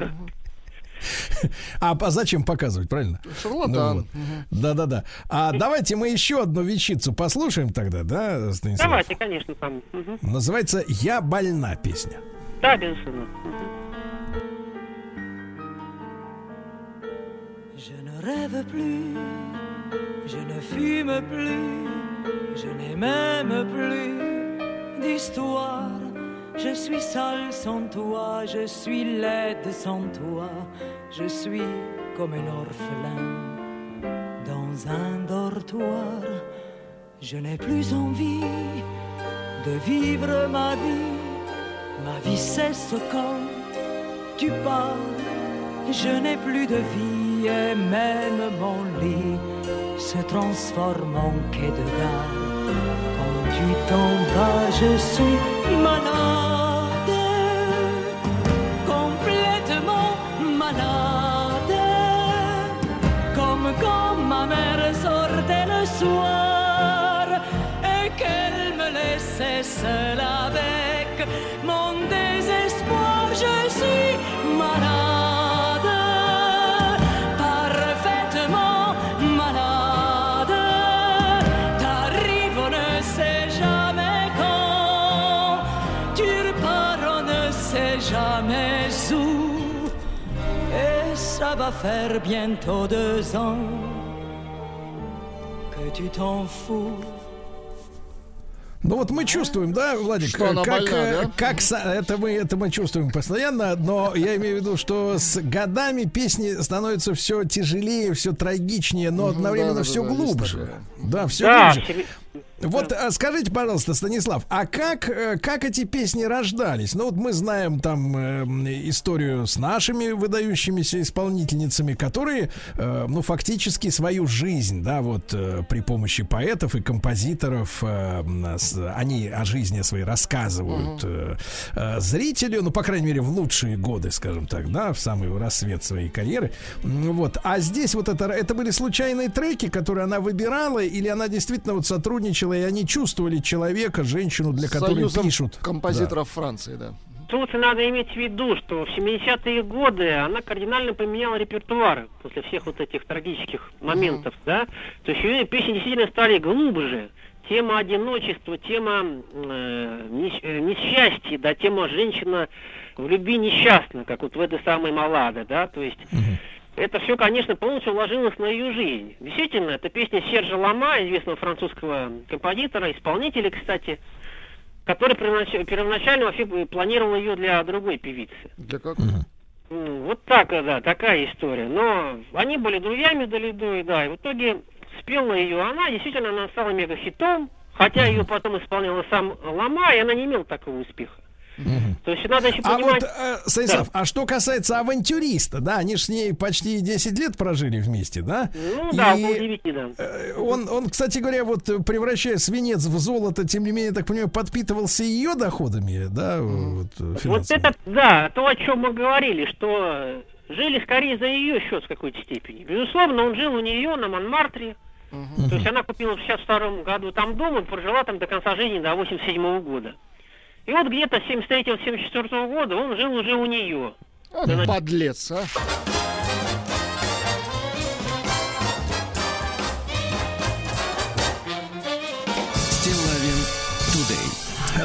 А, а зачем показывать, правильно? Шарлатан. Ну вот. Да-да-да. А давайте мы еще одну вещицу послушаем тогда, да, Станислав? Давайте, конечно, там. Мгм. Называется «Я больна» песня. Да, безусловно. Je ne rêve plus, je ne fume plus, je n'ai même plus d'histoire. Je suis seule sans toi, je suis laide sans toi, je suis comme un orphelin dans un dortoir. Je n'ai plus envie de vivre ma vie, ma vie cesse quand tu pars. Je n'ai plus de vie et même mon lit se transforme en quai de gare. Quand tu t'en vas, je suis malade, malade, comme quand ma mère sortait le soir et qu'elle me laissait va faire bientôt deux ans que tu t'en fous. Ну вот мы чувствуем, да, Владик, Что она как, больна, э, да? как это мы это мы чувствуем постоянно, но я имею в виду, что с годами песни становятся все тяжелее, все трагичнее, но одновременно да-да-да, все есть глубже. Да, все Да, глубже. Вот а, скажите, пожалуйста, Станислав, а как, э, как эти песни рождались? Ну вот мы знаем там э, историю с нашими выдающимися исполнительницами, которые, э, ну фактически свою жизнь, да, вот э, при помощи поэтов и композиторов, э, с- они о жизни своей рассказывают э, зрителю, ну по крайней мере в лучшие годы, скажем так, да, в самый рассвет своей карьеры. Вот, а здесь вот это, это были случайные треки, которые она выбирала, или она действительно вот сотрудничала, и они чувствовали человека, женщину, для которой Союзом пишут. композиторов Франции, да. Тут надо иметь в виду, что в 70-е годы она кардинально поменяла репертуар после всех вот этих трагических моментов, да. То есть ее песни действительно стали глубже. Тема одиночества, тема э, э, несчастья, да, тема женщина в любви несчастна, как вот в этой самой Маладе, да, то есть это все, конечно, полностью ложилось на ее жизнь. Действительно, это песня Сержа Лама, известного французского композитора, исполнителя, кстати, который первонач- первоначально вообще планировал ее для другой певицы. Для как? М, Вот так, да, такая история. Но они были друзьями Долидой, да, и в итоге спела ее она, действительно, она стала мега-хитом, хотя ее потом исполняла сам Лама, и она не имела такого успеха. То есть надо еще А понимать... вот, э, Станислав, а что касается авантюриста, да, они ж с ней почти 10 лет прожили вместе, да? Ну да, И, да. э, Он, он, кстати говоря, вот превращая свинец в золото, тем не менее, так понимаю, подпитывался ее доходами, да, вот, э, Вот финансовыми. это, да, то, о чем мы говорили, что жили скорее за ее счет в какой-то степени. Безусловно, он жил у нее на Монмартре. То есть она купила в 62 году там дом и прожила там до конца жизни, до 87 года. И вот где-то с 73-74 года он жил уже у нее. А, подлец, а.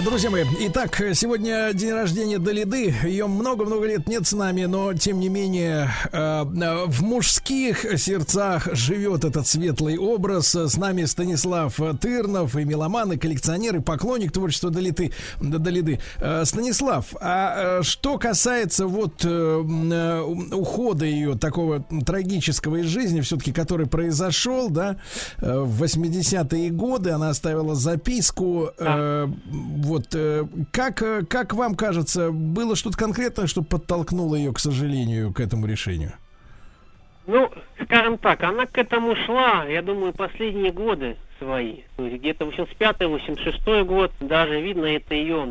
Друзья мои, итак, сегодня день рождения Далиды. Ее много-много лет нет с нами, но тем не менее э, э, в мужских сердцах живет этот светлый образ. С нами Станислав Тырнов, и меломан, и коллекционер, и поклонник творчества Далиды. Далиды. Э, Станислав, а что касается вот ухода ее такого трагического из жизни, все-таки, который произошел, да, в 80-е годы, она оставила записку. э, вот э, как, э, как вам кажется, было что-то конкретное, что подтолкнуло ее, к сожалению, к этому решению? Ну, скажем так, она к этому шла, я думаю, последние годы свои. Где-то 85-86 год, даже видно это ее,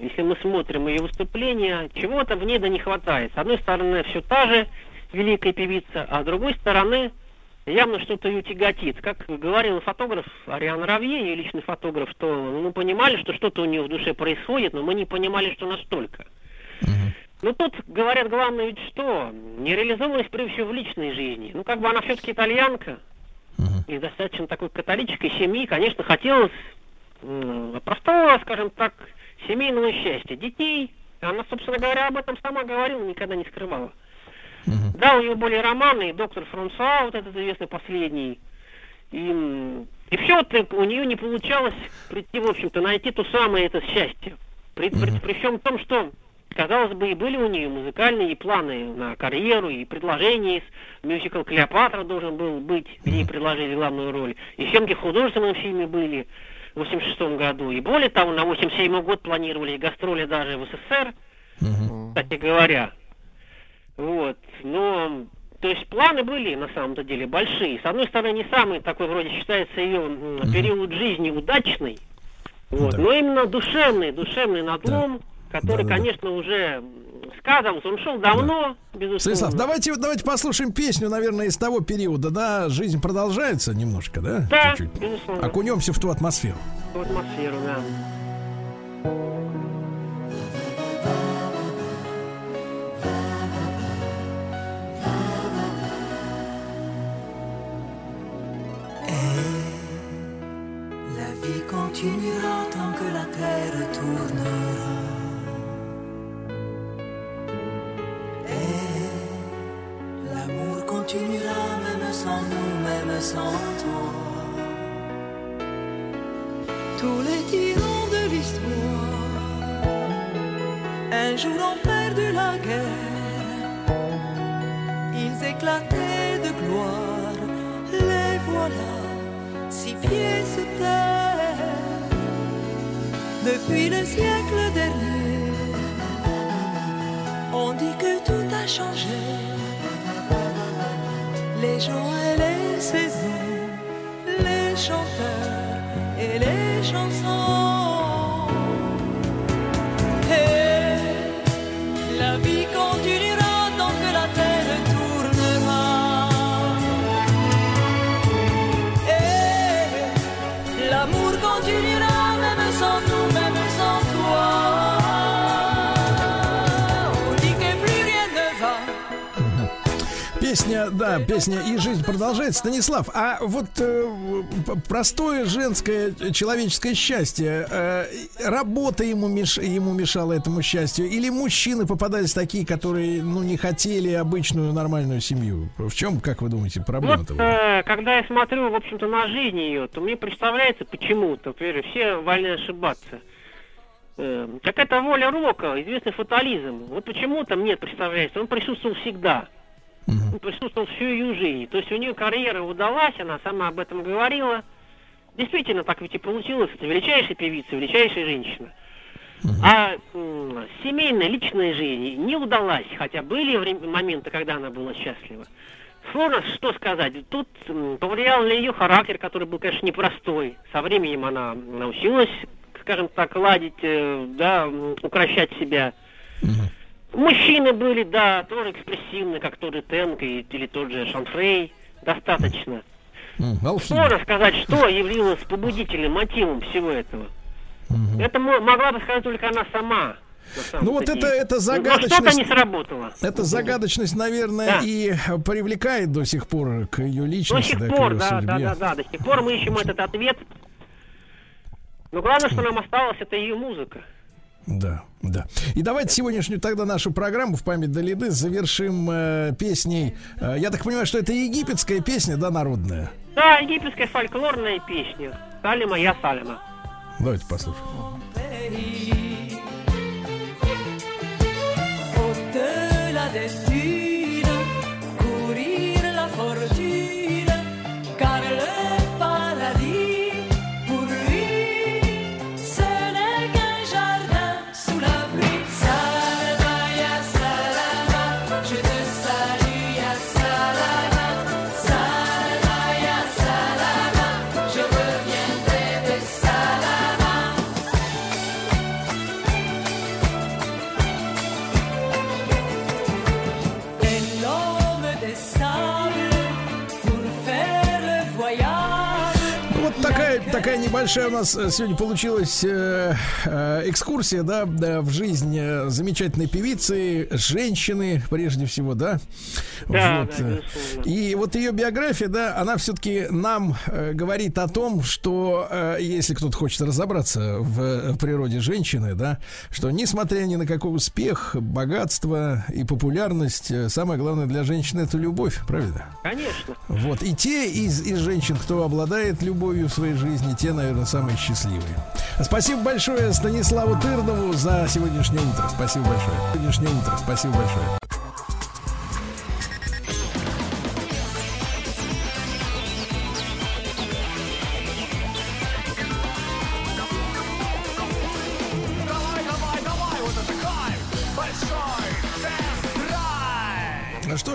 если мы смотрим ее выступления, чего-то в ней да не хватает. С одной стороны, все та же великая певица, а с другой стороны, явно что-то ее тяготит. Как говорил фотограф Ариан Равье, ее личный фотограф, что мы понимали, что что-то у нее в душе происходит, но мы не понимали, что настолько. Ну тут говорят главное ведь что? Нереализованность прежде всего в личной жизни. Ну как бы она все-таки итальянка. И достаточно такой католической семьи, конечно, хотелось простого, скажем так, семейного счастья. Детей, она, собственно говоря, об этом сама говорила, никогда не скрывала. Да, у нее были романы, доктор Франсуа, вот этот известный последний. И, и все вот у нее не получалось прийти, в общем-то, найти то самое это счастье. При, при, при всем том, что, казалось бы, и были у нее музыкальные планы на карьеру, и предложения из мюзикл «Клеопатра» должен был быть, где ей предложили главную роль. И съемки в художественном фильме были в 86 году. И более того, на 87 год планировали гастроли даже в СССР, кстати говоря. Вот. Но, то есть планы были на самом-то деле большие. С одной стороны, не самый такой вроде считается ее период жизни удачный, вот, но именно душевный, душевный надлом, который, конечно, уже м, сказывался. Он шел давно, безусловно. Станислав, давайте, давайте послушаем песню, наверное, из того периода, да, жизнь продолжается немножко, да? Да, Чуть-чуть. безусловно. Окунемся в ту атмосферу. В атмосферу, да. La vie continuera tant que la terre tournera. Et l'amour continuera même sans nous, même sans toi. Tous les tyrans de l'histoire, un jour ont perdu la guerre. Ils éclataient de gloire, les voilà six pieds sous terre. Depuis le siècle dernier, on dit que tout a changé. Les jours et les saisons, les chanteurs et les chansons. Песня, да, песня «И жизнь продолжается». Станислав, а вот э, простое женское э, человеческое счастье, э, работа ему, меш, ему мешала этому счастью? Или мужчины попадались такие, которые, ну, не хотели обычную нормальную семью? В чем, как вы думаете, проблема-то? Вот, э, когда я смотрю, в общем-то, на жизнь ее, то мне представляется почему-то, все вольны ошибаться. Э, какая-то воля рока, известный фатализм. Вот почему-то мне представляется, он присутствовал всегда. Он присутствовал всю ее жизнь. То есть у нее карьера удалась, она сама об этом говорила. Действительно, так ведь и получилось. Это величайшая певица, величайшая женщина. А м, семейная, личная жизнь не удалась, хотя были моменты, когда она была счастлива. Сложно что сказать. Тут м, повлиял на ее характер, который был, конечно, непростой. Со временем она научилась, скажем так, ладить, э, да, м, укращать себя. Мужчины были, да, тоже экспрессивны, как тот же Тенко и- или тот же Шанфрей. Достаточно. Сложно сказать, что явилось побудителем, мотивом всего этого. Это мо- могла бы сказать только она сама. Ну вот это, это Но загадочность. что-то не сработало. Эта загадочность, наверное, Да. и привлекает до сих пор к ее До личности, сих да, к пор, да, судьбе. да, да, да, до сих пор мы ищем этот ответ. Но главное, что нам осталось, это ее музыка. Да, да. И давайте сегодняшнюю тогда нашу программу в память Далиды завершим э, песней. Э, я так понимаю, что это египетская песня, да, народная. Да, египетская фольклорная песня. Салима, я Салима. Давайте послушаем. Au-delà des dunes, courir la fortune, такая небольшая у нас э, сегодня получилась э, э, экскурсия, да, да, в жизнь э, замечательной певицы, женщины, прежде всего, да. Да, Вот, да. И вот ее биография, да, она все-таки нам э, говорит о том, что э, если кто-то хочет разобраться в, э, природе женщины, да, что несмотря ни на какой успех, богатство и популярность, э, самое главное для женщины это любовь, правильно? Конечно. Вот. И те из, из женщин, кто обладает любовью в своей жизни, те, наверное, самые счастливые. Спасибо большое Станиславу Тырнову за сегодняшнее утро. Спасибо большое. Сегодняшнее утро. Спасибо большое.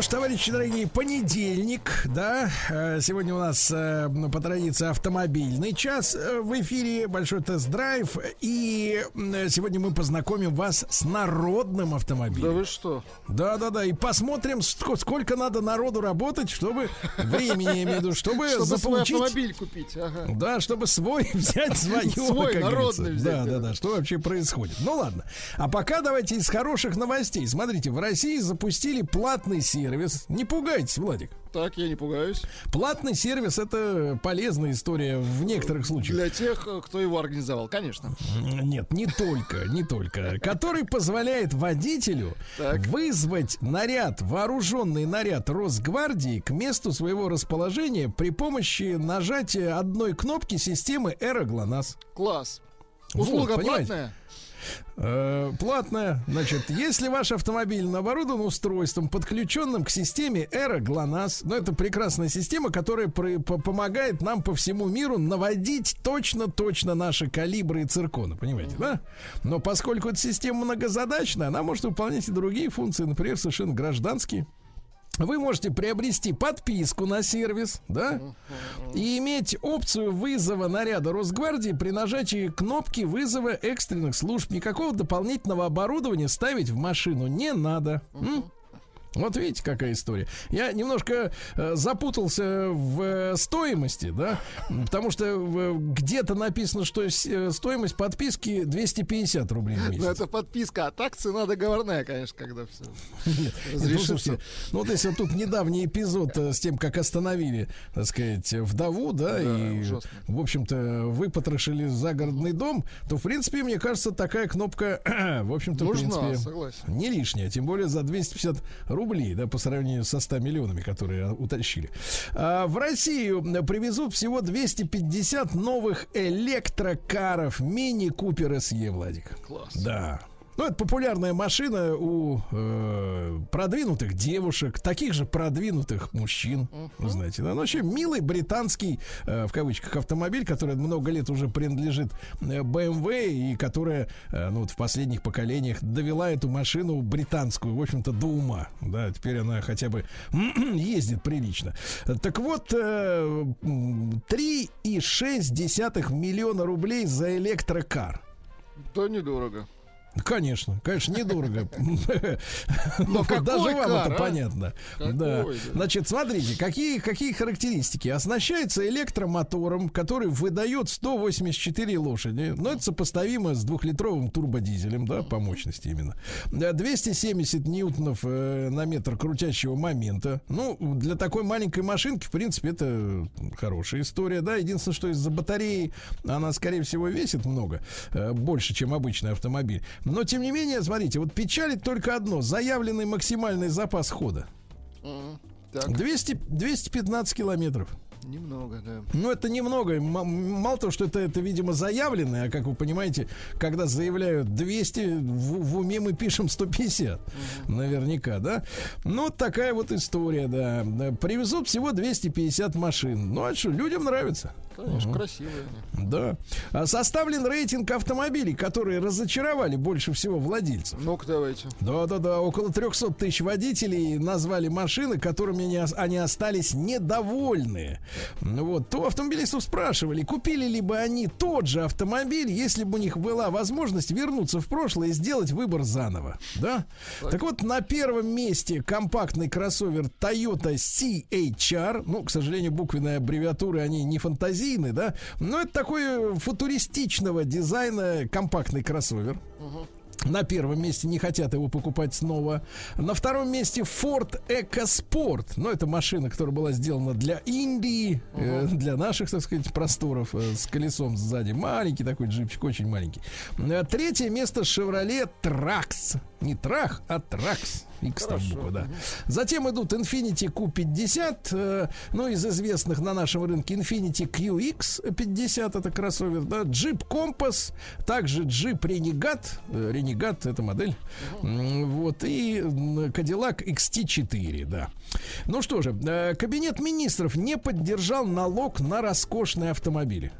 Ж, товарищи дорогие, понедельник, да, э, сегодня у нас э, по традиции автомобильный час э, в эфире, большой тест-драйв, и сегодня мы познакомим вас с народным автомобилем. Да вы что? Да-да-да, и посмотрим, ск- сколько надо народу работать, чтобы, времени, я имею в виду, чтобы, Чтобы свой заполучить... автомобиль купить. Ага. Да, чтобы свой взять свое, Свой, как народный говорится. взять, Да, да. да, да. Что вообще происходит? Ну ладно. А пока давайте из хороших новостей. Смотрите, в России запустили платный сервис. Не пугайтесь, Владик. Так, я не пугаюсь. Платный сервис это полезная история в некоторых случаях. Для тех, э, кто его организовал, конечно. Нет, не только, не только. Который позволяет водителю Так. вызвать наряд, вооруженный наряд Росгвардии к месту своего расположения при помощи нажатия одной кнопки системы Эра ГЛОНАСС. Класс. Услуга платная? Э, платная. Значит, если ваш автомобиль оборудован устройством, подключенным к системе Эра ГЛОНАСС, ну, это прекрасная система, которая про- по- помогает нам по всему миру наводить точно-точно наши калибры и цирконы, понимаете, да? Но поскольку эта система многозадачная, она может выполнять и другие функции, например, совершенно гражданские. Вы можете приобрести подписку на сервис, да, и иметь опцию вызова наряда Росгвардии при нажатии кнопки вызова экстренных служб. Никакого дополнительного оборудования ставить в машину не надо. Вот видите, какая история. Я немножко э, запутался в э, стоимости, да, потому что э, где-то написано, что э, стоимость подписки 250 рублей в Ну, месяц. это подписка, а так цена договорная, конечно, когда все Нет, ну, разрешится. слушайте, ну вот если тут недавний эпизод э, с тем, как остановили, так сказать, вдову, да, и, ужасно. в общем-то, выпотрошили загородный дом, то, в принципе, мне кажется, такая кнопка, в общем-то, в принципе, согласен. не лишняя, тем более за 250 рублей, да, по сравнению со 100 миллионами, которые а, утащили. А, в Россию м, привезут всего 250 новых электрокаров Мини Купер СЕ, Владик. Класс. Да. Ну, это популярная машина у э, продвинутых девушек, таких же продвинутых мужчин, вы знаете. Да? Ну, вообще, милый британский, э, в кавычках, автомобиль, который много лет уже принадлежит э, BMW и которая, э, ну, вот в последних поколениях довела эту машину британскую, в общем-то, до ума. Да, теперь она хотя бы ездит прилично. Так вот, э, м, 3,6 миллиона рублей за электрокар. Да недорого. Конечно, конечно, недорого. Но Даже вам это а? понятно. Да. Значит, смотрите, какие, какие характеристики. Оснащается электромотором, который выдает 184 лошади. Но это сопоставимо с двухлитровым турбодизелем, да, по мощности именно. Да, 270 ньютонов э, на метр крутящего момента. Ну, для такой маленькой машинки, в принципе, это хорошая история, да. Единственное, что из-за батареи она, скорее всего, весит много, э, больше, чем обычный автомобиль. Но, тем не менее, смотрите, вот печалит только одно. Заявленный максимальный запас хода. Так, 200, 215 километров. немного, да. Ну, это немного. Мало того, что это, это, видимо, заявленное, а как вы понимаете, когда заявляют 200, в, в уме мы пишем 150. Наверняка, да? Ну, вот такая вот история. Да, Привезут всего 250 машин. Ну, а что, людям нравится. Конечно, красивые они. Да. А Составлен рейтинг автомобилей, которые разочаровали больше всего владельцев. Ну-ка, давайте. Да-да-да, около 300 тысяч водителей назвали машины, которыми они, они остались недовольны. Вот, то автомобилистов спрашивали, купили ли бы они тот же автомобиль, если бы у них была возможность вернуться в прошлое и сделать выбор заново. Да? Так, вот, на первом месте компактный кроссовер Toyota CHR. Ну, к сожалению, буквенные аббревиатуры, они не фантазийные, резины, да. Ну, это такой э, футуристичного дизайна компактный кроссовер. На первом месте не хотят его покупать снова. На втором месте Ford EcoSport. Ну, это машина, которая была сделана для Индии, э, для наших, так сказать, просторов э, с колесом сзади. Маленький такой джипчик, очень маленький. Э, Третье место Chevrolet Trax. Не Трах, а Trax. X там буква, да. Затем идут Infiniti Q50, э, ну, из известных на нашем рынке Infiniti QX50, это кроссовер, да, Jeep Compass, также Jeep Renegade, э, Renegade это модель, М, вот, и Cadillac XT4, да. Ну что же, э, Кабинет министров не поддержал налог на роскошные автомобили.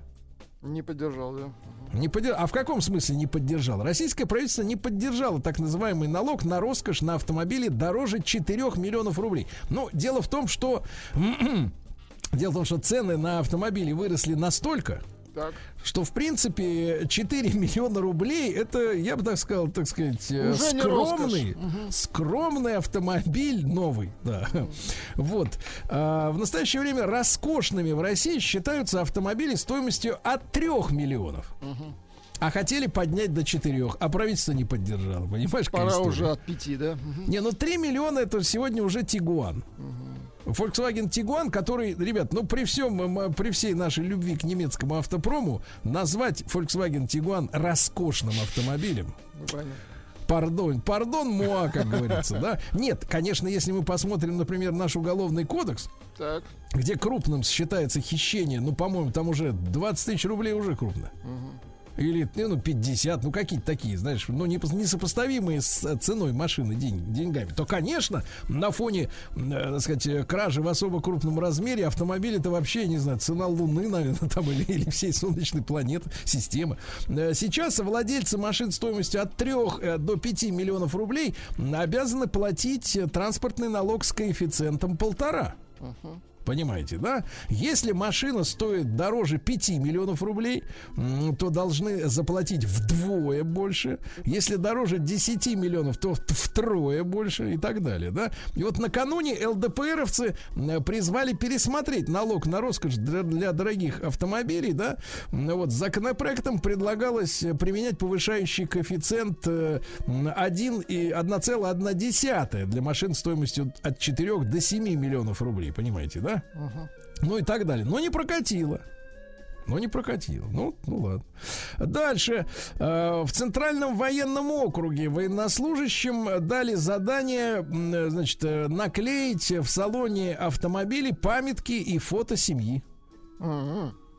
Не поддержал, да. Не поддер- А в каком смысле не поддержал? Российское правительство не поддержало так называемый налог на роскошь на автомобили дороже 4 миллионов рублей. Но дело в том, что дело в том, что цены на автомобили выросли настолько, Так. что в принципе 4 миллиона рублей это, я бы так сказал, так сказать, э, Уже скромный, скромный автомобиль новый, да. Вот. А, в настоящее время роскошными в России считаются автомобили стоимостью от 3 миллионов. А хотели поднять до 4, а правительство не поддержало. Понимаешь, Пора уже от пяти, да? Мгм. Не, ну 3 миллиона это сегодня уже Тигуан. Volkswagen Tiguan, который, ребят, ну при всем, при всей нашей любви к немецкому автопрому, назвать Volkswagen Tiguan роскошным автомобилем. Ну. Пардон, пардон, муа, как говорится, да? Нет, конечно, если мы посмотрим, например, наш уголовный кодекс, Так. где крупным считается хищение, ну, по-моему, там уже 20 тысяч рублей уже крупно. Или, ну, 50, ну, какие-то такие, знаешь, ну, не, несопоставимые с э, ценой машины день, деньгами. То, конечно, на фоне, э, так сказать, э, кражи в особо крупном размере автомобиль это вообще, не знаю, цена Луны, наверное, там, или, или всей Солнечной планеты, системы. Э, Сейчас владельцы машин стоимостью от 3 до 5 миллионов рублей обязаны платить транспортный налог с коэффициентом полтора. Понимаете, да? Если машина стоит дороже 5 миллионов рублей, то должны заплатить вдвое больше. Если дороже 10 миллионов, то втрое больше и так далее, да? И вот накануне ЛДПРовцы призвали пересмотреть налог на роскошь для, дорогих автомобилей, да? Вот законопроектом предлагалось э, применять повышающий коэффициент э, м, 1 и 1,1 для машин стоимостью от 4 до 7 миллионов рублей, понимаете, да? Ну и так далее. Но не прокатило. Но не прокатило. Ну, ну ладно. Дальше. Э, В Центральном военном округе военнослужащим дали задание, э, значит, э, наклеить в салоне автомобилей памятки и фото семьи.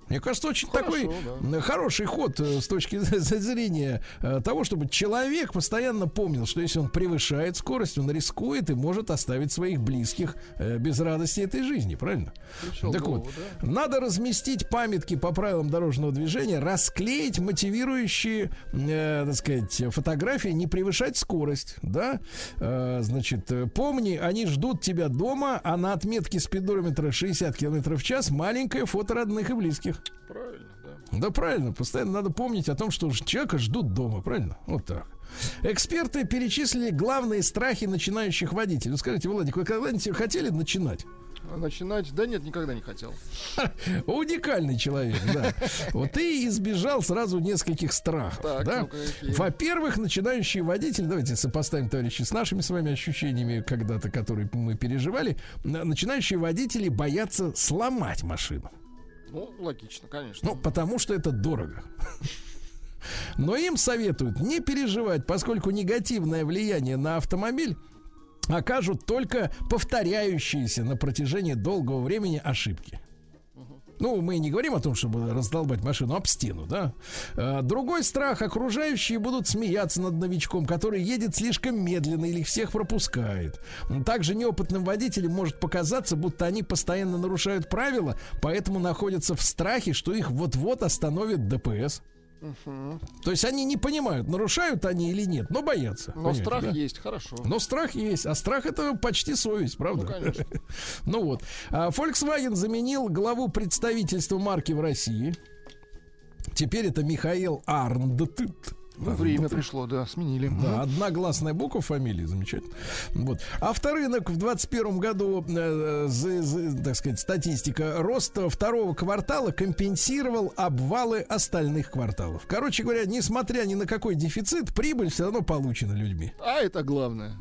Мне кажется, очень такой м, хороший ход э, с точки зрения э, того, чтобы человек постоянно помнил, что если он превышает скорость, он рискует и может оставить своих близких э, без радости этой жизни, правильно? Пришел так голову, вот, надо разместить памятки по правилам дорожного движения, расклеить мотивирующие, э, так сказать, фотографии, не превышать скорость, да? Э, значит, помни, они ждут тебя дома, а на отметке спидометра 60 км в час маленькое фото родных и близких. Правильно, да. Да, правильно. Постоянно надо помнить о том, что человека ждут дома, правильно? Вот так. Эксперты перечислили главные страхи начинающих водителей. Ну, скажите, Владик, вы когда-нибудь хотели начинать? А Начинать? Да нет, никогда не хотел. Уникальный человек, да. Вот ты избежал сразу нескольких страхов. Так, да? какие? Во-первых, начинающий водитель, давайте сопоставим, товарищи, с нашими с вами ощущениями когда-то, которые мы переживали. Начинающие водители боятся сломать машину. Ну, логично, конечно. Ну, потому что это дорого. Но им советуют не переживать, поскольку негативное влияние на автомобиль окажут только повторяющиеся на протяжении долгого времени ошибки. Ну, мы не говорим о том, чтобы раздолбать машину об стену, да. А, Другой страх. Окружающие будут смеяться над новичком, который едет слишком медленно или всех пропускает. Также неопытным водителям может показаться, будто они постоянно нарушают правила, поэтому находятся в страхе, что их вот-вот остановит ДПС. То есть они не понимают, нарушают они или нет, но боятся. Но страх да? есть, хорошо. Но страх есть, а страх это почти совесть, правда? Ну, конечно. Ну вот. А Volkswagen заменил главу представительства марки в России. Теперь это Михаил Арндт. Ну, время пришло, да, сменили. Да, одногласная буква фамилии, замечательно. Вот. Авторынок в 21 году, э, за- за- так сказать, статистика, рост второго квартала компенсировал обвалы остальных кварталов. Короче говоря, несмотря ни на какой дефицит, прибыль все равно получена людьми. А это главное.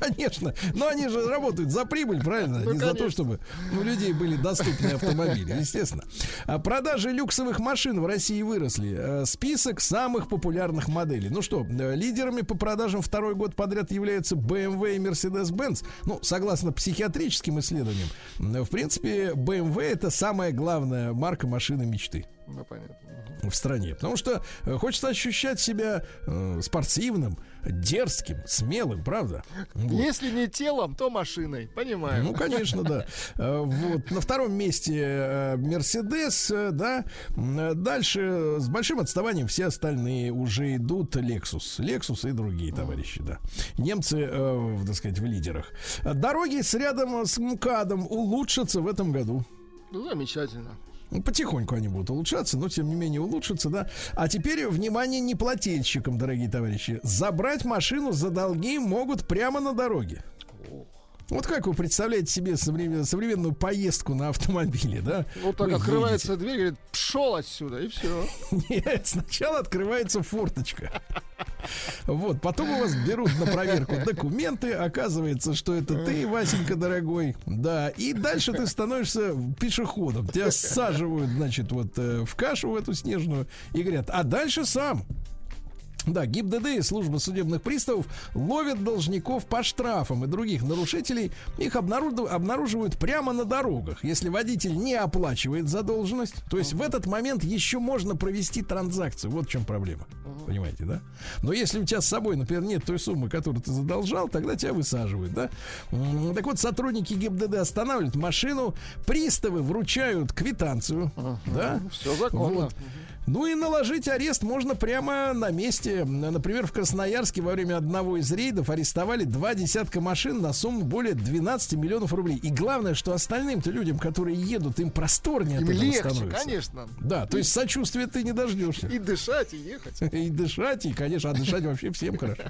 Конечно. Но они же работают за прибыль, правильно? Ну, Не за то, чтобы у людей были доступны автомобили, естественно. А продажи люксовых машин в России выросли. Э, Список самых популярных моделей. Ну что, э, лидерами по продажам второй год подряд являются BMW и Mercedes-Benz. Ну, согласно психиатрическим исследованиям, в принципе, BMW это самая главная марка машины мечты Ну, понятно. в стране. Потому что э, хочется ощущать себя э, спортивным, дерзким, смелым, правда? Вот. Если не телом, то машиной. Понимаю. Ну, конечно, да. Э, Вот. На втором месте э, Мерседес, э, да. Дальше с большим отставанием все остальные уже идут Lexus. Lexus и другие товарищи, да. Немцы, так сказать, в лидерах. Дороги с рядом с МКАДом улучшатся в этом году. Ну, замечательно. Ну, Потихоньку они будут улучшаться, но тем не менее улучшатся, да. А теперь, внимание, неплательщикам, дорогие товарищи. Забрать машину за долги могут прямо на дороге. Вот как вы представляете себе современ- современную поездку на автомобиле, да? Вот так Вы открывается дверь, говорит, пшел отсюда, и все. едете. Нет, сначала открывается форточка. Вот, потом у вас берут на проверку документы, оказывается, что это ты, Васенька, дорогой. Да, и дальше ты становишься пешеходом. Тебя саживают, значит, вот э, в кашу в эту снежную и говорят, а дальше сам. Да, ГИБДД и служба судебных приставов ловят должников по штрафам и других нарушителей. Их обнаружив- обнаруживают прямо на дорогах. Если водитель не оплачивает задолженность, то есть в этот момент еще можно провести транзакцию. Вот в чем проблема. Понимаете, да? Но если у тебя с собой, например, нет той суммы, которую ты задолжал, тогда тебя высаживают, да? Так вот, сотрудники ГИБДД останавливают машину, приставы вручают квитанцию, да? Все законно. Вот. Ну и наложить арест можно прямо на месте. Например, в Красноярске во время одного из рейдов арестовали два десятка машин на сумму более 12 миллионов рублей. И главное, что остальным-то людям, которые едут, им просторнее Им легче, становится. конечно. Да, то есть сочувствия ты не дождешься. И дышать, и ехать. И дышать, и, конечно, а дышать вообще всем хорошо.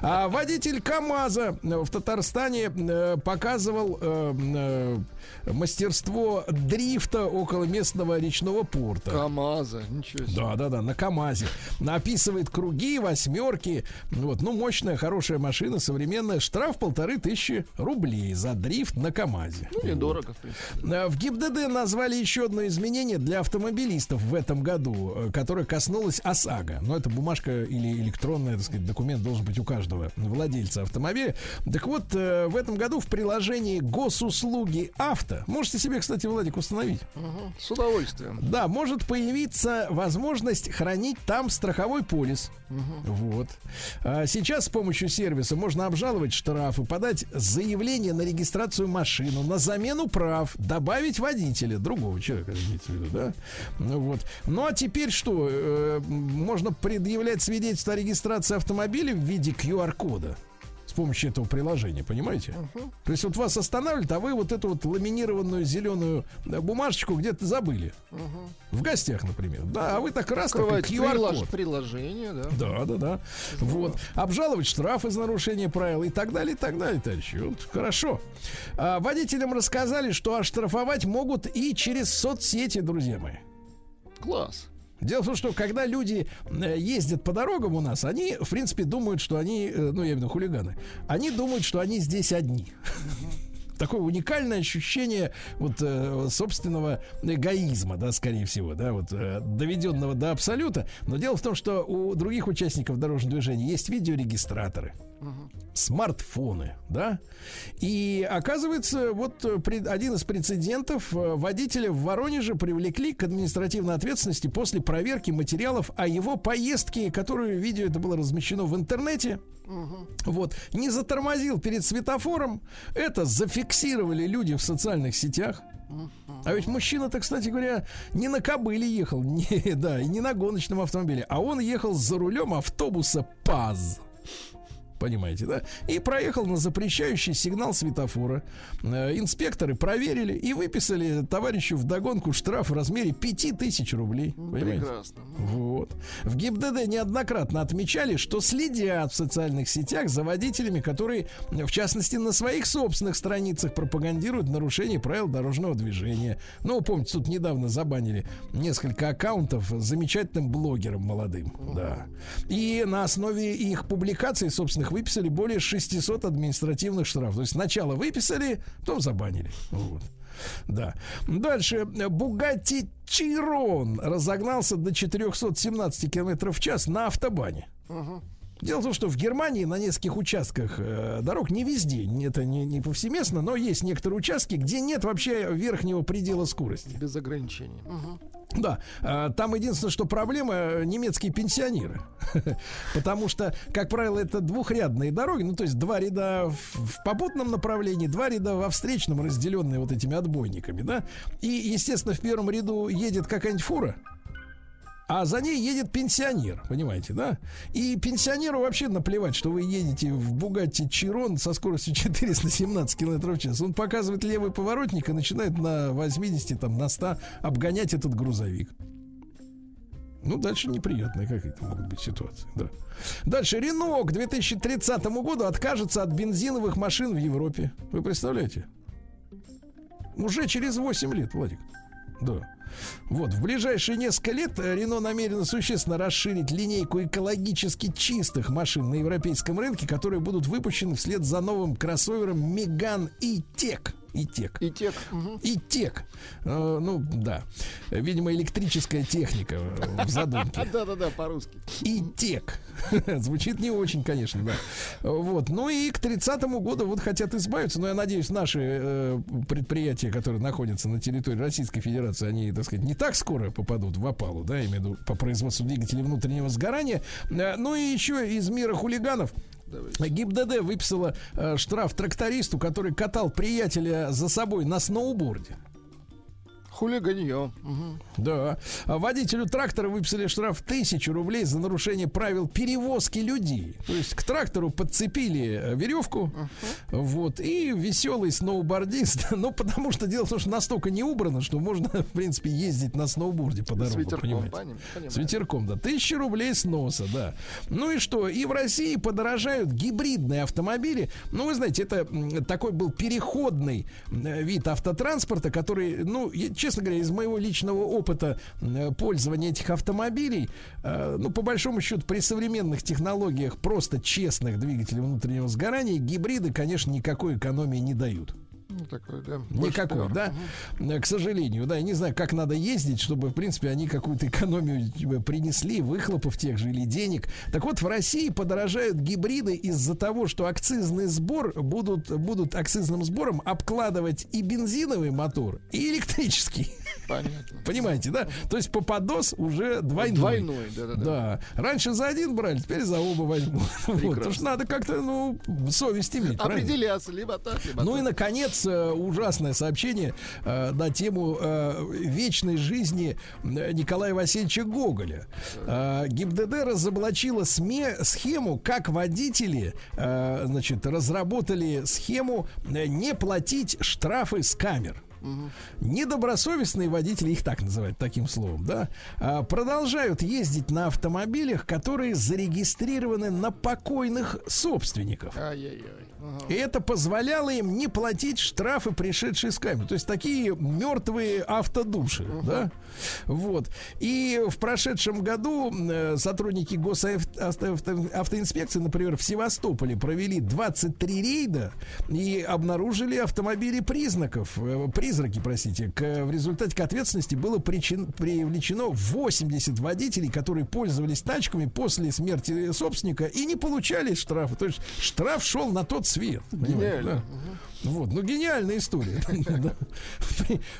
А водитель КАМАЗа в Татарстане э, показывал э, э, мастерство дрифта около местного речного порта. КамАЗа, ничего себе. Да, да, да, на КАМАЗе. Описывает круги, восьмерки. Вот, ну, мощная, хорошая машина, современная. Штраф полторы тысячи рублей за дрифт на КАМАЗе. Ну, недорого, в принципе. Э, В ГИБДД назвали еще одно изменение для автомобилистов в этом году, э, которое коснулось ОСАГО. Но это бумажка или электронный, так сказать, документ должен быть у каждого владельца автомобиля. Так вот, э, в этом году в приложении госуслуги авто, можете себе, кстати, Владик, установить. Мгм, С удовольствием. Да, может появиться возможность хранить там страховой полис. Вот. А сейчас с помощью сервиса можно обжаловать штрафы, подать заявление на регистрацию машину, на замену прав, добавить водителя, другого человека, имеется в виду, да? Ну вот. Ну а теперь что? Э, можно предъявлять свидетельство о регистрации автомобиля в виде QR-кода помощью этого приложения, понимаете? То есть вот вас останавливают, а вы вот эту вот ламинированную зеленую бумажечку где-то забыли. В гостях, например. Да, а вы так раз, Открываете прилож- приложение, да. Да, да, да. Вот. Обжаловать штрафы за нарушение правил и так далее, и так далее, товарищи. Вот, хорошо. А, водителям рассказали, что оштрафовать могут и через соцсети, друзья мои. Класс. Дело в том, что когда люди э, ездят по дорогам у нас, они, в принципе, думают, что они, э, ну, я имею в виду хулиганы, они думают, что они здесь одни. Такое уникальное ощущение вот э, собственного эгоизма, да, скорее всего, да, вот э, доведенного до абсолюта. Но дело в том, что у других участников дорожного движения есть видеорегистраторы смартфоны, да? И оказывается, вот э, один из прецедентов э, водителя в Воронеже привлекли к административной ответственности после проверки материалов о его поездке, которую видео это было размещено в интернете. Вот, не затормозил перед светофором. Это зафиксировали люди в социальных сетях. А ведь мужчина-то, кстати говоря, не на кобыле ехал, не, да, и не на гоночном автомобиле, а он ехал за рулем автобуса ПАЗ. Понимаете, да, и проехал на запрещающий сигнал светофора. Э, Инспекторы проверили и выписали товарищу вдогонку штраф в размере 5000 рублей. Понимаете? Прекрасно. Вот. В ГИБДД неоднократно отмечали, что следят в социальных сетях за водителями, которые, в частности, на своих собственных страницах пропагандируют нарушение правил дорожного движения. Ну, помните, тут недавно забанили несколько аккаунтов замечательным блогером молодым. Да. И на основе их публикаций, собственных, выписали более 600 административных штрафов. То есть сначала выписали, потом забанили. Вот. Да. Дальше. Бугатти Чирон разогнался до 417 км в час на автобане. Дело в том, что в Германии на нескольких участках э, дорог не везде, не- это не, не повсеместно, но есть некоторые участки, где нет вообще верхнего предела скорости. Без ограничений. Мгм. Да, э, там единственное, что проблема э, немецкие пенсионеры. Потому что, как правило, это двухрядные дороги, ну, то есть два ряда в, в попутном направлении, два ряда во встречном, разделенные вот этими отбойниками, да. И, естественно, в первом ряду едет какая-нибудь фура, а за ней едет пенсионер, понимаете, да? И пенсионеру вообще наплевать, что вы едете в Бугатти Чирон со скоростью 417 км в час. Он показывает левый поворотник и начинает на 80, там, на 100 обгонять этот грузовик. Ну, дальше неприятные какие-то могут быть ситуации, да. Дальше. Рено к 2030 году откажется от бензиновых машин в Европе. Вы представляете? Уже через 8 лет, Владик. Да. Вот, в ближайшие несколько лет э, Рено намерено существенно расширить линейку экологически чистых машин на европейском рынке, которые будут выпущены вслед за новым кроссовером Меган и Тек. И Тек. И тек. И Тек. Э, ну, да. Видимо, электрическая техника э, в задумке. Да-да-да, по-русски. И тек. Звучит не очень, конечно, да. Вот. Ну и к 30-му году вот хотят избавиться. Но я надеюсь, наши э, предприятия, которые находятся на территории Российской Федерации, они, так сказать, не так скоро попадут в опалу, да, имею в виду по производству двигателей внутреннего сгорания. Э, ну и еще из мира хулиганов ГИБДД выписала э, штраф трактористу, который катал приятеля за собой на сноуборде. Хулиганье. Мгм. Да. А водителю трактора выписали штраф тысячу рублей за нарушение правил перевозки людей. То есть к трактору подцепили э, веревку, вот, и веселый сноубордист, ну, потому что дело в том, что настолько не убрано, что можно, в принципе, ездить на сноуборде по С дорогам, ветерком, понимаете? С ветерком, да. Тысяча рублей сноса, да. Ну и что? И в России подорожают гибридные автомобили. Ну, вы знаете, это такой был переходный э, вид автотранспорта, который, ну, я, честно говоря, из моего личного опыта э, пользования этих автомобилей, э, ну, по большому счету, при современных технологиях просто честных двигателей внутреннего сгорания, гибриды, конечно, никакой экономии не дают. Ну, такой, да. Никакой, да? Э, К сожалению, да. Я не знаю, как надо ездить, чтобы, в принципе, они какую-то экономию тебе принесли, выхлопов тех же или денег. Так вот, в России подорожают гибриды из-за того, что акцизный сбор будут, будут акцизным сбором обкладывать и бензиновый мотор, и электрический. Понятно. Понимаете, да? То есть попадос уже двойной. Двойной, да-да-да. Да. Раньше за один брали, теперь за оба возьму. Вот. Потому что надо как-то, ну, совесть иметь. Определяться, либо так, либо Ну и, наконец, э, ужасное сообщение э, на тему э, вечной жизни э, Николая Васильевича Гоголя. Э, ГИБДД разоблачила СМЕ, схему, как водители э, значит, разработали схему э, не платить штрафы с камер. Недобросовестные водители, их так называют таким словом, да, а, продолжают ездить на автомобилях, которые зарегистрированы на покойных собственников. Ай-яй-яй. И это позволяло им не платить штрафы, пришедшие с камер. То есть такие мертвые автодуши, да? Вот. И в прошедшем году э, сотрудники госавтоинспекции, например, в Севастополе провели 23 рейда и обнаружили автомобили признаков, э, призраки, простите. К, в результате к ответственности было причин, привлечено 80 водителей, которые пользовались тачками после смерти собственника и не получали штрафа. То есть штраф шел на тот свет. понимаете, да? Вот, ну гениальная история.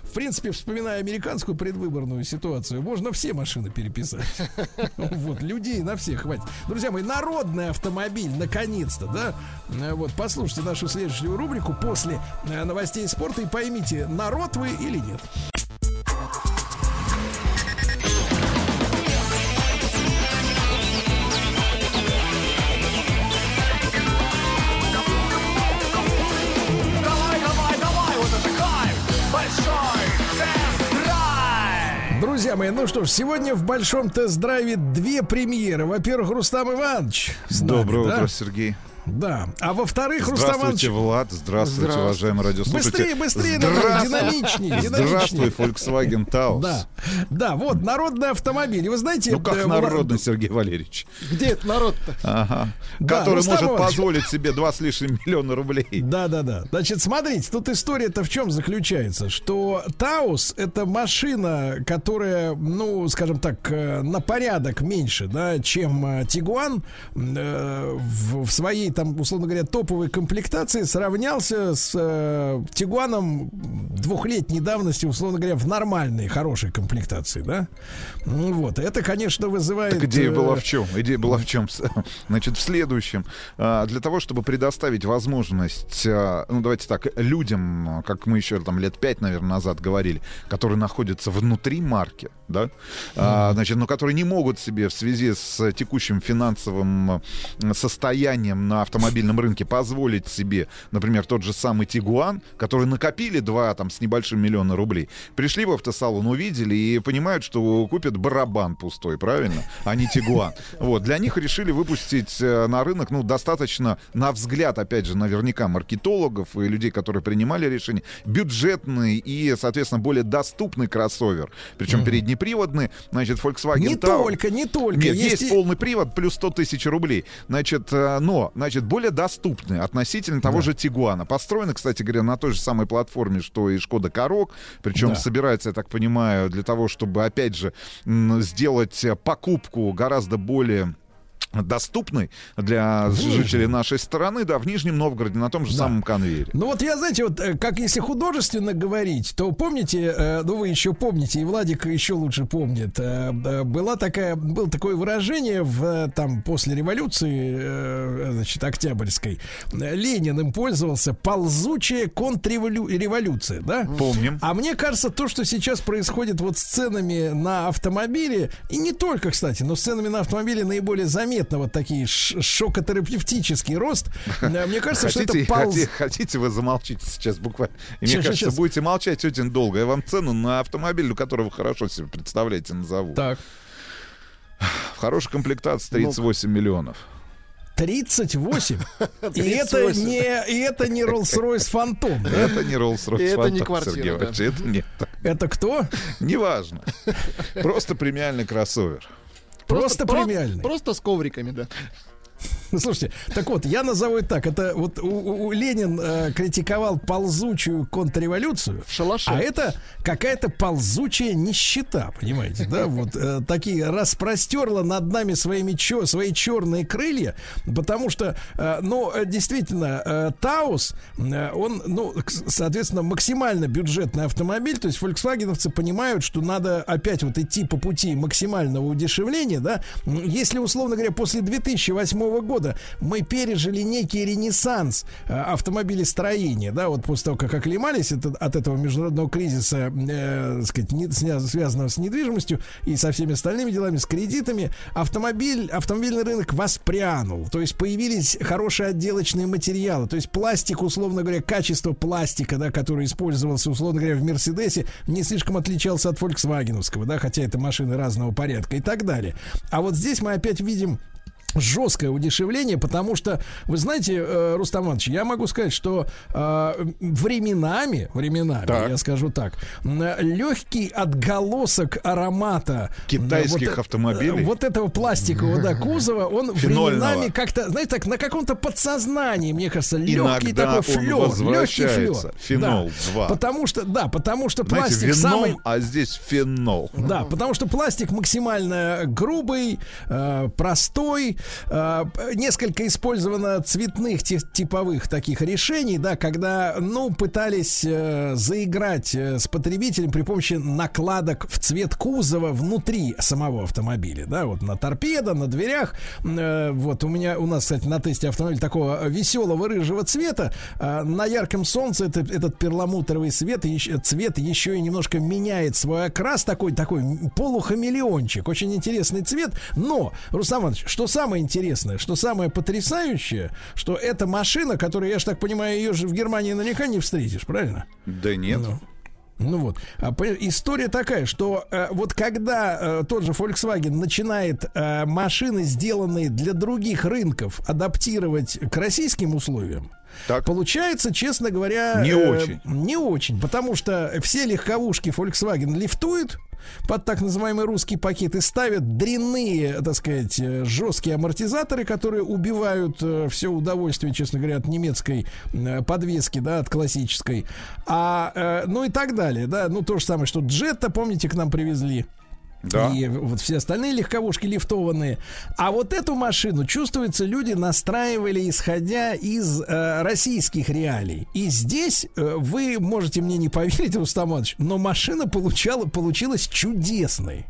В принципе, вспоминая американскую предвыборную ситуацию, можно все машины переписать. Вот, людей на всех хватит. Друзья мои, народный автомобиль, наконец-то, да? Э, Вот, послушайте нашу следующую рубрику после э, новостей спорта и поймите, народ вы или нет. Друзья мои, ну что ж, сегодня в большом тест-драйве две премьеры. Во-первых, Рустам Иванович. нами, Доброе да? утро, Сергей. Да. А во-вторых, Рустам Здравствуйте. Влад. Здравствуйте, Здравствуйте. уважаемые радиослушатели. Быстрее, быстрее, Здравствуй. динамичней, динамичней. Здравствуй, Volkswagen Taos. Да. Да, вот, народный автомобиль. Вы знаете... Ну как э, народный, Сергей Валерьевич. Где это народ-то? Ага. Да, Который Рустам может Иванович. позволить себе два с лишним миллиона рублей. Да, да, да. Значит, смотрите, тут история-то в чем заключается, что Таус это машина, которая, ну, скажем так, э, на порядок меньше, да, чем Тигуан э, в своей там, условно говоря, топовой комплектации сравнялся с э, Тигуаном двухлетней давности, условно говоря, в нормальной, хорошей комплектации, да. Ну, Вот, это, конечно, вызывает. Так идея э, была в чем? Идея была в чем? Значит, в следующем. А, Для того, чтобы предоставить возможность, а, ну, давайте так, людям, как мы еще там лет пять, наверное, назад говорили, которые находятся внутри марки, да, а, значит, но которые не могут себе в связи с текущим финансовым состоянием на автомобильном рынке позволить себе, например, тот же самый Тигуан, который накопили два там с небольшим миллиона рублей, пришли в автосалон, увидели и понимают, что купят барабан пустой, правильно, а не Тигуан. Вот, для них решили выпустить э, на рынок, ну, достаточно, на взгляд, опять же, наверняка маркетологов и людей, которые принимали решение, бюджетный и, соответственно, более доступный кроссовер. Причем переднеприводный, значит, Volkswagen Не Taos. только, не только. Нет, Есть есть, и- полный привод плюс 100 тысяч рублей. Значит, э, но, значит, более доступный относительно того же Тигуана. Построено, кстати говоря, на той же самой платформе, что и Шкода Корок. Причем Да. собирается, я так понимаю, для того, чтобы, опять же, сделать э, покупку гораздо более доступной для жителей нашей страны, да, в Нижнем Новгороде, на том же самом конвейере. Ну вот я, знаете, вот э, как если художественно говорить, то помните, э, ну вы еще помните, и Владик еще лучше помнит, э, была такая, было такое выражение в, там после революции, значит, Октябрьской, Ленин им пользовался, ползучая контрреволюция, да? Помним. А мне кажется, то, что сейчас происходит вот с ценами на автомобили, и не только, кстати, но с ценами на автомобили наиболее заметно вот такие шокотерапевтический рост. Э, Мне кажется, что Хотите, это полз... хотите, хотите, вы замолчите сейчас буквально. Мне щас, кажется, щас. будете молчать очень долго. Я вам цену на автомобиль, который вы хорошо себе представляете, назову. Так. В хорошей комплектации 38 миллионов. 38. И это 38. не, и это не Rolls-Royce Phantom. да? Это не Rolls-Royce И это не Phantom, квартира, Сергей да. Это не Это кто? Неважно. Просто премиальный кроссовер. Просто про- премиальный. Просто с ковриками, да. Слушайте, так вот, я назову это так. Это вот у, у- Ленин э, критиковал ползучую контрреволюцию. В шалаше. А это какая-то ползучая нищета, понимаете, да? Вот э, такие распростерла над нами своими чё, свои черные крылья, потому что, э, ну, э, действительно, э, Таус, э, он, ну, соответственно, максимально бюджетный автомобиль, то есть фольксвагеновцы понимают, что надо опять вот идти по пути максимального удешевления, да? Если, условно говоря, после 2008 года мы пережили некий ренессанс э, автомобилестроения, да, вот после того, как оклемались от этого международного кризиса, э, сказать, не- связанного с недвижимостью и со всеми остальными делами, с кредитами, автомобиль, автомобильный рынок воспрянул. То есть появились хорошие отделочные материалы. То есть пластик, условно говоря, качество пластика, да, который использовался, условно говоря, в Мерседесе, не слишком отличался от фольксвагеновского, да, хотя это машины разного порядка и так далее. А вот здесь мы опять видим жесткое удешевление, потому что, вы знаете, э, Рустам Иванович, я могу сказать, что э, временами, временами, Так. я скажу так, легкий отголосок аромата Китайских вот, э, автомобилей? Вот этого пластикового да, кузова, он Фенольного. временами как-то, знаете, так на каком-то подсознании, мне кажется, легкий Иногда такой флер, легкий флер. Фенол Да. 2. Потому что, да, потому что Знаете, пластик вином, самый... а здесь фенол. Да, потому что пластик максимально грубый, простой, несколько использовано цветных ти- типовых таких решений, да, когда, ну, пытались э, заиграть э, с потребителем при помощи накладок в цвет кузова внутри самого автомобиля, да, вот на торпедо, на дверях, Э, вот у меня, у нас, кстати, на тесте автомобиля такого веселого рыжего цвета, э, на ярком солнце это- этот перламутровый еще- цвет еще и немножко меняет свой окрас, такой, такой полухамелеончик, очень интересный цвет, но, Руслан Иванович, что самое интересное, что самое потрясающее, что эта машина, которая, я же так понимаю, ее же в Германии наверняка не встретишь, правильно? Да нет. Ну. Ну вот, а, история такая, что э, вот когда э, тот же Volkswagen начинает э, машины, сделанные для других рынков, адаптировать к российским условиям, получается, честно говоря, Не э, очень. не очень, потому что все легковушки Volkswagen лифтуют под так называемый русский пакет и ставят дрянные, так сказать, э, жесткие амортизаторы, которые убивают все удовольствие, честно говоря, от немецкой э, подвески, да, от классической. А, э, ну и так далее, да. Ну, то же самое, что Джетта, помните, к нам привезли. Да. И вот все остальные легковушки лифтованные. А вот эту машину, чувствуется, люди настраивали, исходя из э, российских реалий. И здесь э, вы можете мне не поверить, Рустам Иванович, но машина получала, получилась чудесной.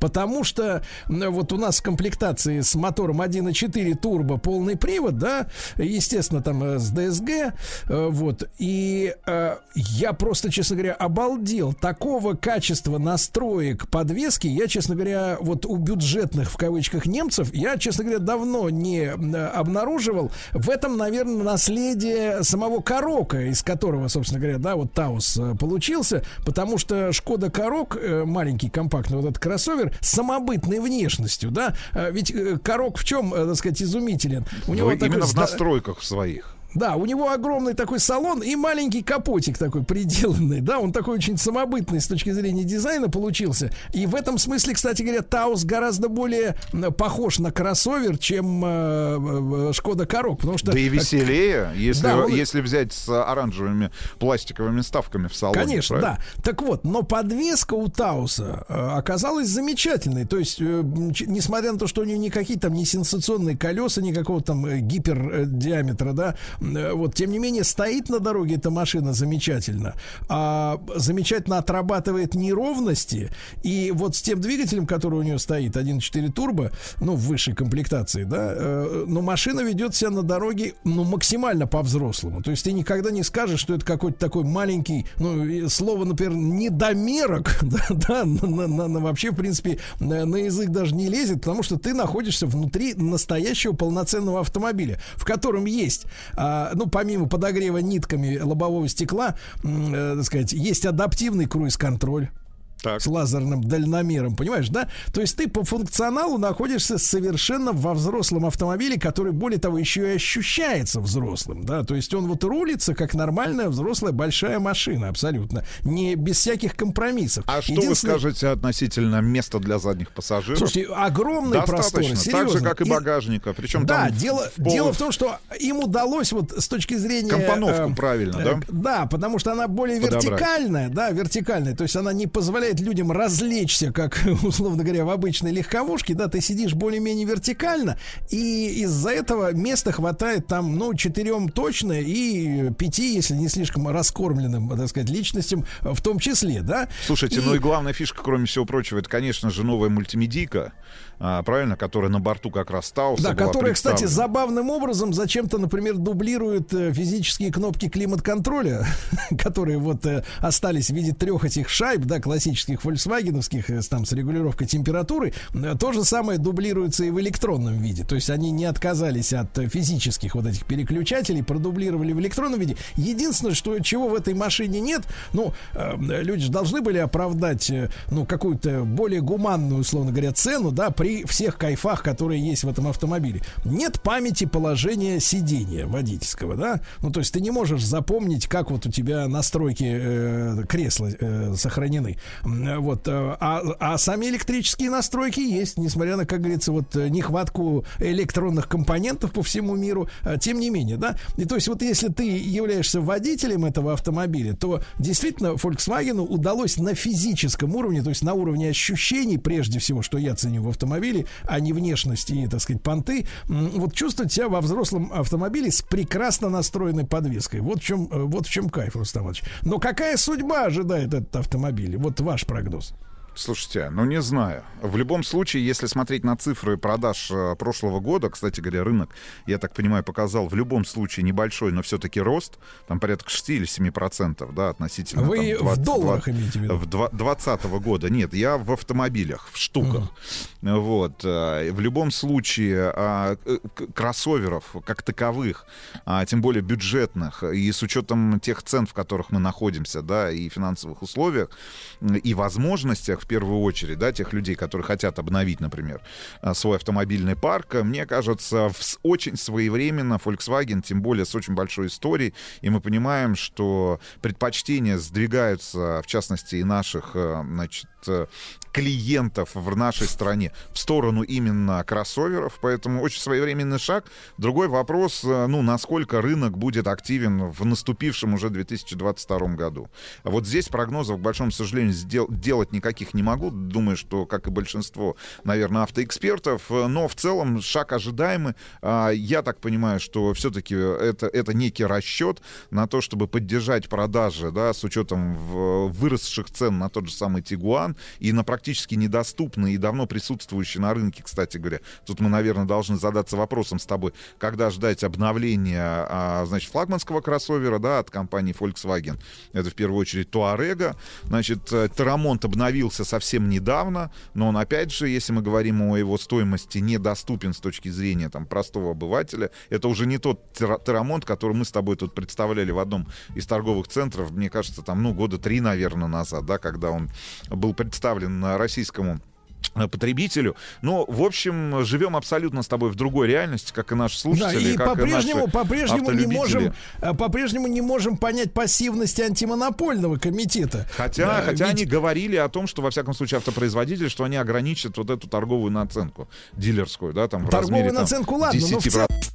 Потому что вот у нас в комплектации с мотором 1.4 турбо полный привод, да, естественно, там э, с DSG, э, вот, и э, я просто, честно говоря, обалдел. Такого качества настроек подвески я, честно говоря, вот у бюджетных, в кавычках, немцев, я, честно говоря, давно не обнаруживал. В этом, наверное, наследие самого Карока, из которого, собственно говоря, да, вот Таус получился, потому что Шкода Карок, э, маленький компактный вот этот кроссовер, с самобытной внешностью, да, А ведь э, Карок в чем, э, так сказать, изумителен? У него такой именно в настройках своих. Да, у него огромный такой салон и маленький капотик такой приделанный, да, он такой очень самобытный с точки зрения дизайна получился. И в этом смысле, кстати говоря, Таус гораздо более м, похож на кроссовер, чем э, э, Шкода Корок, потому что Да и веселее, если, Да, он- если взять с оранжевыми пластиковыми вставками в салоне. Конечно, правильно? да. Так вот, но подвеска у Тауса э, оказалась замечательной. То есть, э, несмотря на то, что у нее никакие там не сенсационные колеса, никакого там э, гипер э, диаметра, да, э, вот, тем не менее, стоит на дороге эта машина замечательно. А, замечательно отрабатывает неровности. И вот с тем двигателем, который у нее стоит, 1.4 турбо, ну, в высшей комплектации, да, э, но машина ведет себя на дороге, ну, максимально по-взрослому. То есть ты никогда не скажешь, что это какой-то такой маленький, ну, слово, например, недомерок, да, да, на- на- на- вообще, в принципе, на, на язык даже не лезет, потому что ты находишься внутри настоящего полноценного автомобиля, в котором есть, а, ну, помимо подогрева нитками лобового стекла, э, так сказать, есть адаптивный круиз-контроль с лазерным дальномером, понимаешь, да? То есть ты по функционалу находишься совершенно во взрослом автомобиле, который, более того, еще и ощущается взрослым, да? То есть он вот рулится как нормальная взрослая большая машина, абсолютно, не без всяких компромиссов. А что вы скажете относительно места для задних пассажиров? Слушайте, огромный простор, Достаточно, серьезно. так же, как и И- багажника. Причем да, там дело, в пол- дело в том, что им удалось вот с точки зрения... Компоновку э, правильно, э, да? Да, потому что она более Подобрать. вертикальная, да, вертикальная. То есть она не позволяет людям развлечься, как, условно говоря, в обычной легковушке, да, ты сидишь более-менее вертикально, и из-за этого места хватает там, ну, четырем точно и пяти, если не слишком раскормленным, так сказать, личностям в том числе, да. Слушайте, ну и главная фишка, кроме всего прочего, это, конечно же, новая мультимедийка, правильно, которая на борту как раз Тауса Да, которая, кстати, забавным образом зачем-то, например, дублирует э, физические кнопки климат-контроля, которые вот э, остались в виде трех этих шайб, да, классических фольксвагеновских, э, там, с регулировкой температуры. То же самое дублируется и в электронном виде. То есть они не отказались от физических вот этих переключателей, продублировали в электронном виде. Единственное, что чего в этой машине нет, ну, люди же должны были оправдать, ну, какую-то более гуманную, условно говоря, цену, да, при всех кайфах, которые есть в этом автомобиле. Нет памяти положения сидения водительского, да, ну, то есть ты не можешь запомнить, как вот у тебя настройки э, кресла э, сохранены. Вот, э, а, а сами электрические настройки есть, несмотря на, как говорится, вот э, нехватку электронных компонентов по всему миру, э, тем не менее, да. И то есть вот если ты являешься водителем этого автомобиля, то действительно Volkswagen удалось на физическом уровне, то есть на уровне ощущений, прежде всего, что я ценю в автомобиле, а не внешности так сказать, понты, вот чувствовать себя во взрослом автомобиле с прекрасно настроенной подвеской. Вот в чем, э, вот в чем кайф, Рустам Иванович. Но какая судьба ожидает этот автомобиль? Вот ваш прогноз. Слушайте, ну не знаю. В любом случае, если смотреть на цифры продаж э, прошлого года, кстати говоря, рынок, я так понимаю, показал в любом случае небольшой, но все-таки рост, там порядка 6 или 7 процентов, да, относительно. Вы там, в долларах имеете в виду? В 2020 года. Нет, я в автомобилях, в штуках. Вот. э, В любом случае, а, э, кроссоверов как таковых, а, тем более бюджетных, и с учетом тех цен, в которых мы находимся, да, и финансовых условиях, м, и возможностях, в первую очередь, да, тех людей, которые хотят обновить, например, а, свой автомобильный парк, мне кажется, очень своевременно Volkswagen, тем более с очень большой историей, и мы понимаем, что предпочтения сдвигаются, в частности, и наших, э, значит, э, клиентов в нашей стране в сторону именно кроссоверов, поэтому очень своевременный шаг. Другой вопрос, э, ну, насколько рынок будет активен в наступившем уже 2022 году. Вот здесь прогнозов, к большому сожалению, сдел- делать никаких не могу. Думаю, что, как и большинство, наверное, автоэкспертов, э, но в целом шаг ожидаемый. А, Я так понимаю, что все-таки это, это некий расчет на то, чтобы поддержать продажи, да, с учетом выросших цен на тот же самый Тигуан и на практически недоступный и давно присутствующий на рынке, кстати говоря. Тут мы, наверное, должны задаться вопросом с тобой, когда ждать обновления, а, значит, флагманского кроссовера, да, от компании Volkswagen. Это в первую очередь Туарега. Значит, э, Терамонт обновился совсем недавно, но он, опять же, если мы говорим о его стоимости, недоступен с точки зрения там простого обывателя. Это уже не тот Тера- Терамонт, который мы с тобой тут представляли в одном из торговых центров, мне кажется, там, ну, года три, наверное, назад, да, когда он был представлен российскому потребителю. Но, в общем, живем абсолютно с тобой в другой реальности, как и наши Да, слушатели, и как по-прежнему, и наши по-прежнему не можем, э, по-прежнему не можем понять пассивности антимонопольного комитета. Хотя, Да, хотя ведь- они говорили о том, что, во всяком случае, автопроизводители, что они ограничат вот эту торговую наценку дилерскую, да, там в Торговую размере, там, наценку, ладно, но в 10%.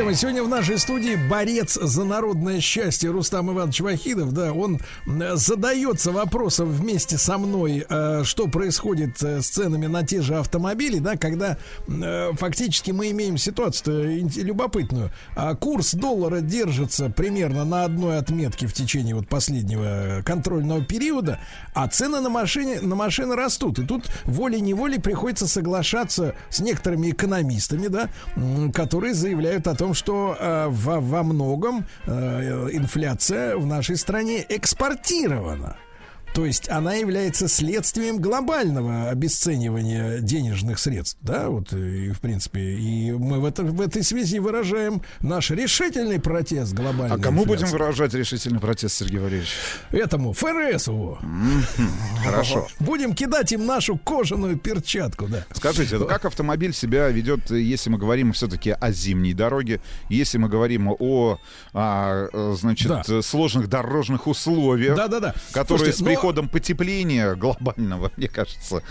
Друзья мои, сегодня в нашей студии борец за народное счастье Рустам Иванович Вахидов. Да, он задается вопросом вместе со мной, э, что происходит э, с ценами на те же автомобили, да, когда э, фактически мы имеем ситуацию любопытную. А курс доллара держится примерно на одной отметке в течение вот последнего контрольного периода, а цены на машине на машины растут. И тут волей-неволей приходится соглашаться с некоторыми экономистами, да, которые заявляют о том, что э, во, во многом э, инфляция в нашей стране экспортирована. То есть она является следствием глобального обесценивания денежных средств, да, вот и в принципе, и мы в, это, в этой связи выражаем наш решительный протест глобальной А кому инфляции. будем выражать решительный протест, Сергей Валерьевич? Этому ФРСу. Хорошо. Будем кидать им нашу кожаную перчатку, да. Скажите, как автомобиль себя ведет, если мы говорим все-таки о зимней дороге, если мы говорим о, а, э, значит, Да. э, сложных дорожных условиях, которые Слушайте, с но- приходом потепления глобального, мне кажется,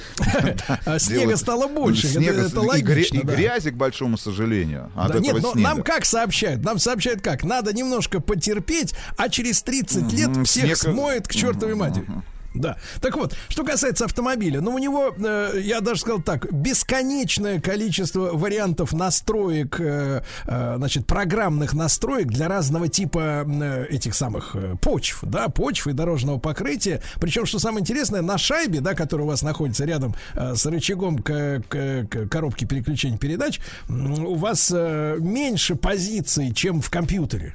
А снега стало больше, Снега это и логично, грязи, к большому сожалению, от этого нет, снега. нам как сообщают? Нам сообщают как? Надо немножко потерпеть, а через 30 лет всех снег- смоет к чертовой матери. Да. Так вот, что касается автомобиля, ну, у него, э, я даже сказал так, бесконечное количество вариантов настроек, э, э, значит, программных настроек для разного типа э, этих самых э, почв, да, почв и дорожного покрытия. Причем, что самое интересное, на шайбе, да, которая у вас находится рядом э, с рычагом к, к- к коробке переключения передач, м, у вас э, меньше позиций, чем в компьютере.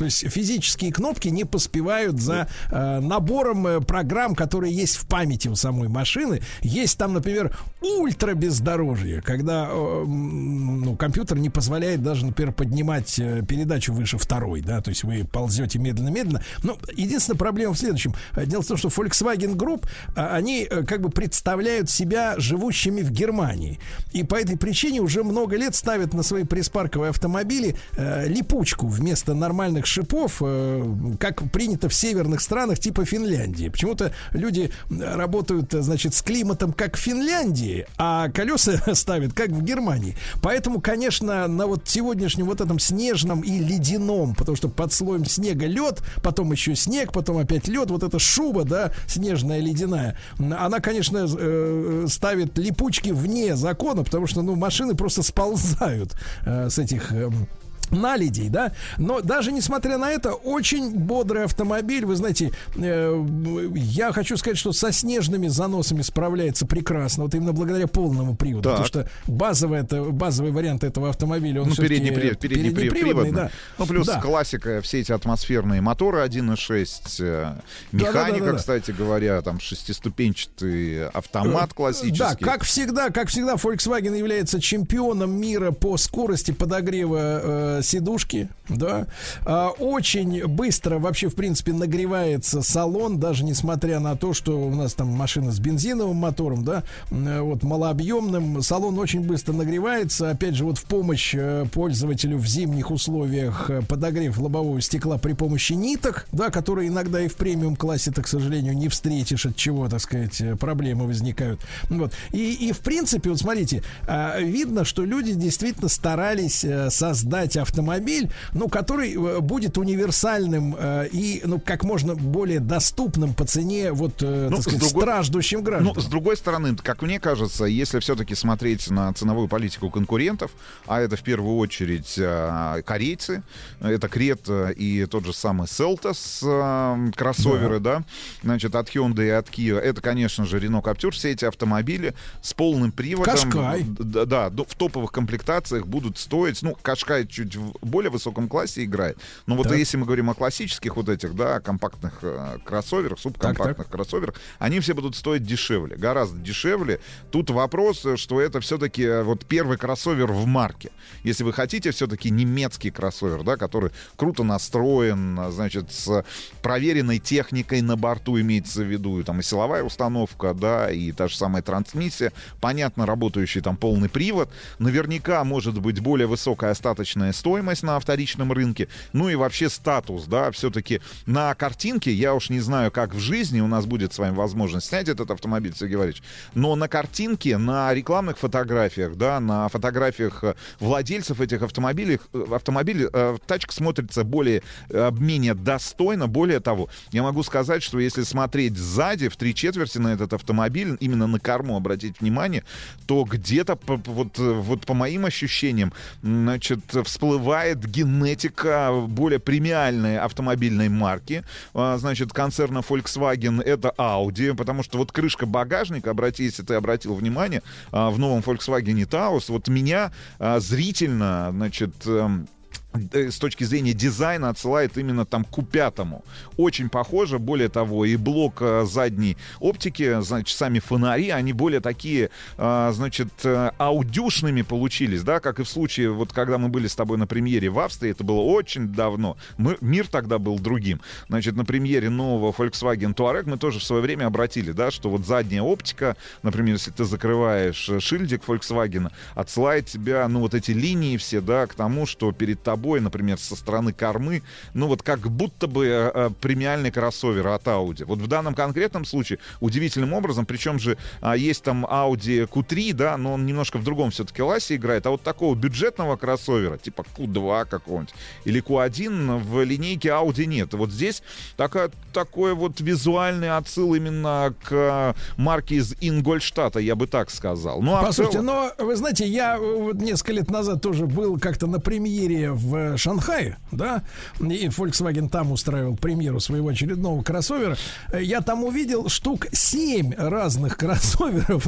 То есть физические кнопки не поспевают за э, набором э, программ, которые есть в памяти у самой машины. Есть там, например, ультра бездорожье, когда э, ну, компьютер не позволяет даже, например, поднимать э, передачу выше второй, да, то есть вы ползете медленно-медленно. Но единственная проблема в следующем. Э, Дело в том, что Volkswagen Group, э, они э, как бы представляют себя живущими в Германии. И по этой причине уже много лет ставят на свои пресс-парковые автомобили э, липучку вместо нормальных шипов, э, как принято в северных странах типа Финляндии. Почему-то люди работают, э, значит, с климатом как в Финляндии, а колеса ставят как в Германии. Поэтому, конечно, на вот сегодняшнем вот этом снежном и ледяном, потому что под слоем снега лед, потом еще снег, потом опять лед, вот эта шуба, да, снежная ледяная, она, конечно, э, ставит липучки вне закона, потому что, ну, машины просто сползают с этих эм, наледей, да, но даже несмотря на это, очень бодрый автомобиль, вы знаете, э, я хочу сказать, что со снежными заносами справляется прекрасно, вот именно благодаря полному приводу, Так. потому что базовый, это, базовый вариант этого автомобиля, он Ну, передний, привод, передний, привод, переднеприводный, приводный. да. Ну, плюс Да. классика, все эти атмосферные моторы 1.6, э, механика, Да-да-да-да-да. кстати говоря, там шестиступенчатый автомат классический. Да, как всегда, как всегда, Volkswagen является чемпионом мира по скорости подогрева э, сидушки, да. А, очень быстро вообще, в принципе, нагревается салон, даже несмотря на то, что у нас там машина с бензиновым мотором, да, э, вот малообъемным, салон очень быстро нагревается. Опять же, вот в помощь э, пользователю в зимних условиях э, подогрев лобового стекла при помощи ниток, да, которые иногда и в премиум классе, так, к сожалению, не встретишь, от чего, так сказать, проблемы возникают. Вот. И, и в принципе, вот смотрите, а, видно, что люди действительно старались создать автомобиль, ну, который э, будет универсальным э, и, ну, как можно более доступным по цене, вот, э, Ну, так сказать, другой- страждущим гражданам. Ну, с другой стороны, как мне кажется, если все-таки смотреть на ценовую политику конкурентов, а это в первую очередь э, корейцы, это Крета и тот же самый Селтос, э, кроссоверы, да. значит, от Hyundai и от Kia, это, конечно же, Renault Captur, все эти автомобили с полным приводом. Кашкай. Да, да, в топовых комплектациях будут стоить, ну, Кашкай чуть в более высоком классе играет, но вот Так. если мы говорим о классических вот этих, да, компактных э, кроссоверах, субкомпактных кроссоверах, они все будут стоить дешевле, гораздо дешевле. Тут вопрос, э, что это все-таки вот первый кроссовер в марке. Если вы хотите все-таки немецкий кроссовер, да, который круто настроен, значит, с проверенной техникой на борту имеется в виду, и там и силовая установка, да, и та же самая трансмиссия, понятно, работающий там полный привод, наверняка может быть более высокая остаточная стоимость на вторичном рынке, ну и вообще статус, да, все-таки на картинке, я уж не знаю, как в жизни у нас будет с вами возможность снять этот автомобиль, Сергей Валерьевич, но на картинке, на рекламных фотографиях, да, на фотографиях э, владельцев этих автомобилей, э, автомобиль, э, тачка смотрится более, э, менее достойно, более того, я могу сказать, что если смотреть сзади, в три четверти на этот автомобиль, именно на корму обратить внимание, то где-то, вот, вот по моим ощущениям, значит, всплывает генетика более премиальной автомобильной марки, а, значит, концерна Volkswagen, это Audi, потому что вот крышка багажника, обрати, если ты обратил внимание, а, в новом Volkswagen Taos, вот меня а, зрительно, значит, эм, с точки зрения дизайна отсылает именно там к пятому. Очень похоже, более того, и блок э, задней оптики, значит, сами фонари, они более такие, э, значит, э, аудюшными получились, да, как и в случае, вот когда мы были с тобой на премьере в Австрии, это было очень давно, мы, мир тогда был другим. Значит, на премьере нового Volkswagen Touareg мы тоже в свое время обратили, да, что вот задняя оптика, например, если ты закрываешь шильдик Volkswagen, отсылает тебя, ну, вот эти линии все, да, к тому, что перед тобой, например, со стороны кормы, ну, вот как будто бы э, э, премиальный кроссовер от Audi. Вот в данном конкретном случае удивительным образом, причем же а, есть там Audi Q3, да, но он немножко в другом все-таки классе играет, а вот такого бюджетного кроссовера, типа Q2 какого-нибудь, или Q1 в линейке Audi нет. Вот здесь такая, такой вот визуальный отсыл именно к марке из Ингольштата, я бы так сказал. Ну, а Послушайте, целом- но вы знаете, я э, вот несколько лет назад тоже был как-то на премьере в Шанхае, да, и Volkswagen там устраивал премьеру своего очередного кроссовера. Я там увидел штук 7 разных кроссоверов,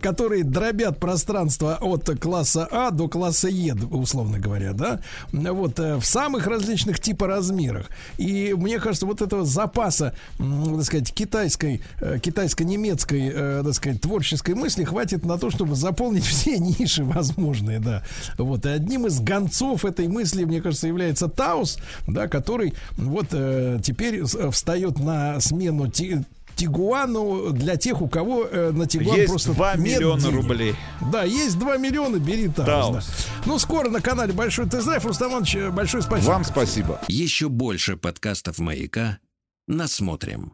которые дробят пространство от класса А до класса Е, условно говоря, да, вот э, в самых различных типа размерах. И мне кажется, вот этого запаса, так сказать, китайской, э, китайско-немецкой, э, так сказать, творческой мысли хватит на то, чтобы заполнить все ниши возможные, да. Вот, и одним из гонцов этой мысли, мне кажется, является Таус, да, который вот э, теперь с- встает на смену те- Тигуану для тех, у кого э, на Тигуан Есть просто 2 нет миллиона денег. рублей. Да, есть 2 миллиона, бери Taos. Taos. да. Ну, скоро на канале Большой Тест-Драйв. Рустам Иванович, э, большое спасибо. Вам спасибо. Еще больше подкастов «Маяка» насмотрим.